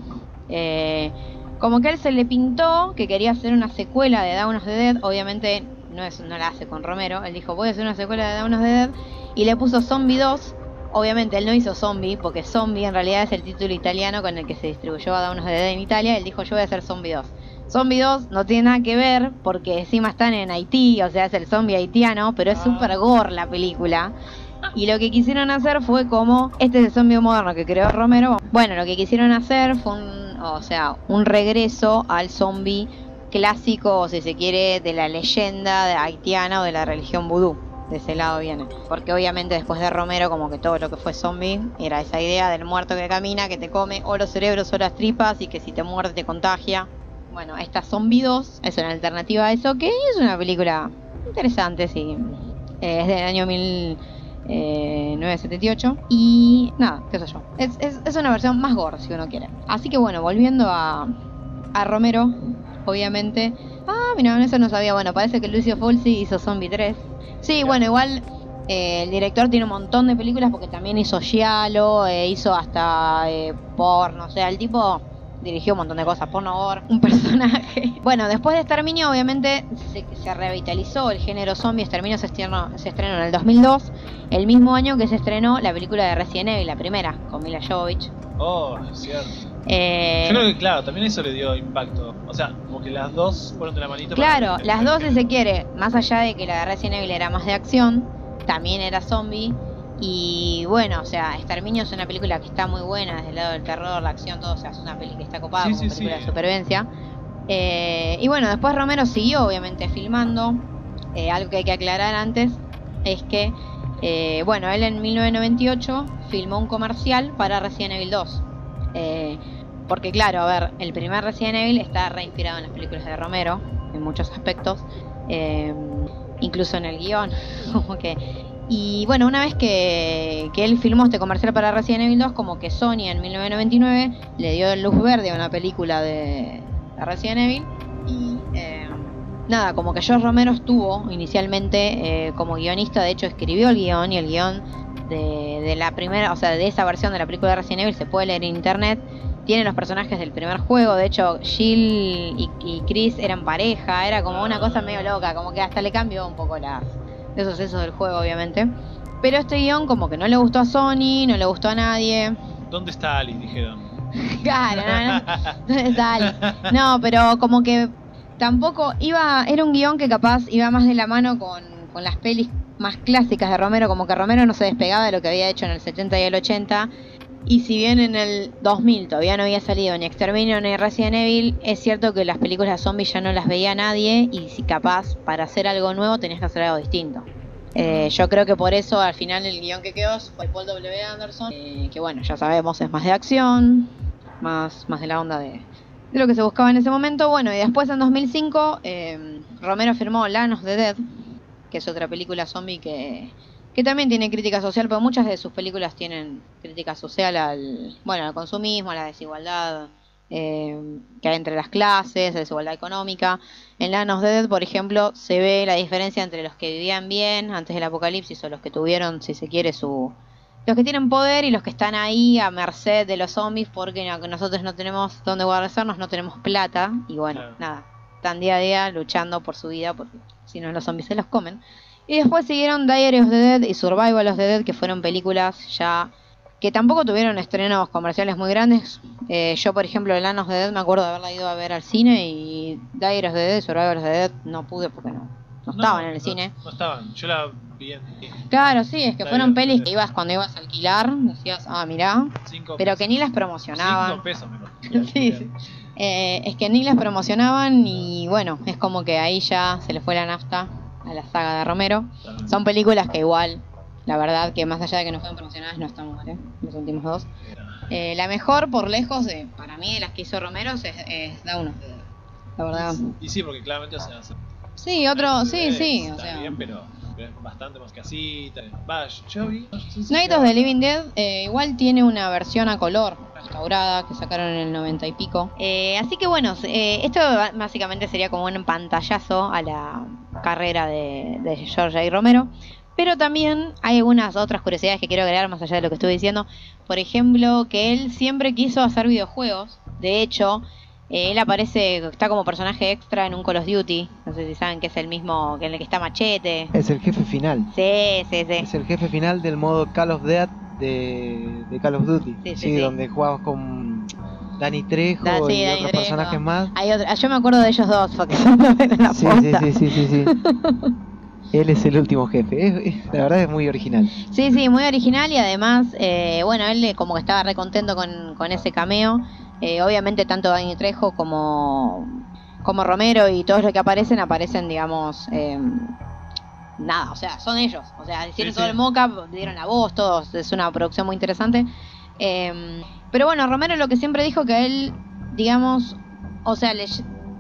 eh, como que él se le pintó que quería hacer una secuela de Dawn of the Dead, obviamente no, es, no la hace con Romero, él dijo voy a hacer una secuela de Dawn of the Dead y le puso Zombie 2, obviamente él no hizo Zombie, porque Zombie en realidad es el título italiano con el que se distribuyó a Dawn of the Dead en Italia, él dijo yo voy a hacer Zombie 2. Zombie 2 no tiene nada que ver porque encima están en Haití, o sea, es el zombie haitiano, pero es Ah. súper gore la película. Y lo que quisieron hacer fue como, este es el zombie moderno que creó Romero. Bueno, lo que quisieron hacer fue un, o sea, un regreso al zombie clásico, o si se quiere, de la leyenda haitiana o de la religión vudú. De ese lado viene. Porque obviamente después de Romero, como que todo lo que fue zombie, era esa idea del muerto que camina, que te come o los cerebros o las tripas y que si te muerde te contagia. Bueno, esta Zombie 2 es una alternativa a eso, que es una película interesante, sí. Eh, es del año 1978. Y nada, qué sé yo. Es, es, es una versión más gore, si uno quiere. Así que bueno, volviendo a, a Romero. obviamente. Ah, mira, eso no sabía. Bueno, parece que Lucio Fulci hizo Zombie 3. Sí, bueno, igual eh, el director tiene un montón de películas porque también hizo Giallo, eh, hizo hasta eh, porno, o sea, el tipo dirigió un montón de cosas, porno gore, un personaje. Bueno, después de Exterminio, obviamente se, se revitalizó el género zombie. Exterminio se estrenó, se estrenó en el 2002, el mismo año que se estrenó la película de Resident Evil, la primera, con Mila Jovovich. Oh, es cierto. Eh, Yo creo que, claro, también eso le dio impacto. O sea, como que las dos fueron de la manito. Claro, las dos si se quiere, más allá de que la de Resident Evil era más de acción, también era zombie. Y bueno, o sea, Exterminio es una película que está muy buena desde el lado del terror, la acción, todo, o sea, es una película que está copada Sí, como sí, película sí. de supervivencia. Eh, y bueno, después Romero siguió obviamente filmando. Eh, algo que hay que aclarar antes es que, eh, bueno, él en 1998 filmó un comercial para Resident Evil 2. Eh, porque claro, a ver, el primer Resident Evil está reinspirado en las películas de Romero, en muchos aspectos, incluso en el guion, como que... Y bueno, una vez que, que él filmó este comercial para Resident Evil 2, como que Sony en 1999 le dio luz verde a una película de, de Resident Evil. Y eh, nada, como que George Romero estuvo inicialmente eh, como guionista, de hecho escribió el guion y el guion de, la primera, o sea, de esa versión de la película de Resident Evil se puede leer en internet. Tiene los personajes del primer juego, de hecho Jill y Chris eran pareja, era como una cosa medio loca, como que hasta le cambió un poco las esos sucesos del juego, obviamente. Pero este guion como que no le gustó a Sony, no le gustó a nadie. ¿Dónde está Alice? Dijeron. Claro, no, no, ¿dónde está Alice? No, pero como que tampoco iba, era un guion que capaz iba más de la mano con, con las pelis más clásicas de Romero, como que Romero no se despegaba de lo que había hecho en el 70 y el 80. Y si bien en el 2000 todavía no había salido ni Exterminio ni Resident Evil, es cierto que las películas de zombies ya no las veía nadie y si capaz para hacer algo nuevo tenías que hacer algo distinto. Eh, yo creo que por eso al final el guion que quedó fue Paul W. Anderson, eh, que bueno, ya sabemos es más de acción, más, más de la onda de, de lo que se buscaba en ese momento. Bueno, y después en 2005 eh, Romero firmó Land of the Dead, que es otra película zombie que, que también tiene crítica social, pero muchas de sus películas tienen crítica social al, bueno, al consumismo, a la desigualdad eh, que hay entre las clases, la desigualdad económica. En Land of the Dead, por ejemplo, se ve la diferencia entre los que vivían bien antes del apocalipsis o los que tuvieron, si se quiere, su... Los que tienen poder y los que están ahí a merced de los zombies porque no- nosotros no tenemos dónde guardarnos, no tenemos plata y bueno, Claro. nada, están día a día luchando por su vida porque si no los zombies se los comen. Y después siguieron Diary of the Dead y Survival of the Dead, que fueron películas ya que tampoco tuvieron estrenos comerciales muy grandes. Eh, yo, por ejemplo, Land of the Dead me acuerdo de haberla ido a ver al cine y Diary of the Dead y Survival of the Dead no pude porque no, no estaban en el no, cine. No estaban. Yo la vi en Claro, sí, es que fueron pelis que ibas cuando ibas a alquilar, decías, ah, mirá, cinco pero pesos. que ni las promocionaban. Cinco pesos me. Sí, sí. Eh, es que ni las promocionaban y bueno, es como que ahí ya se le fue la nafta a la saga de Romero. Son películas que igual, la verdad que más allá de que no fueron promocionadas, no están mal, ¿eh? los últimos dos. Eh, la mejor por lejos, de, para mí, de las que hizo Romero es, es Dead. La verdad. Y sí, porque claramente, o sea, se- Sí, otro, sí, sí, o sea. bien, pero bastante más casita. Night of the Living Dead eh, igual tiene una versión a color restaurada que sacaron en el 90 y pico. Eh, así que bueno, eh, esto básicamente sería como un pantallazo a la carrera de, de George A. Romero. Pero también hay algunas otras curiosidades que quiero agregar más allá de lo que estuve diciendo. Por ejemplo, que él siempre quiso hacer videojuegos. De hecho, eh, él aparece, está como personaje extra en un Call of Duty. No sé si saben que es el mismo que en el que está Machete. Es el jefe final. Sí, sí, sí. Es el jefe final del modo Call of Death de, de Call of Duty. Sí, sí, Sí, sí. donde jugabas con Danny Trejo Da- y otros Trejo. personajes más. Hay otra, yo me acuerdo de ellos dos porque la Sí, sí, sí, sí, sí. Él es el último jefe. Es- es- la verdad es muy original. Sí, sí, muy original y además, eh, bueno, él como que estaba re contento con, con ese cameo. Eh, obviamente tanto Dani Trejo como, como Romero y todos los que aparecen, aparecen, digamos, eh, nada, o sea, son ellos. O sea, hicieron Sí, todo sí. el mocap, dieron la voz, todos, es una producción muy interesante. Eh, pero bueno, Romero lo que siempre dijo que él, digamos, o sea, le-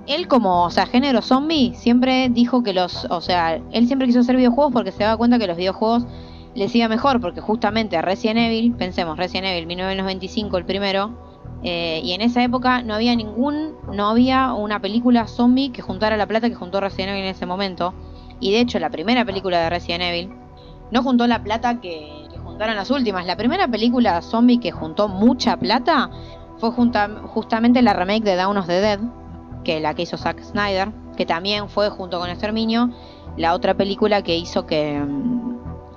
él como, o sea, género zombie, siempre dijo que los, o sea, él siempre quiso hacer videojuegos porque se daba cuenta que los videojuegos les iba mejor, porque justamente a Resident Evil, pensemos, Resident Evil 1995 el primero, Eh, y en esa época no había ningún, no había una película zombie que juntara la plata que juntó Resident Evil en ese momento. Y de hecho, la primera película de Resident Evil no juntó la plata que, juntaron las últimas. La primera película zombie que juntó mucha plata fue justamente la remake de Dawn of the Dead, que la que hizo Zack Snyder, que también fue junto con Exterminio la otra película que hizo que,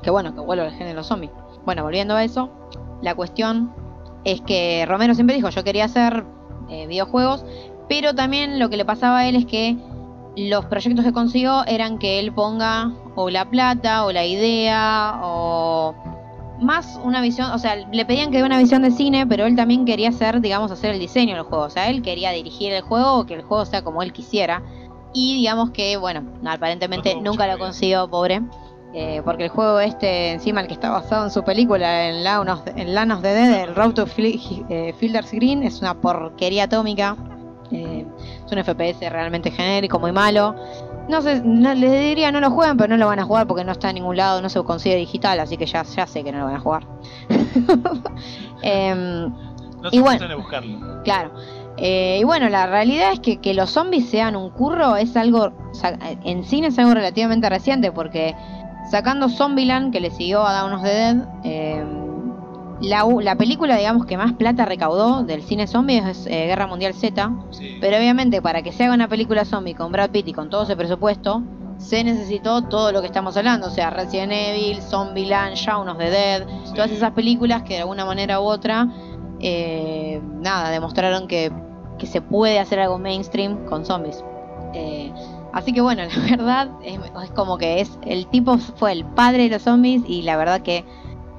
que bueno, que vuelva al género zombie. Bueno, volviendo a eso, la cuestión es que Romero siempre dijo, yo quería hacer eh, videojuegos, pero también lo que le pasaba a él es que los proyectos que consiguió eran que él ponga o la plata o la idea o más una visión, o sea, le pedían que dé una visión de cine, pero él también quería hacer, digamos, hacer el diseño del juego, o sea, él quería dirigir el juego o que el juego sea como él quisiera. Y digamos que, bueno, aparentemente No nunca lo consiguió, pobre. Eh, porque el juego este, encima el que está basado en su película, en Land of, en Land of the Dead, el Road to eh, Fielder's Green, es una porquería atómica. eh, es un FPS realmente genérico, muy malo. No sé, no, les diría no lo jueguen, pero no lo van a jugar porque no está en ningún lado, no se consigue digital, así que ya, ya sé que no lo van a jugar. Em, No Y se bueno. bueno. de buscarlo. Claro. Eh, y bueno, la realidad es que que los zombies sean un curro es algo, en cine es algo relativamente reciente porque sacando Zombieland, que le siguió a Dawn of the Dead, eh, la, película, digamos, que más plata recaudó del cine zombie es eh, Guerra Mundial Z, Sí. pero obviamente para que se haga una película zombie con Brad Pitt y con todo ese presupuesto, se necesitó todo lo que estamos hablando, o sea, Resident Evil, Zombieland, Shaun of the Dead, Sí. todas esas películas que de alguna manera u otra, eh, nada, demostraron que, que se puede hacer algo mainstream con zombies. Eh, así que bueno, la verdad es, es como que es el tipo fue el padre de los zombies y la verdad que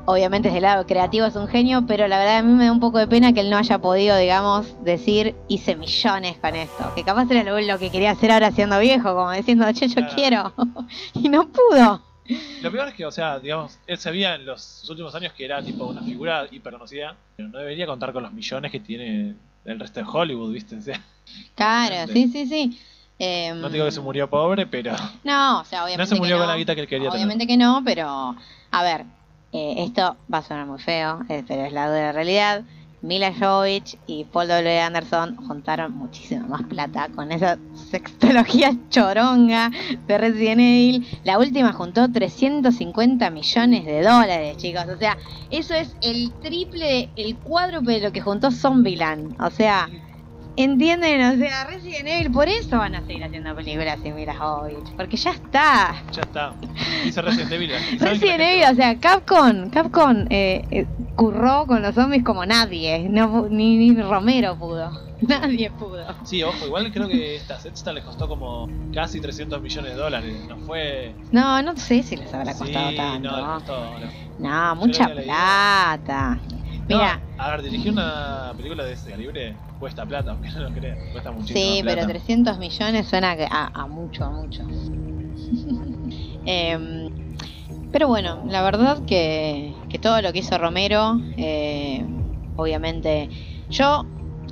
obviamente desde el lado creativo es un genio, pero la verdad a mí me da un poco de pena que él no haya podido, digamos, decir hice millones con esto, que capaz era lo, lo que quería hacer ahora siendo viejo, como diciendo, che, yo Claro. quiero, y no pudo. Lo peor es que, o sea, digamos, él sabía en los últimos años que era tipo una figura hiper conocida, pero no debería contar con los millones que tiene el resto de Hollywood, ¿viste? O sea, Claro, sí, sí, sí. Em, no digo que se murió pobre, pero No, o sea, obviamente. no se murió que con la guita que él quería Obviamente que no, pero. A ver, eh, esto va a sonar muy feo, eh, pero es la dura realidad. Mila Jovovich y Paul W. Anderson juntaron muchísima más plata con esa sextología choronga de Resident Evil. La última juntó 350 millones de dólares, chicos. O sea, eso es el triple, el cuádruple de lo que juntó Zombieland. O sea, ¿entienden? O sea, Resident Evil, por eso van a seguir haciendo películas sin Mila Jovovich. Porque ya está. Ya está. Dice Resident Evil. ¿y saben que Resident Evil, o sea, Capcom, Capcom eh, eh, curró con los zombies como nadie, no, ni, ni Romero pudo, nadie pudo. Sí, ojo, igual creo que esta sexta le costó como casi 300 millones de dólares. No fue. No, no sé si les habrá costado sí, tanto. no, No, costó. le- mucha había leído. plata. Mira, No, a ver, dirigir una película de ese calibre cuesta plata, aunque no lo crean. Cuesta muchísimo. sí, plata. pero 300 millones suena a, a mucho, a mucho. Em, pero bueno, la verdad que, que todo lo que hizo Romero, eh, obviamente, yo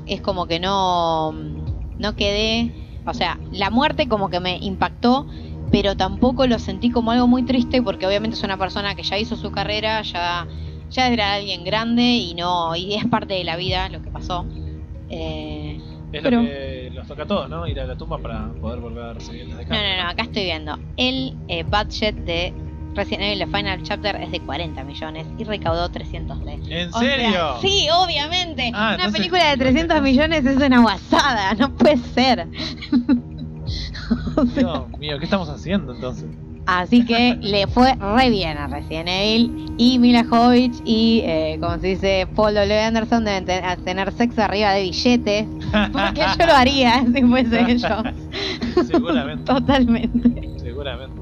es como que no, no quedé, o sea, la muerte como que me impactó, pero tampoco lo sentí como algo muy triste porque obviamente es una persona que ya hizo su carrera, ya, ya era alguien grande y no, y es parte de la vida lo que pasó. Eh, Es pero- lo que nos toca a todos, ¿no? Ir a la tumba para poder volver a recibir desde acá. No, no, no, acá estoy viendo. El eh, budget de Resident Evil, The Final Chapter, es de 40 millones y recaudó 303. ¿En O sea, serio? sí, obviamente. Ah, Una entonces- película de 300 millones es una guasada, no puede ser. O sea, Dios mío, ¿qué estamos haciendo entonces? Así que le fue re bien a Resident Evil. Y Mila Jovovich y, eh, como se dice, Paul W. Anderson deben tener sexo arriba de billetes. Porque yo lo haría si fuese ellos. Seguramente. Totalmente. Seguramente.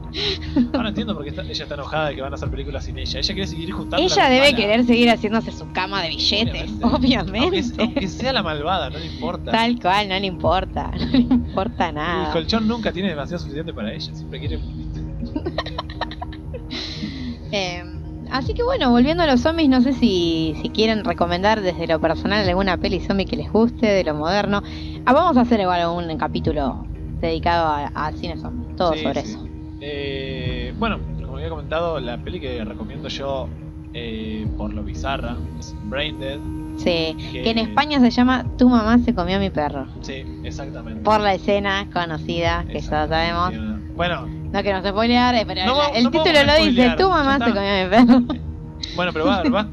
Ahora entiendo por qué está- ella está enojada de que van a hacer películas sin ella. Ella quiere seguir juntando. Ella debe querer seguir haciéndose su cama de billetes, Aunque, obviamente. aunque sea la malvada, no le importa. Tal cual, no le importa, no le importa El nada. colchón nunca tiene demasiado suficiente para ella. Siempre quiere. Eh, así que bueno, volviendo a los zombies, no sé si, si quieren recomendar desde lo personal alguna peli zombie que les guste, de lo moderno. Ah, vamos a hacer igual un capítulo dedicado a- al cine zombie, todo Sí, sobre sí. eso. Eh, bueno, como había comentado, la peli que recomiendo yo eh, por lo bizarra es Brain Dead. Sí, que en España se llama Tu mamá se comió a mi perro. Sí, exactamente. Por la escena conocida, que ya sabemos. Bueno, No queremos spoilear, pero No, el no título lo dice, Tu mamá se comió a mi perro. bueno, pero va, va.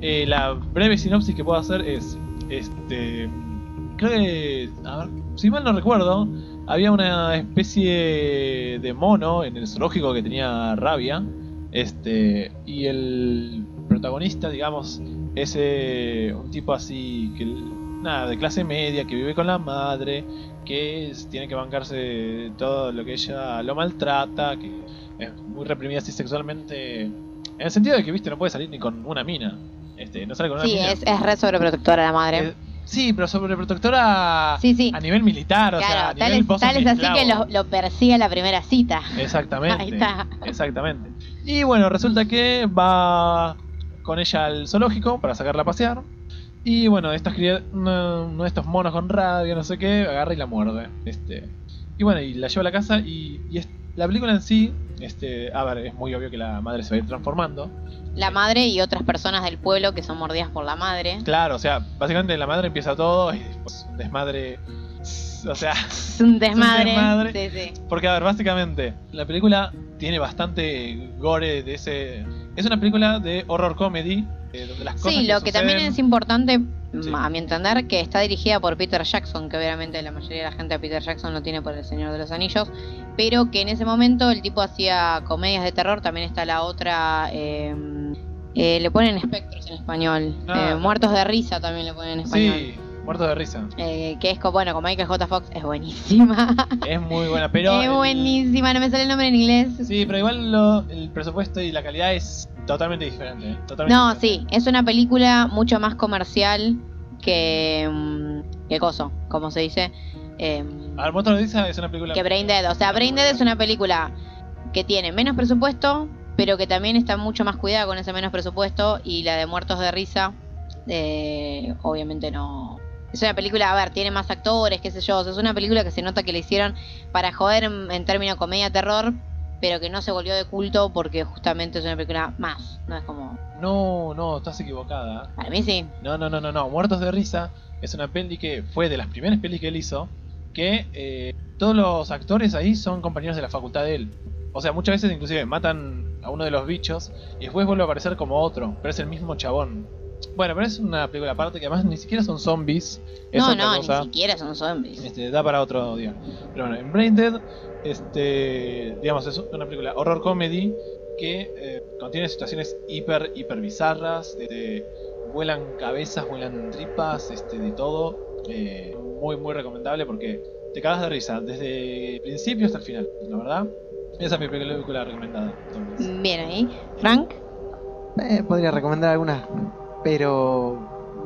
Eh, la breve sinopsis que puedo hacer es, este, creo que, a ver, si mal no recuerdo, había una especie de mono en el zoológico que tenía rabia, este, y el protagonista, digamos, es eh, un tipo así que, nada, de clase media, que vive con la madre, que es- tiene que bancarse todo lo que ella lo maltrata, que es muy reprimida así sexualmente, en el sentido de que, viste, no puede salir ni con una mina. Este, no sale con una Sí, mina. es, es re sobreprotectora la madre. Eh, sí, pero sobreprotectora Sí, sí. a nivel militar, o sea, a tal nivel es, tal es así que lo, lo persigue a la primera cita. Exactamente. Ahí está. Exactamente. Y bueno, resulta que va con ella al zoológico para sacarla a pasear. Y bueno, estas uno, uno de estos monos con rabia, no sé qué, agarra y la muerde. Este. Y bueno, y la lleva a la casa y, y es- la película en sí, este, a ver, es muy obvio que la madre se va a ir transformando. La madre y otras personas del pueblo que son mordidas por la madre. Claro, o sea, básicamente la madre empieza todo y después un desmadre. O sea, Es un desmadre. desmadre. Sí, sí. Porque, a ver, básicamente, la película tiene bastante gore de ese. Es una película de horror comedy, eh, donde las cosas. Sí, lo que también es importante, Sí. a mi entender, que está dirigida por Peter Jackson, que obviamente la mayoría de la gente a Peter Jackson lo tiene por El Señor de los Anillos, pero que en ese momento el tipo hacía comedias de terror, también está la otra, eh, eh, le ponen espectros en español, Ah. eh, Muertos de Risa también le ponen en español. Sí, muerto de risa. Eh, que es bueno, con Michael J. Fox es buenísima. Es muy buena, pero. es el- buenísima, no me sale el nombre en inglés. Sí, pero igual lo- el presupuesto y la calidad es totalmente diferente. eh, Totalmente No, diferente. sí, es una película mucho más comercial que. mm, que Coso, como se dice. Eh, A ver, de Risa es una película. que Brain Dead. O sea, Brain Dead es una película que tiene menos presupuesto, pero que también está mucho más cuidada con ese menos presupuesto. Y la de Muertos de Risa, eh, obviamente no. Es una película, a ver, tiene más actores, qué sé yo. o sea, es una película que se nota que le hicieron para joder en, en términos comedia-terror, pero que no se volvió de culto porque justamente es una película más. No es como. No, no, estás equivocada. Para mí sí. No, no, no, no, no. Muertos de Risa es una peli que fue de las primeras pelis que él hizo. Que eh, todos los actores ahí son compañeros de la facultad de él. O sea, muchas veces inclusive matan a uno de los bichos y después vuelve a aparecer como otro, pero es el mismo chabón. Bueno, pero es una película aparte que además ni siquiera son zombies. Es no, otra no, cosa. ni siquiera son zombies. Este, da para otro día. Pero bueno, en Brain Dead, este, digamos, es una película horror comedy que eh, contiene situaciones hiper, hiper bizarras. este, vuelan cabezas, vuelan tripas, este, de todo. Eh, muy, muy recomendable porque te cagas de risa desde el principio hasta el final, la verdad. Esa es mi película recomendada. entonces. Bien ahí. Frank, Eh, podría recomendar algunas, pero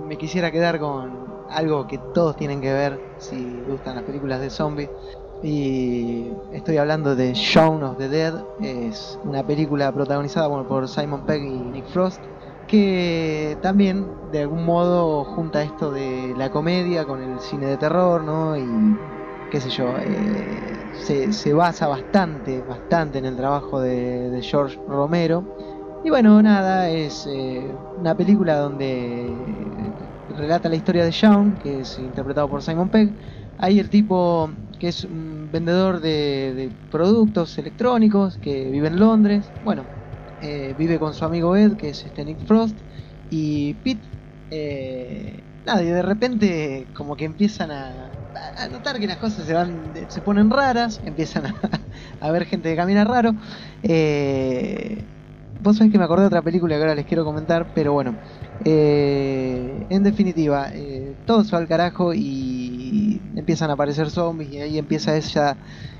me quisiera quedar con algo que todos tienen que ver si gustan las películas de zombies. Y estoy hablando de Shaun of the Dead. Es una película protagonizada por Simon Pegg y Nick Frost. Que también de algún modo junta esto de la comedia con el cine de terror, ¿no? Y qué sé yo, eh, se, se basa bastante, bastante en el trabajo de George Romero. Y bueno, nada, es eh, una película donde relata la historia de Shaun, que es interpretado por Simon Pegg. Ahí el tipo que es un vendedor de, productos electrónicos que vive en Londres. Bueno, eh, vive con su amigo Ed, que es este Nick Frost, y Pete. eh, nada, y de repente como que empiezan a, notar que las cosas se van, se ponen raras, empiezan a, ver gente que camina raro. Eh, Vos sabés que me acordé de otra película que ahora les quiero comentar, pero bueno. eh, en definitiva, eh, todo se va al carajo y empiezan a aparecer zombies y ahí empieza esa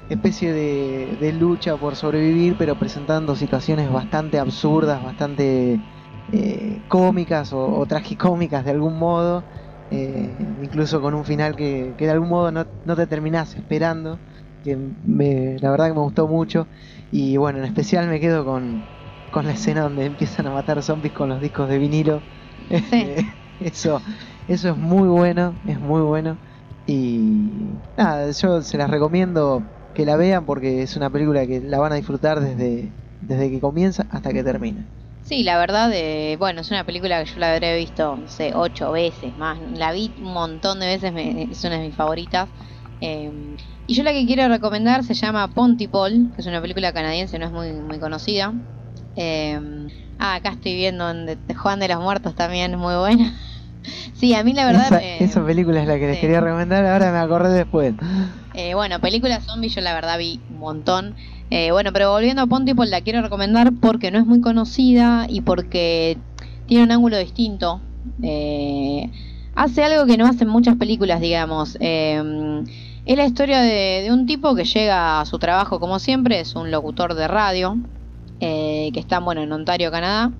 especie de, de lucha por sobrevivir, pero presentando situaciones bastante absurdas, bastante eh, cómicas o, o tragicómicas de algún modo. incluso con un final que, que de algún modo no, no te terminás esperando. Que me- la verdad que me gustó mucho. Y bueno, en especial me quedo con, con la escena donde empiezan a matar zombies con los discos de vinilo. Eso, eso es muy bueno, es muy bueno. Y nada, yo se las recomiendo que la vean porque es una película que la van a disfrutar desde, desde que comienza hasta que termina. Sí, la verdad, eh, bueno, es una película que yo la habré visto, no sé, ocho veces más. La vi un montón de veces, me- es una de mis favoritas. Eh, y yo la que quiero recomendar se llama Pontypool, que es una película canadiense, no es muy, muy conocida. Eh, ah, acá estoy viendo en de- de Juan de los Muertos también, es muy buena. Sí, a mí la verdad... esa, eh, esa película es la que les quería recomendar, ahora me acordé después. Eh, bueno, películas zombies yo la verdad vi un montón. Eh, bueno, pero volviendo a Pontypool la quiero recomendar porque no es muy conocida y porque tiene un ángulo distinto. Eh, hace algo que no hacen muchas películas, digamos. Eh, es la historia de, de un tipo que llega a su trabajo como siempre, es un locutor de radio, eh, que está bueno, en Ontario, Canadá.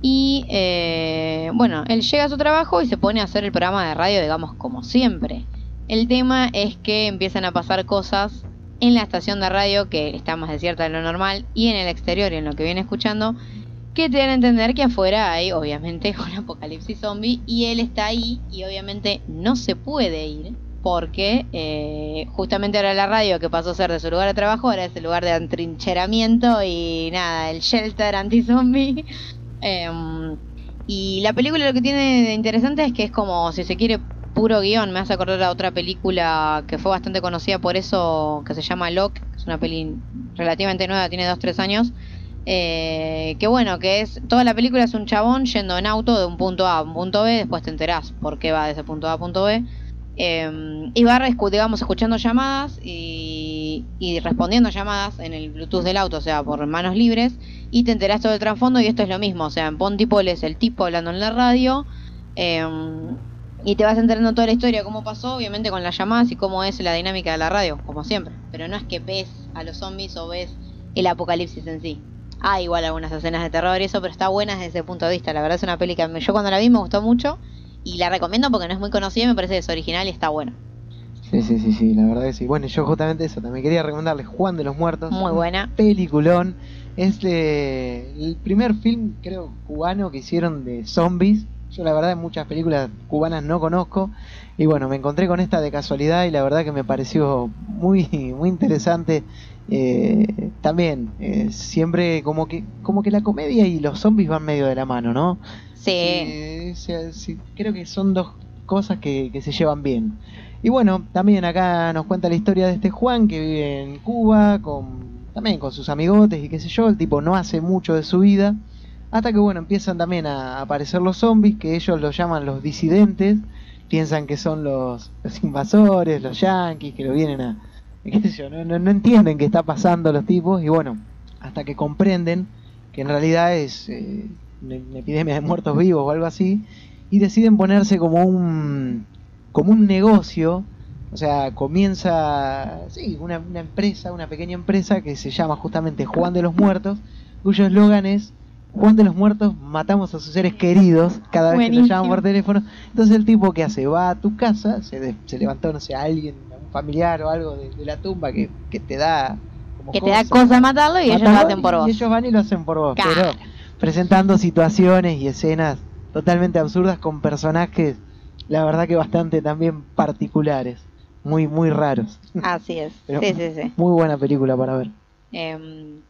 Y eh, bueno, él llega a su trabajo y se pone a hacer el programa de radio, digamos, como siempre. El tema es que empiezan a pasar cosas en la estación de radio que está más desierta de lo normal y en el exterior en lo que viene escuchando que te dan a entender que afuera hay obviamente un apocalipsis zombie y él está ahí y obviamente no se puede ir porque eh, justamente ahora la radio que pasó a ser de su lugar de trabajo ahora es el lugar de atrincheramiento y nada, el shelter anti-zombie. Em, y la película lo que tiene de interesante es que es como, si se quiere, puro guion. Me hace acordar a otra película que fue bastante conocida por eso, que se llama Lock. Es una peli relativamente nueva, tiene 2-3 años. Eh, que bueno, que es toda la película es un chabón yendo en auto de un punto A a un punto B, después te enterás por qué va de ese punto A a punto B. Eh, y va, escu- digamos, escuchando llamadas y, respondiendo llamadas en el Bluetooth del auto, o sea, por manos libres, y te enterás todo el trasfondo y esto es lo mismo, o sea, en Pontypool es el tipo hablando en la radio, eh, y te vas enterando toda la historia, cómo pasó, obviamente con las llamadas y cómo es la dinámica de la radio, como siempre, pero no es que ves a los zombies o ves el apocalipsis en sí. Hay igual algunas escenas de terror y eso, pero está buena desde ese punto de vista, la verdad es una peli que yo cuando la vi me gustó mucho, y la recomiendo porque no es muy conocida y me parece que es original y está buena. Sí, sí, sí, sí, la verdad que sí. Bueno, yo justamente eso, también quería recomendarles Juan de los Muertos. Muy buena. Peliculón. Es de- el primer film, creo, cubano que hicieron de zombies. Yo la verdad muchas películas cubanas no conozco. Y bueno, me encontré con esta de casualidad y la verdad que me pareció muy, muy interesante. Eh, también, eh, siempre como que, como que la comedia y los zombies van medio de la mano, ¿no? Sí. Sí, creo que son dos cosas que, que se llevan bien. Y bueno, también acá nos cuenta la historia de este Juan que vive en Cuba, con también con sus amigotes y qué sé yo, el tipo no hace mucho de su vida, hasta que bueno, empiezan también a aparecer los zombies, que ellos los llaman los disidentes, piensan que son los, los invasores, los yanquis, que lo vienen a... qué sé yo, no, no, no entienden qué está pasando los tipos, y bueno, hasta que comprenden que en realidad es eh, una epidemia de muertos vivos o algo así, y deciden ponerse como un como un negocio, o sea, comienza, sí, una, una empresa, una pequeña empresa que se llama justamente Juan de los Muertos, cuyo eslogan es Juan de los Muertos, matamos a sus seres queridos cada vez que nos llaman por teléfono. Entonces el tipo que hace, va a tu casa, se, de- se levantó, no sé, alguien, familiar o algo de, de la tumba que, que te da... Como Que te da cosa. matarlo y ellos lo hacen por y vos. ellos van y lo hacen por vos. Claro. Pero presentando situaciones y escenas totalmente absurdas con personajes, la verdad que bastante también particulares. Muy, muy raros. Así es. Pero- Sí, sí, sí. Muy buena película para ver. Em,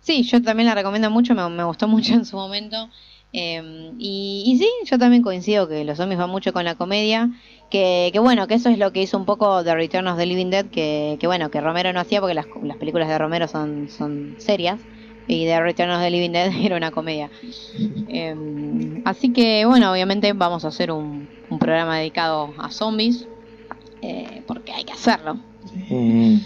sí, yo también la recomiendo mucho, me, me gustó mucho en su momento. Em, y, y sí, yo también coincido que los zombies van mucho con la comedia. Que, que bueno, que eso es lo que hizo un poco The Return of the Living Dead, que, que bueno, que Romero no hacía porque las, las películas de Romero son, son serias. Y The Return of the Living Dead era una comedia. Em, así que bueno, obviamente vamos a hacer un, programa dedicado a zombies. eh, porque hay que hacerlo. Eh,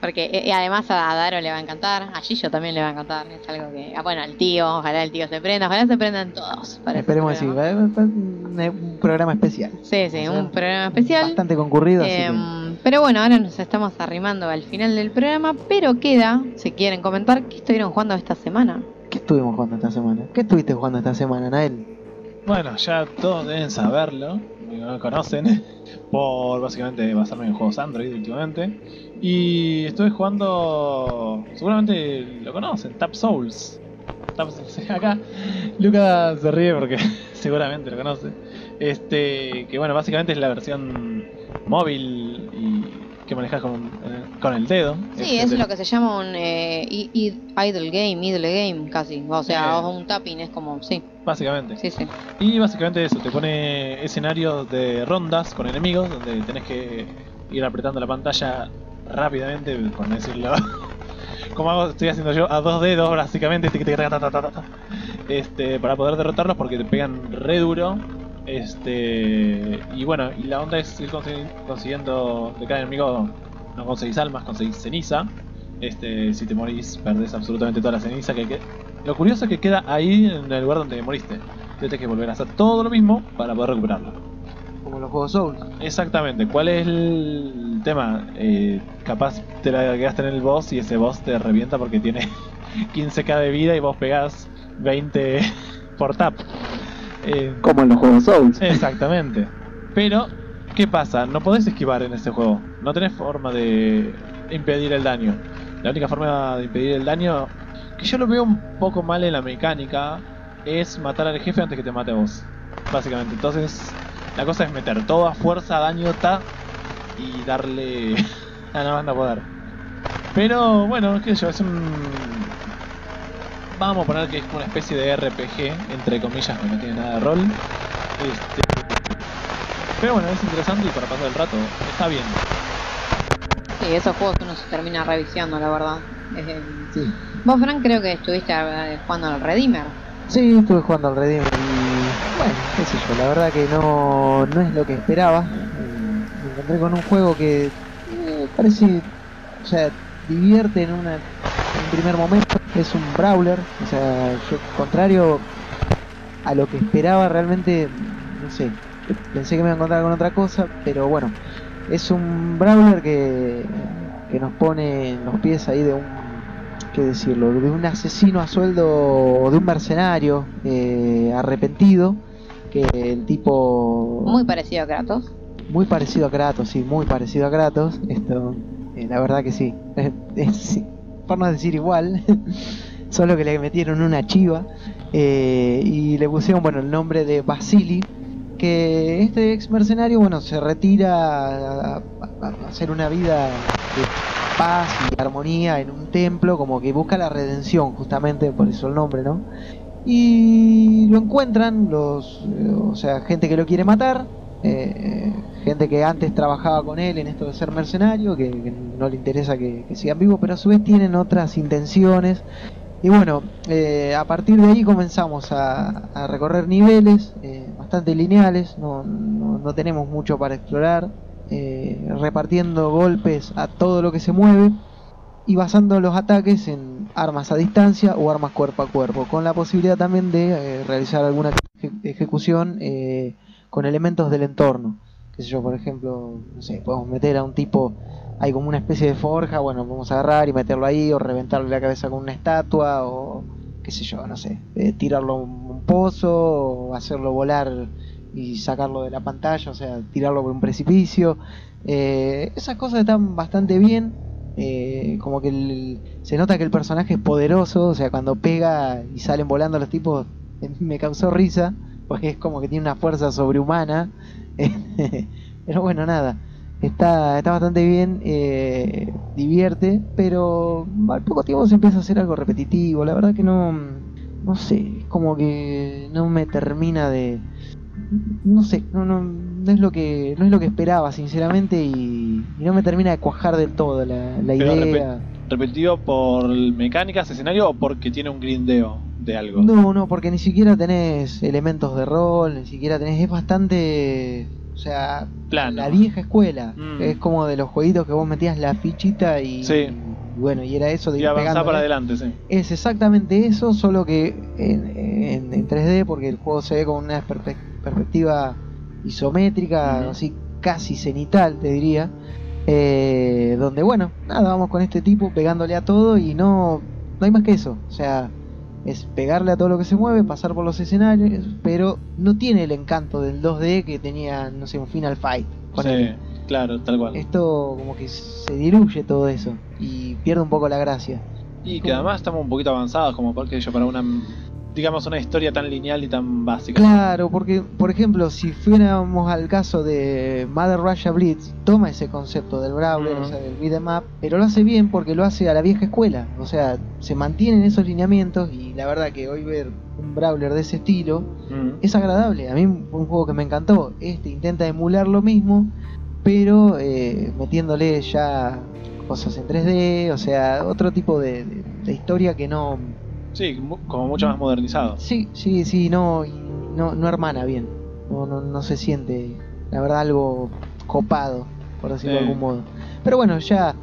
Porque eh, además a, Daro le va a encantar, a Gillo también le va a encantar. Es algo que. ah, bueno, al tío, ojalá el tío se prenda, ojalá se prendan todos. Para esperemos que sí. programa. va- Un, un programa especial. Sí, sí, un programa especial. Bastante concurrido. así que- Em, pero bueno, ahora nos estamos arrimando al final del programa, pero queda, si quieren comentar, ¿qué estuvieron jugando esta semana? ¿Qué estuvimos jugando esta semana? ¿Qué estuviste jugando esta semana, Nael? Bueno, ya todos deben saberlo, no me conocen, por básicamente basarme en juegos Android últimamente. Y estuve jugando, seguramente lo conocen, Tap Souls. Tap Souls. Acá Lucas se ríe porque seguramente lo conoce. Este, que bueno, básicamente es la versión móvil y que manejas con, eh, con el dedo. Sí, Este, es lo que se llama un eh, idle game, idle game casi. O sea, Eh. un tapping es como, sí, Básicamente. sí, sí. Y básicamente eso, te pone escenarios de rondas con enemigos donde tenés que ir apretando la pantalla rápidamente, por decirlo. Como hago, estoy haciendo yo a dos dedos básicamente, este, para poder derrotarlos porque te pegan re duro. Este, y bueno, y la onda es ir consegui- consiguiendo de cada enemigo, no conseguís almas, conseguís ceniza. Este, si te morís, perdés absolutamente toda la ceniza que que- Lo curioso es que queda ahí en el lugar donde moriste. Tienes que volver a hacer todo lo mismo para poder recuperarlo. Como los juegos Souls. Exactamente. ¿Cuál es el tema? Eh, capaz te la quedaste en el boss y ese boss te revienta porque tiene 15k de vida y vos pegás 20 por tap. Eh, Como en los juegos Souls. exactamente. Pero, ¿qué pasa? No podés esquivar en este juego. No tenés forma de impedir el daño. La única forma de impedir el daño, que yo lo veo un poco mal en la mecánica, es matar al jefe antes que te mate a vos. Básicamente. Entonces, la cosa es meter toda fuerza, daño, ta, y darle a la banda poder. Pero, bueno, qué sé yo, es un... Vamos a poner que es una especie de RPG, entre comillas, que no tiene nada de rol. Este, pero bueno, es interesante y para pasar el rato está bien. Sí, esos juegos uno se termina reviciando, la verdad. Eh, Sí. Vos, Frank, creo que estuviste eh, jugando al Redeemer. Sí, estuve jugando al Redeemer y bueno, qué sé yo, la verdad que no, no es lo que esperaba. Me encontré con un juego que eh, parece, o sea, divierte en, una, en un primer momento, es un brawler, o sea, yo contrario a lo que esperaba realmente, no sé, pensé que me iba a encontrar con otra cosa, pero bueno, es un brawler que, que nos pone en los pies ahí de un qué decirlo, de un asesino a sueldo o de un mercenario eh, arrepentido, que el tipo Muy parecido a Kratos. muy parecido a Kratos, sí, muy parecido a Kratos, esto, eh, la verdad que sí, Es- sí, por no decir igual, solo que le metieron una chiva eh, y le pusieron, bueno, el nombre de Basili, que este ex mercenario, bueno, se retira a, a- hacer una vida de paz y armonía en un templo, como que busca la redención, justamente por eso el nombre, ¿no? Y lo encuentran los, eh, o sea, gente que lo quiere matar, eh, gente que antes trabajaba con él en esto de ser mercenario, que, no le interesa que, que sigan vivos, pero a su vez tienen otras intenciones. Y bueno, eh, a partir de ahí comenzamos a, recorrer niveles eh, bastante lineales, no, no, tenemos mucho para explorar, repartiendo golpes a todo lo que se mueve y basando los ataques en armas a distancia o armas cuerpo a cuerpo, con la posibilidad también de realizar alguna eje- ejecución con elementos del entorno. Qué sé yo, por ejemplo, no sé, podemos meter a un tipo, hay como una especie de forja, bueno, a agarrar y meterlo ahí, o reventarle la cabeza con una estatua, o qué sé yo, no sé, eh, tirarlo a un, pozo, o hacerlo volar y sacarlo de la pantalla, o sea, tirarlo por un precipicio. Eh, esas cosas están bastante bien. eh, como que el- se nota que el personaje es poderoso, o sea, cuando pega y salen volando los tipos, me causó risa, porque es como que tiene una fuerza sobrehumana. pero bueno, nada, está, está bastante bien, eh, divierte, pero al poco tiempo se empieza a hacer algo repetitivo. La verdad que no, no sé, es como que no me termina de, no sé, no, no, no es lo que no es lo que esperaba sinceramente y, y no me termina de cuajar del todo la, la idea. ¿Repetido por mecánicas, escenario o porque tiene un grindeo de algo? No, no, porque ni siquiera tenés elementos de rol, ni siquiera tenés, es bastante, o sea, Plano. la vieja escuela, Mm. es como de los jueguitos que vos metías la fichita y, Sí. y bueno, y era eso de Y ir avanzar pegando, para ¿eh? adelante, sí. Es exactamente eso, solo que en, en- en 3D, porque el juego se ve con una perspectiva isométrica, así casi cenital, te diría. Eh, donde, bueno, nada, vamos con este tipo pegándole a todo y no, no hay más que eso. O sea, es pegarle a todo lo que se mueve, pasar por los escenarios, pero no tiene el encanto del 2D que tenía, no sé, un Final Fight. Sí, claro, tal cual. Esto como que se diluye todo eso y pierde un poco la gracia. Y que además estamos un poquito avanzados como porque yo para una digamos, una historia tan lineal y tan básica. Claro, porque, por ejemplo, si fuéramos al caso de Mother Russia Blitz, toma ese concepto del Brawler, o sea, del beat'em up, pero lo hace bien porque lo hace a la vieja escuela. O sea, se mantienen esos lineamientos y la verdad que hoy ver un Brawler de ese estilo es agradable. A mí fue un juego que me encantó. Este intenta emular lo mismo, pero eh, metiéndole ya cosas en 3D, o sea, otro tipo de, de- de historia que no... Sí, como mucho más modernizado. Sí, sí, sí, no, y no, no hermana bien. No, no, no se siente, la verdad, algo copado, por decirlo de algún modo. Pero bueno, ya,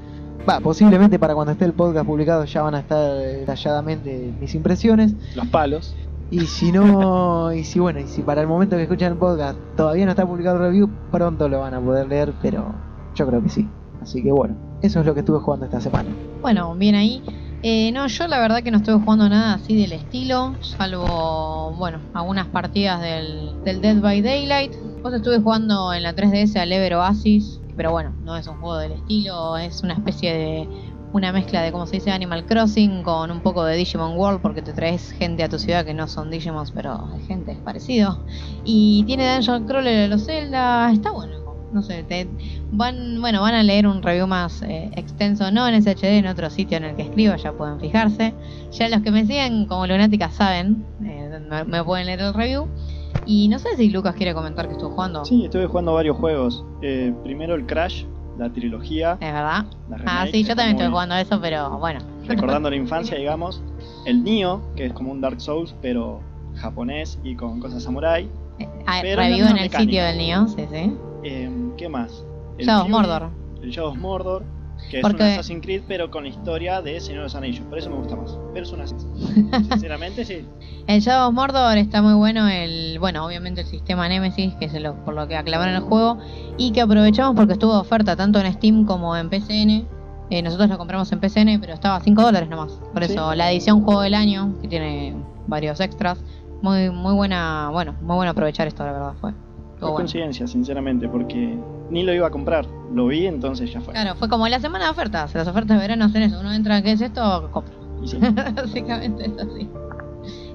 va, posiblemente para cuando esté el podcast publicado ya van a estar eh, detalladamente mis impresiones. Los palos. Y si no, y si bueno, y si para el momento que escuchan el podcast todavía no está publicado el review, pronto lo van a poder leer, pero yo creo que sí. Así que bueno, eso es lo que estuve jugando esta semana. Bueno, bien ahí. Eh, no, yo la verdad que no estuve jugando nada así del estilo, salvo, bueno, algunas partidas del, del Dead by Daylight. Después estuve jugando en la 3DS al Ever Oasis, pero bueno, no es un juego del estilo, es una especie de una mezcla de, como se dice, Animal Crossing con un poco de Digimon World, porque te traes gente a tu ciudad que no son Digimons, pero hay gente, es parecido. Y tiene Dungeon Crawler de los Zelda, está bueno. No sé, te, van, bueno, van a leer un review más eh, extenso, no en SHD, en otro sitio en el que escribo, ya pueden fijarse. Ya los que me siguen como lunática saben, eh, me, me pueden leer el review. Y no sé si Lucas quiere comentar que estuvo jugando. Sí, estuve jugando varios juegos. Eh, primero el Crash, la trilogía. Es verdad. La Ah, sí, yo también estuve jugando a eso, pero bueno. Recordando la infancia, digamos. El Nioh, que es como un Dark Souls, pero japonés y con cosas samurai. Ah, review en el sitio del Nioh, sí, sí. ¿Qué más? El Shadow of Mordor. El Shadow of Mordor, que es un Assassin's Creed, pero con la historia de Señor de los Anillos. Por eso me gusta más. Pero es una Sinceramente, sí. El Shadow of Mordor está muy bueno, el bueno, obviamente el sistema Nemesis, que es lo, por lo que aclamaron el juego, y que aprovechamos porque estuvo de oferta tanto en Steam como en PCN. Eh, nosotros lo compramos en PCN, pero estaba a 5 dólares nomás. Por Sí. eso, la edición Juego del Año, que tiene varios extras, muy muy buena, bueno, muy bueno aprovechar esto, la verdad fue. Fue bueno. coincidencia, sinceramente, porque ni lo iba a comprar. Lo vi, entonces ya fue. Claro, fue como la semana de ofertas, las ofertas de verano son eso, uno entra, ¿qué es esto? Compra. Sí. Básicamente es así.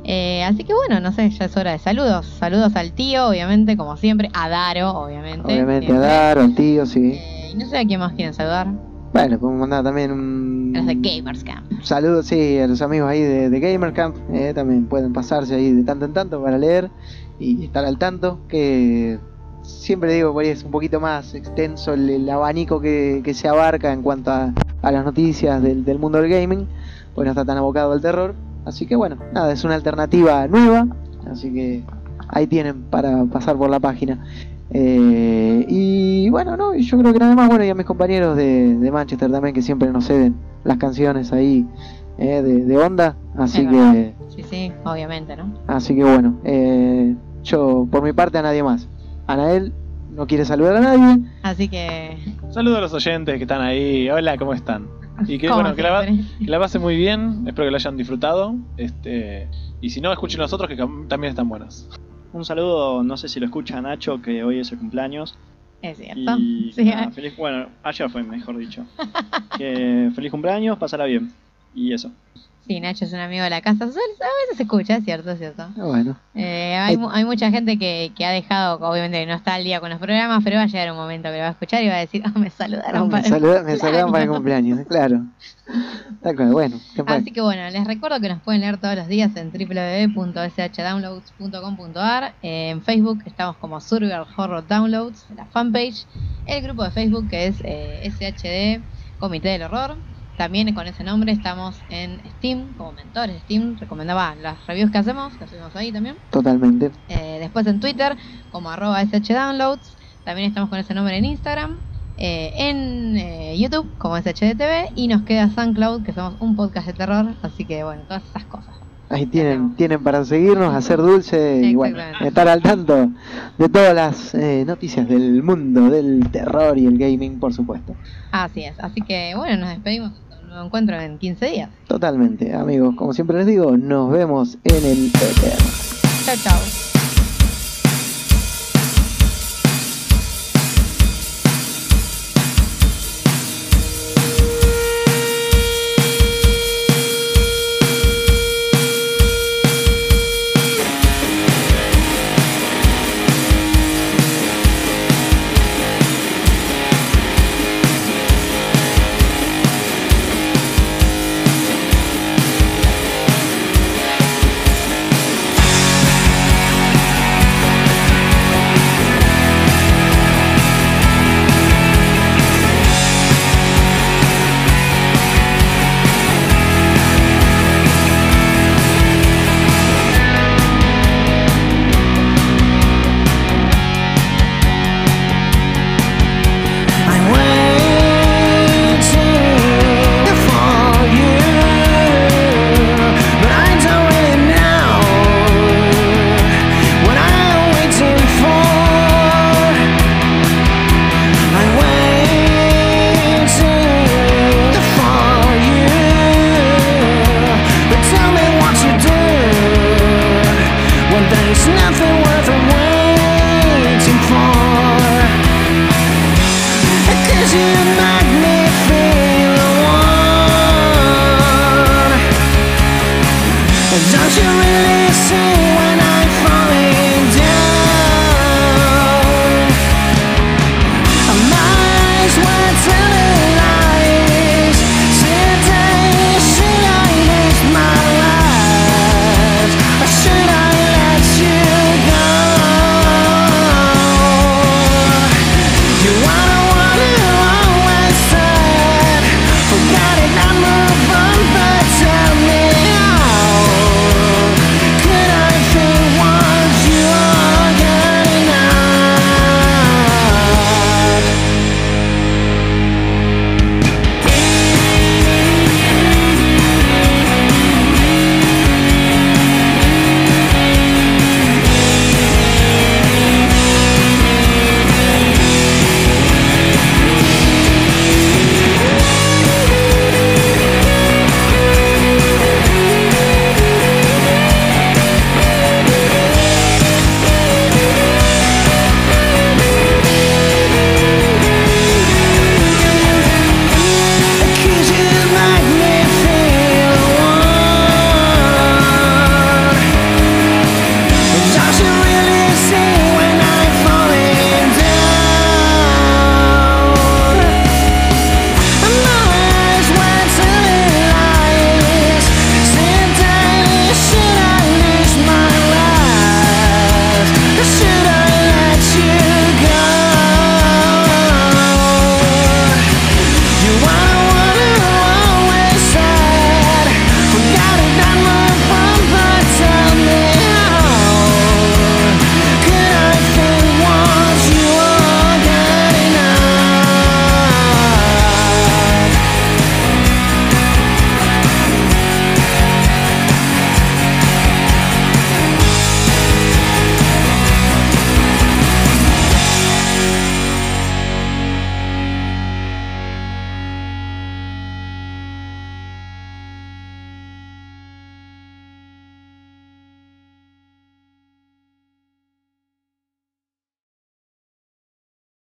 Eh, así que bueno, no sé, ya es hora de saludos. Saludos al tío, obviamente, como siempre. A Daro, obviamente. Obviamente a siempre. Daro, al tío, sí. Eh, y no sé a quién más quieren saludar. Bueno, podemos mandar también un A los de Gamers Camp. saludo, sí, a los amigos ahí de, de Gamer Camp. eh, también pueden pasarse ahí de tanto en tanto para leer y estar al tanto. Que siempre digo, por ahí es un poquito más extenso el, el abanico que, que se abarca en cuanto a, a las noticias del, del mundo del gaming. Pues no está tan abocado al terror. Así que bueno, nada, es una alternativa nueva. Así que ahí tienen para pasar por la página. Eh, y bueno, no, y yo creo que nada más, bueno, y a mis compañeros de, de Manchester también que siempre nos ceden las canciones ahí eh, de, de onda. Así Es que, verdad. Sí, sí, obviamente, ¿no? así que bueno, eh, yo por mi parte a nadie más. Anael no quiere saludar a nadie. Así que. Saludos a los oyentes que están ahí. Hola, ¿cómo están? Y que bueno, que la, que la pasen muy bien. Espero que lo hayan disfrutado. Este, y si no, escuchen los otros que también están buenos. Un saludo, no sé si lo escucha Nacho, que hoy es su cumpleaños. Es cierto. Y Sí, nada, eh. feliz, bueno, ayer fue mejor dicho. que feliz cumpleaños, pasará bien. Y eso. Sí, Nacho es un amigo de la casa. A veces se escucha, es cierto, es cierto. Ah, Bueno, Eh, hay, mu- hay mucha gente que, que ha dejado, obviamente no está al día con los programas, pero va a llegar un momento que lo va a escuchar y va a decir, ah, me saludaron ah, me, para el saluda- me saludan para el cumpleaños". claro. Está claro, bueno. Así que bueno, les recuerdo que nos pueden leer todos los días en www.shdownloads.com.ar. En Facebook estamos como Survival Horror Downloads, la fanpage. El grupo de Facebook que es eh, SHD Comité del Horror. También con ese nombre estamos en Steam, como mentores de Steam. Recomendaba las reviews que hacemos, que subimos ahí también. Totalmente. Eh, después en Twitter como arroba shdownloads. También estamos con ese nombre en Instagram. eh, en eh, YouTube como SHDTV. Y nos queda SoundCloud, que somos un podcast de terror. Así que bueno, todas esas cosas. Ahí tienen, tienen para seguirnos, hacer dulce y bueno, estar al tanto de todas las eh, noticias del mundo del terror y el gaming, por supuesto. Así es. Así que bueno, nos despedimos. nuevo encuentro en 15 días. Totalmente, amigos, como siempre les digo, nos vemos en el Ether. Chao, chao.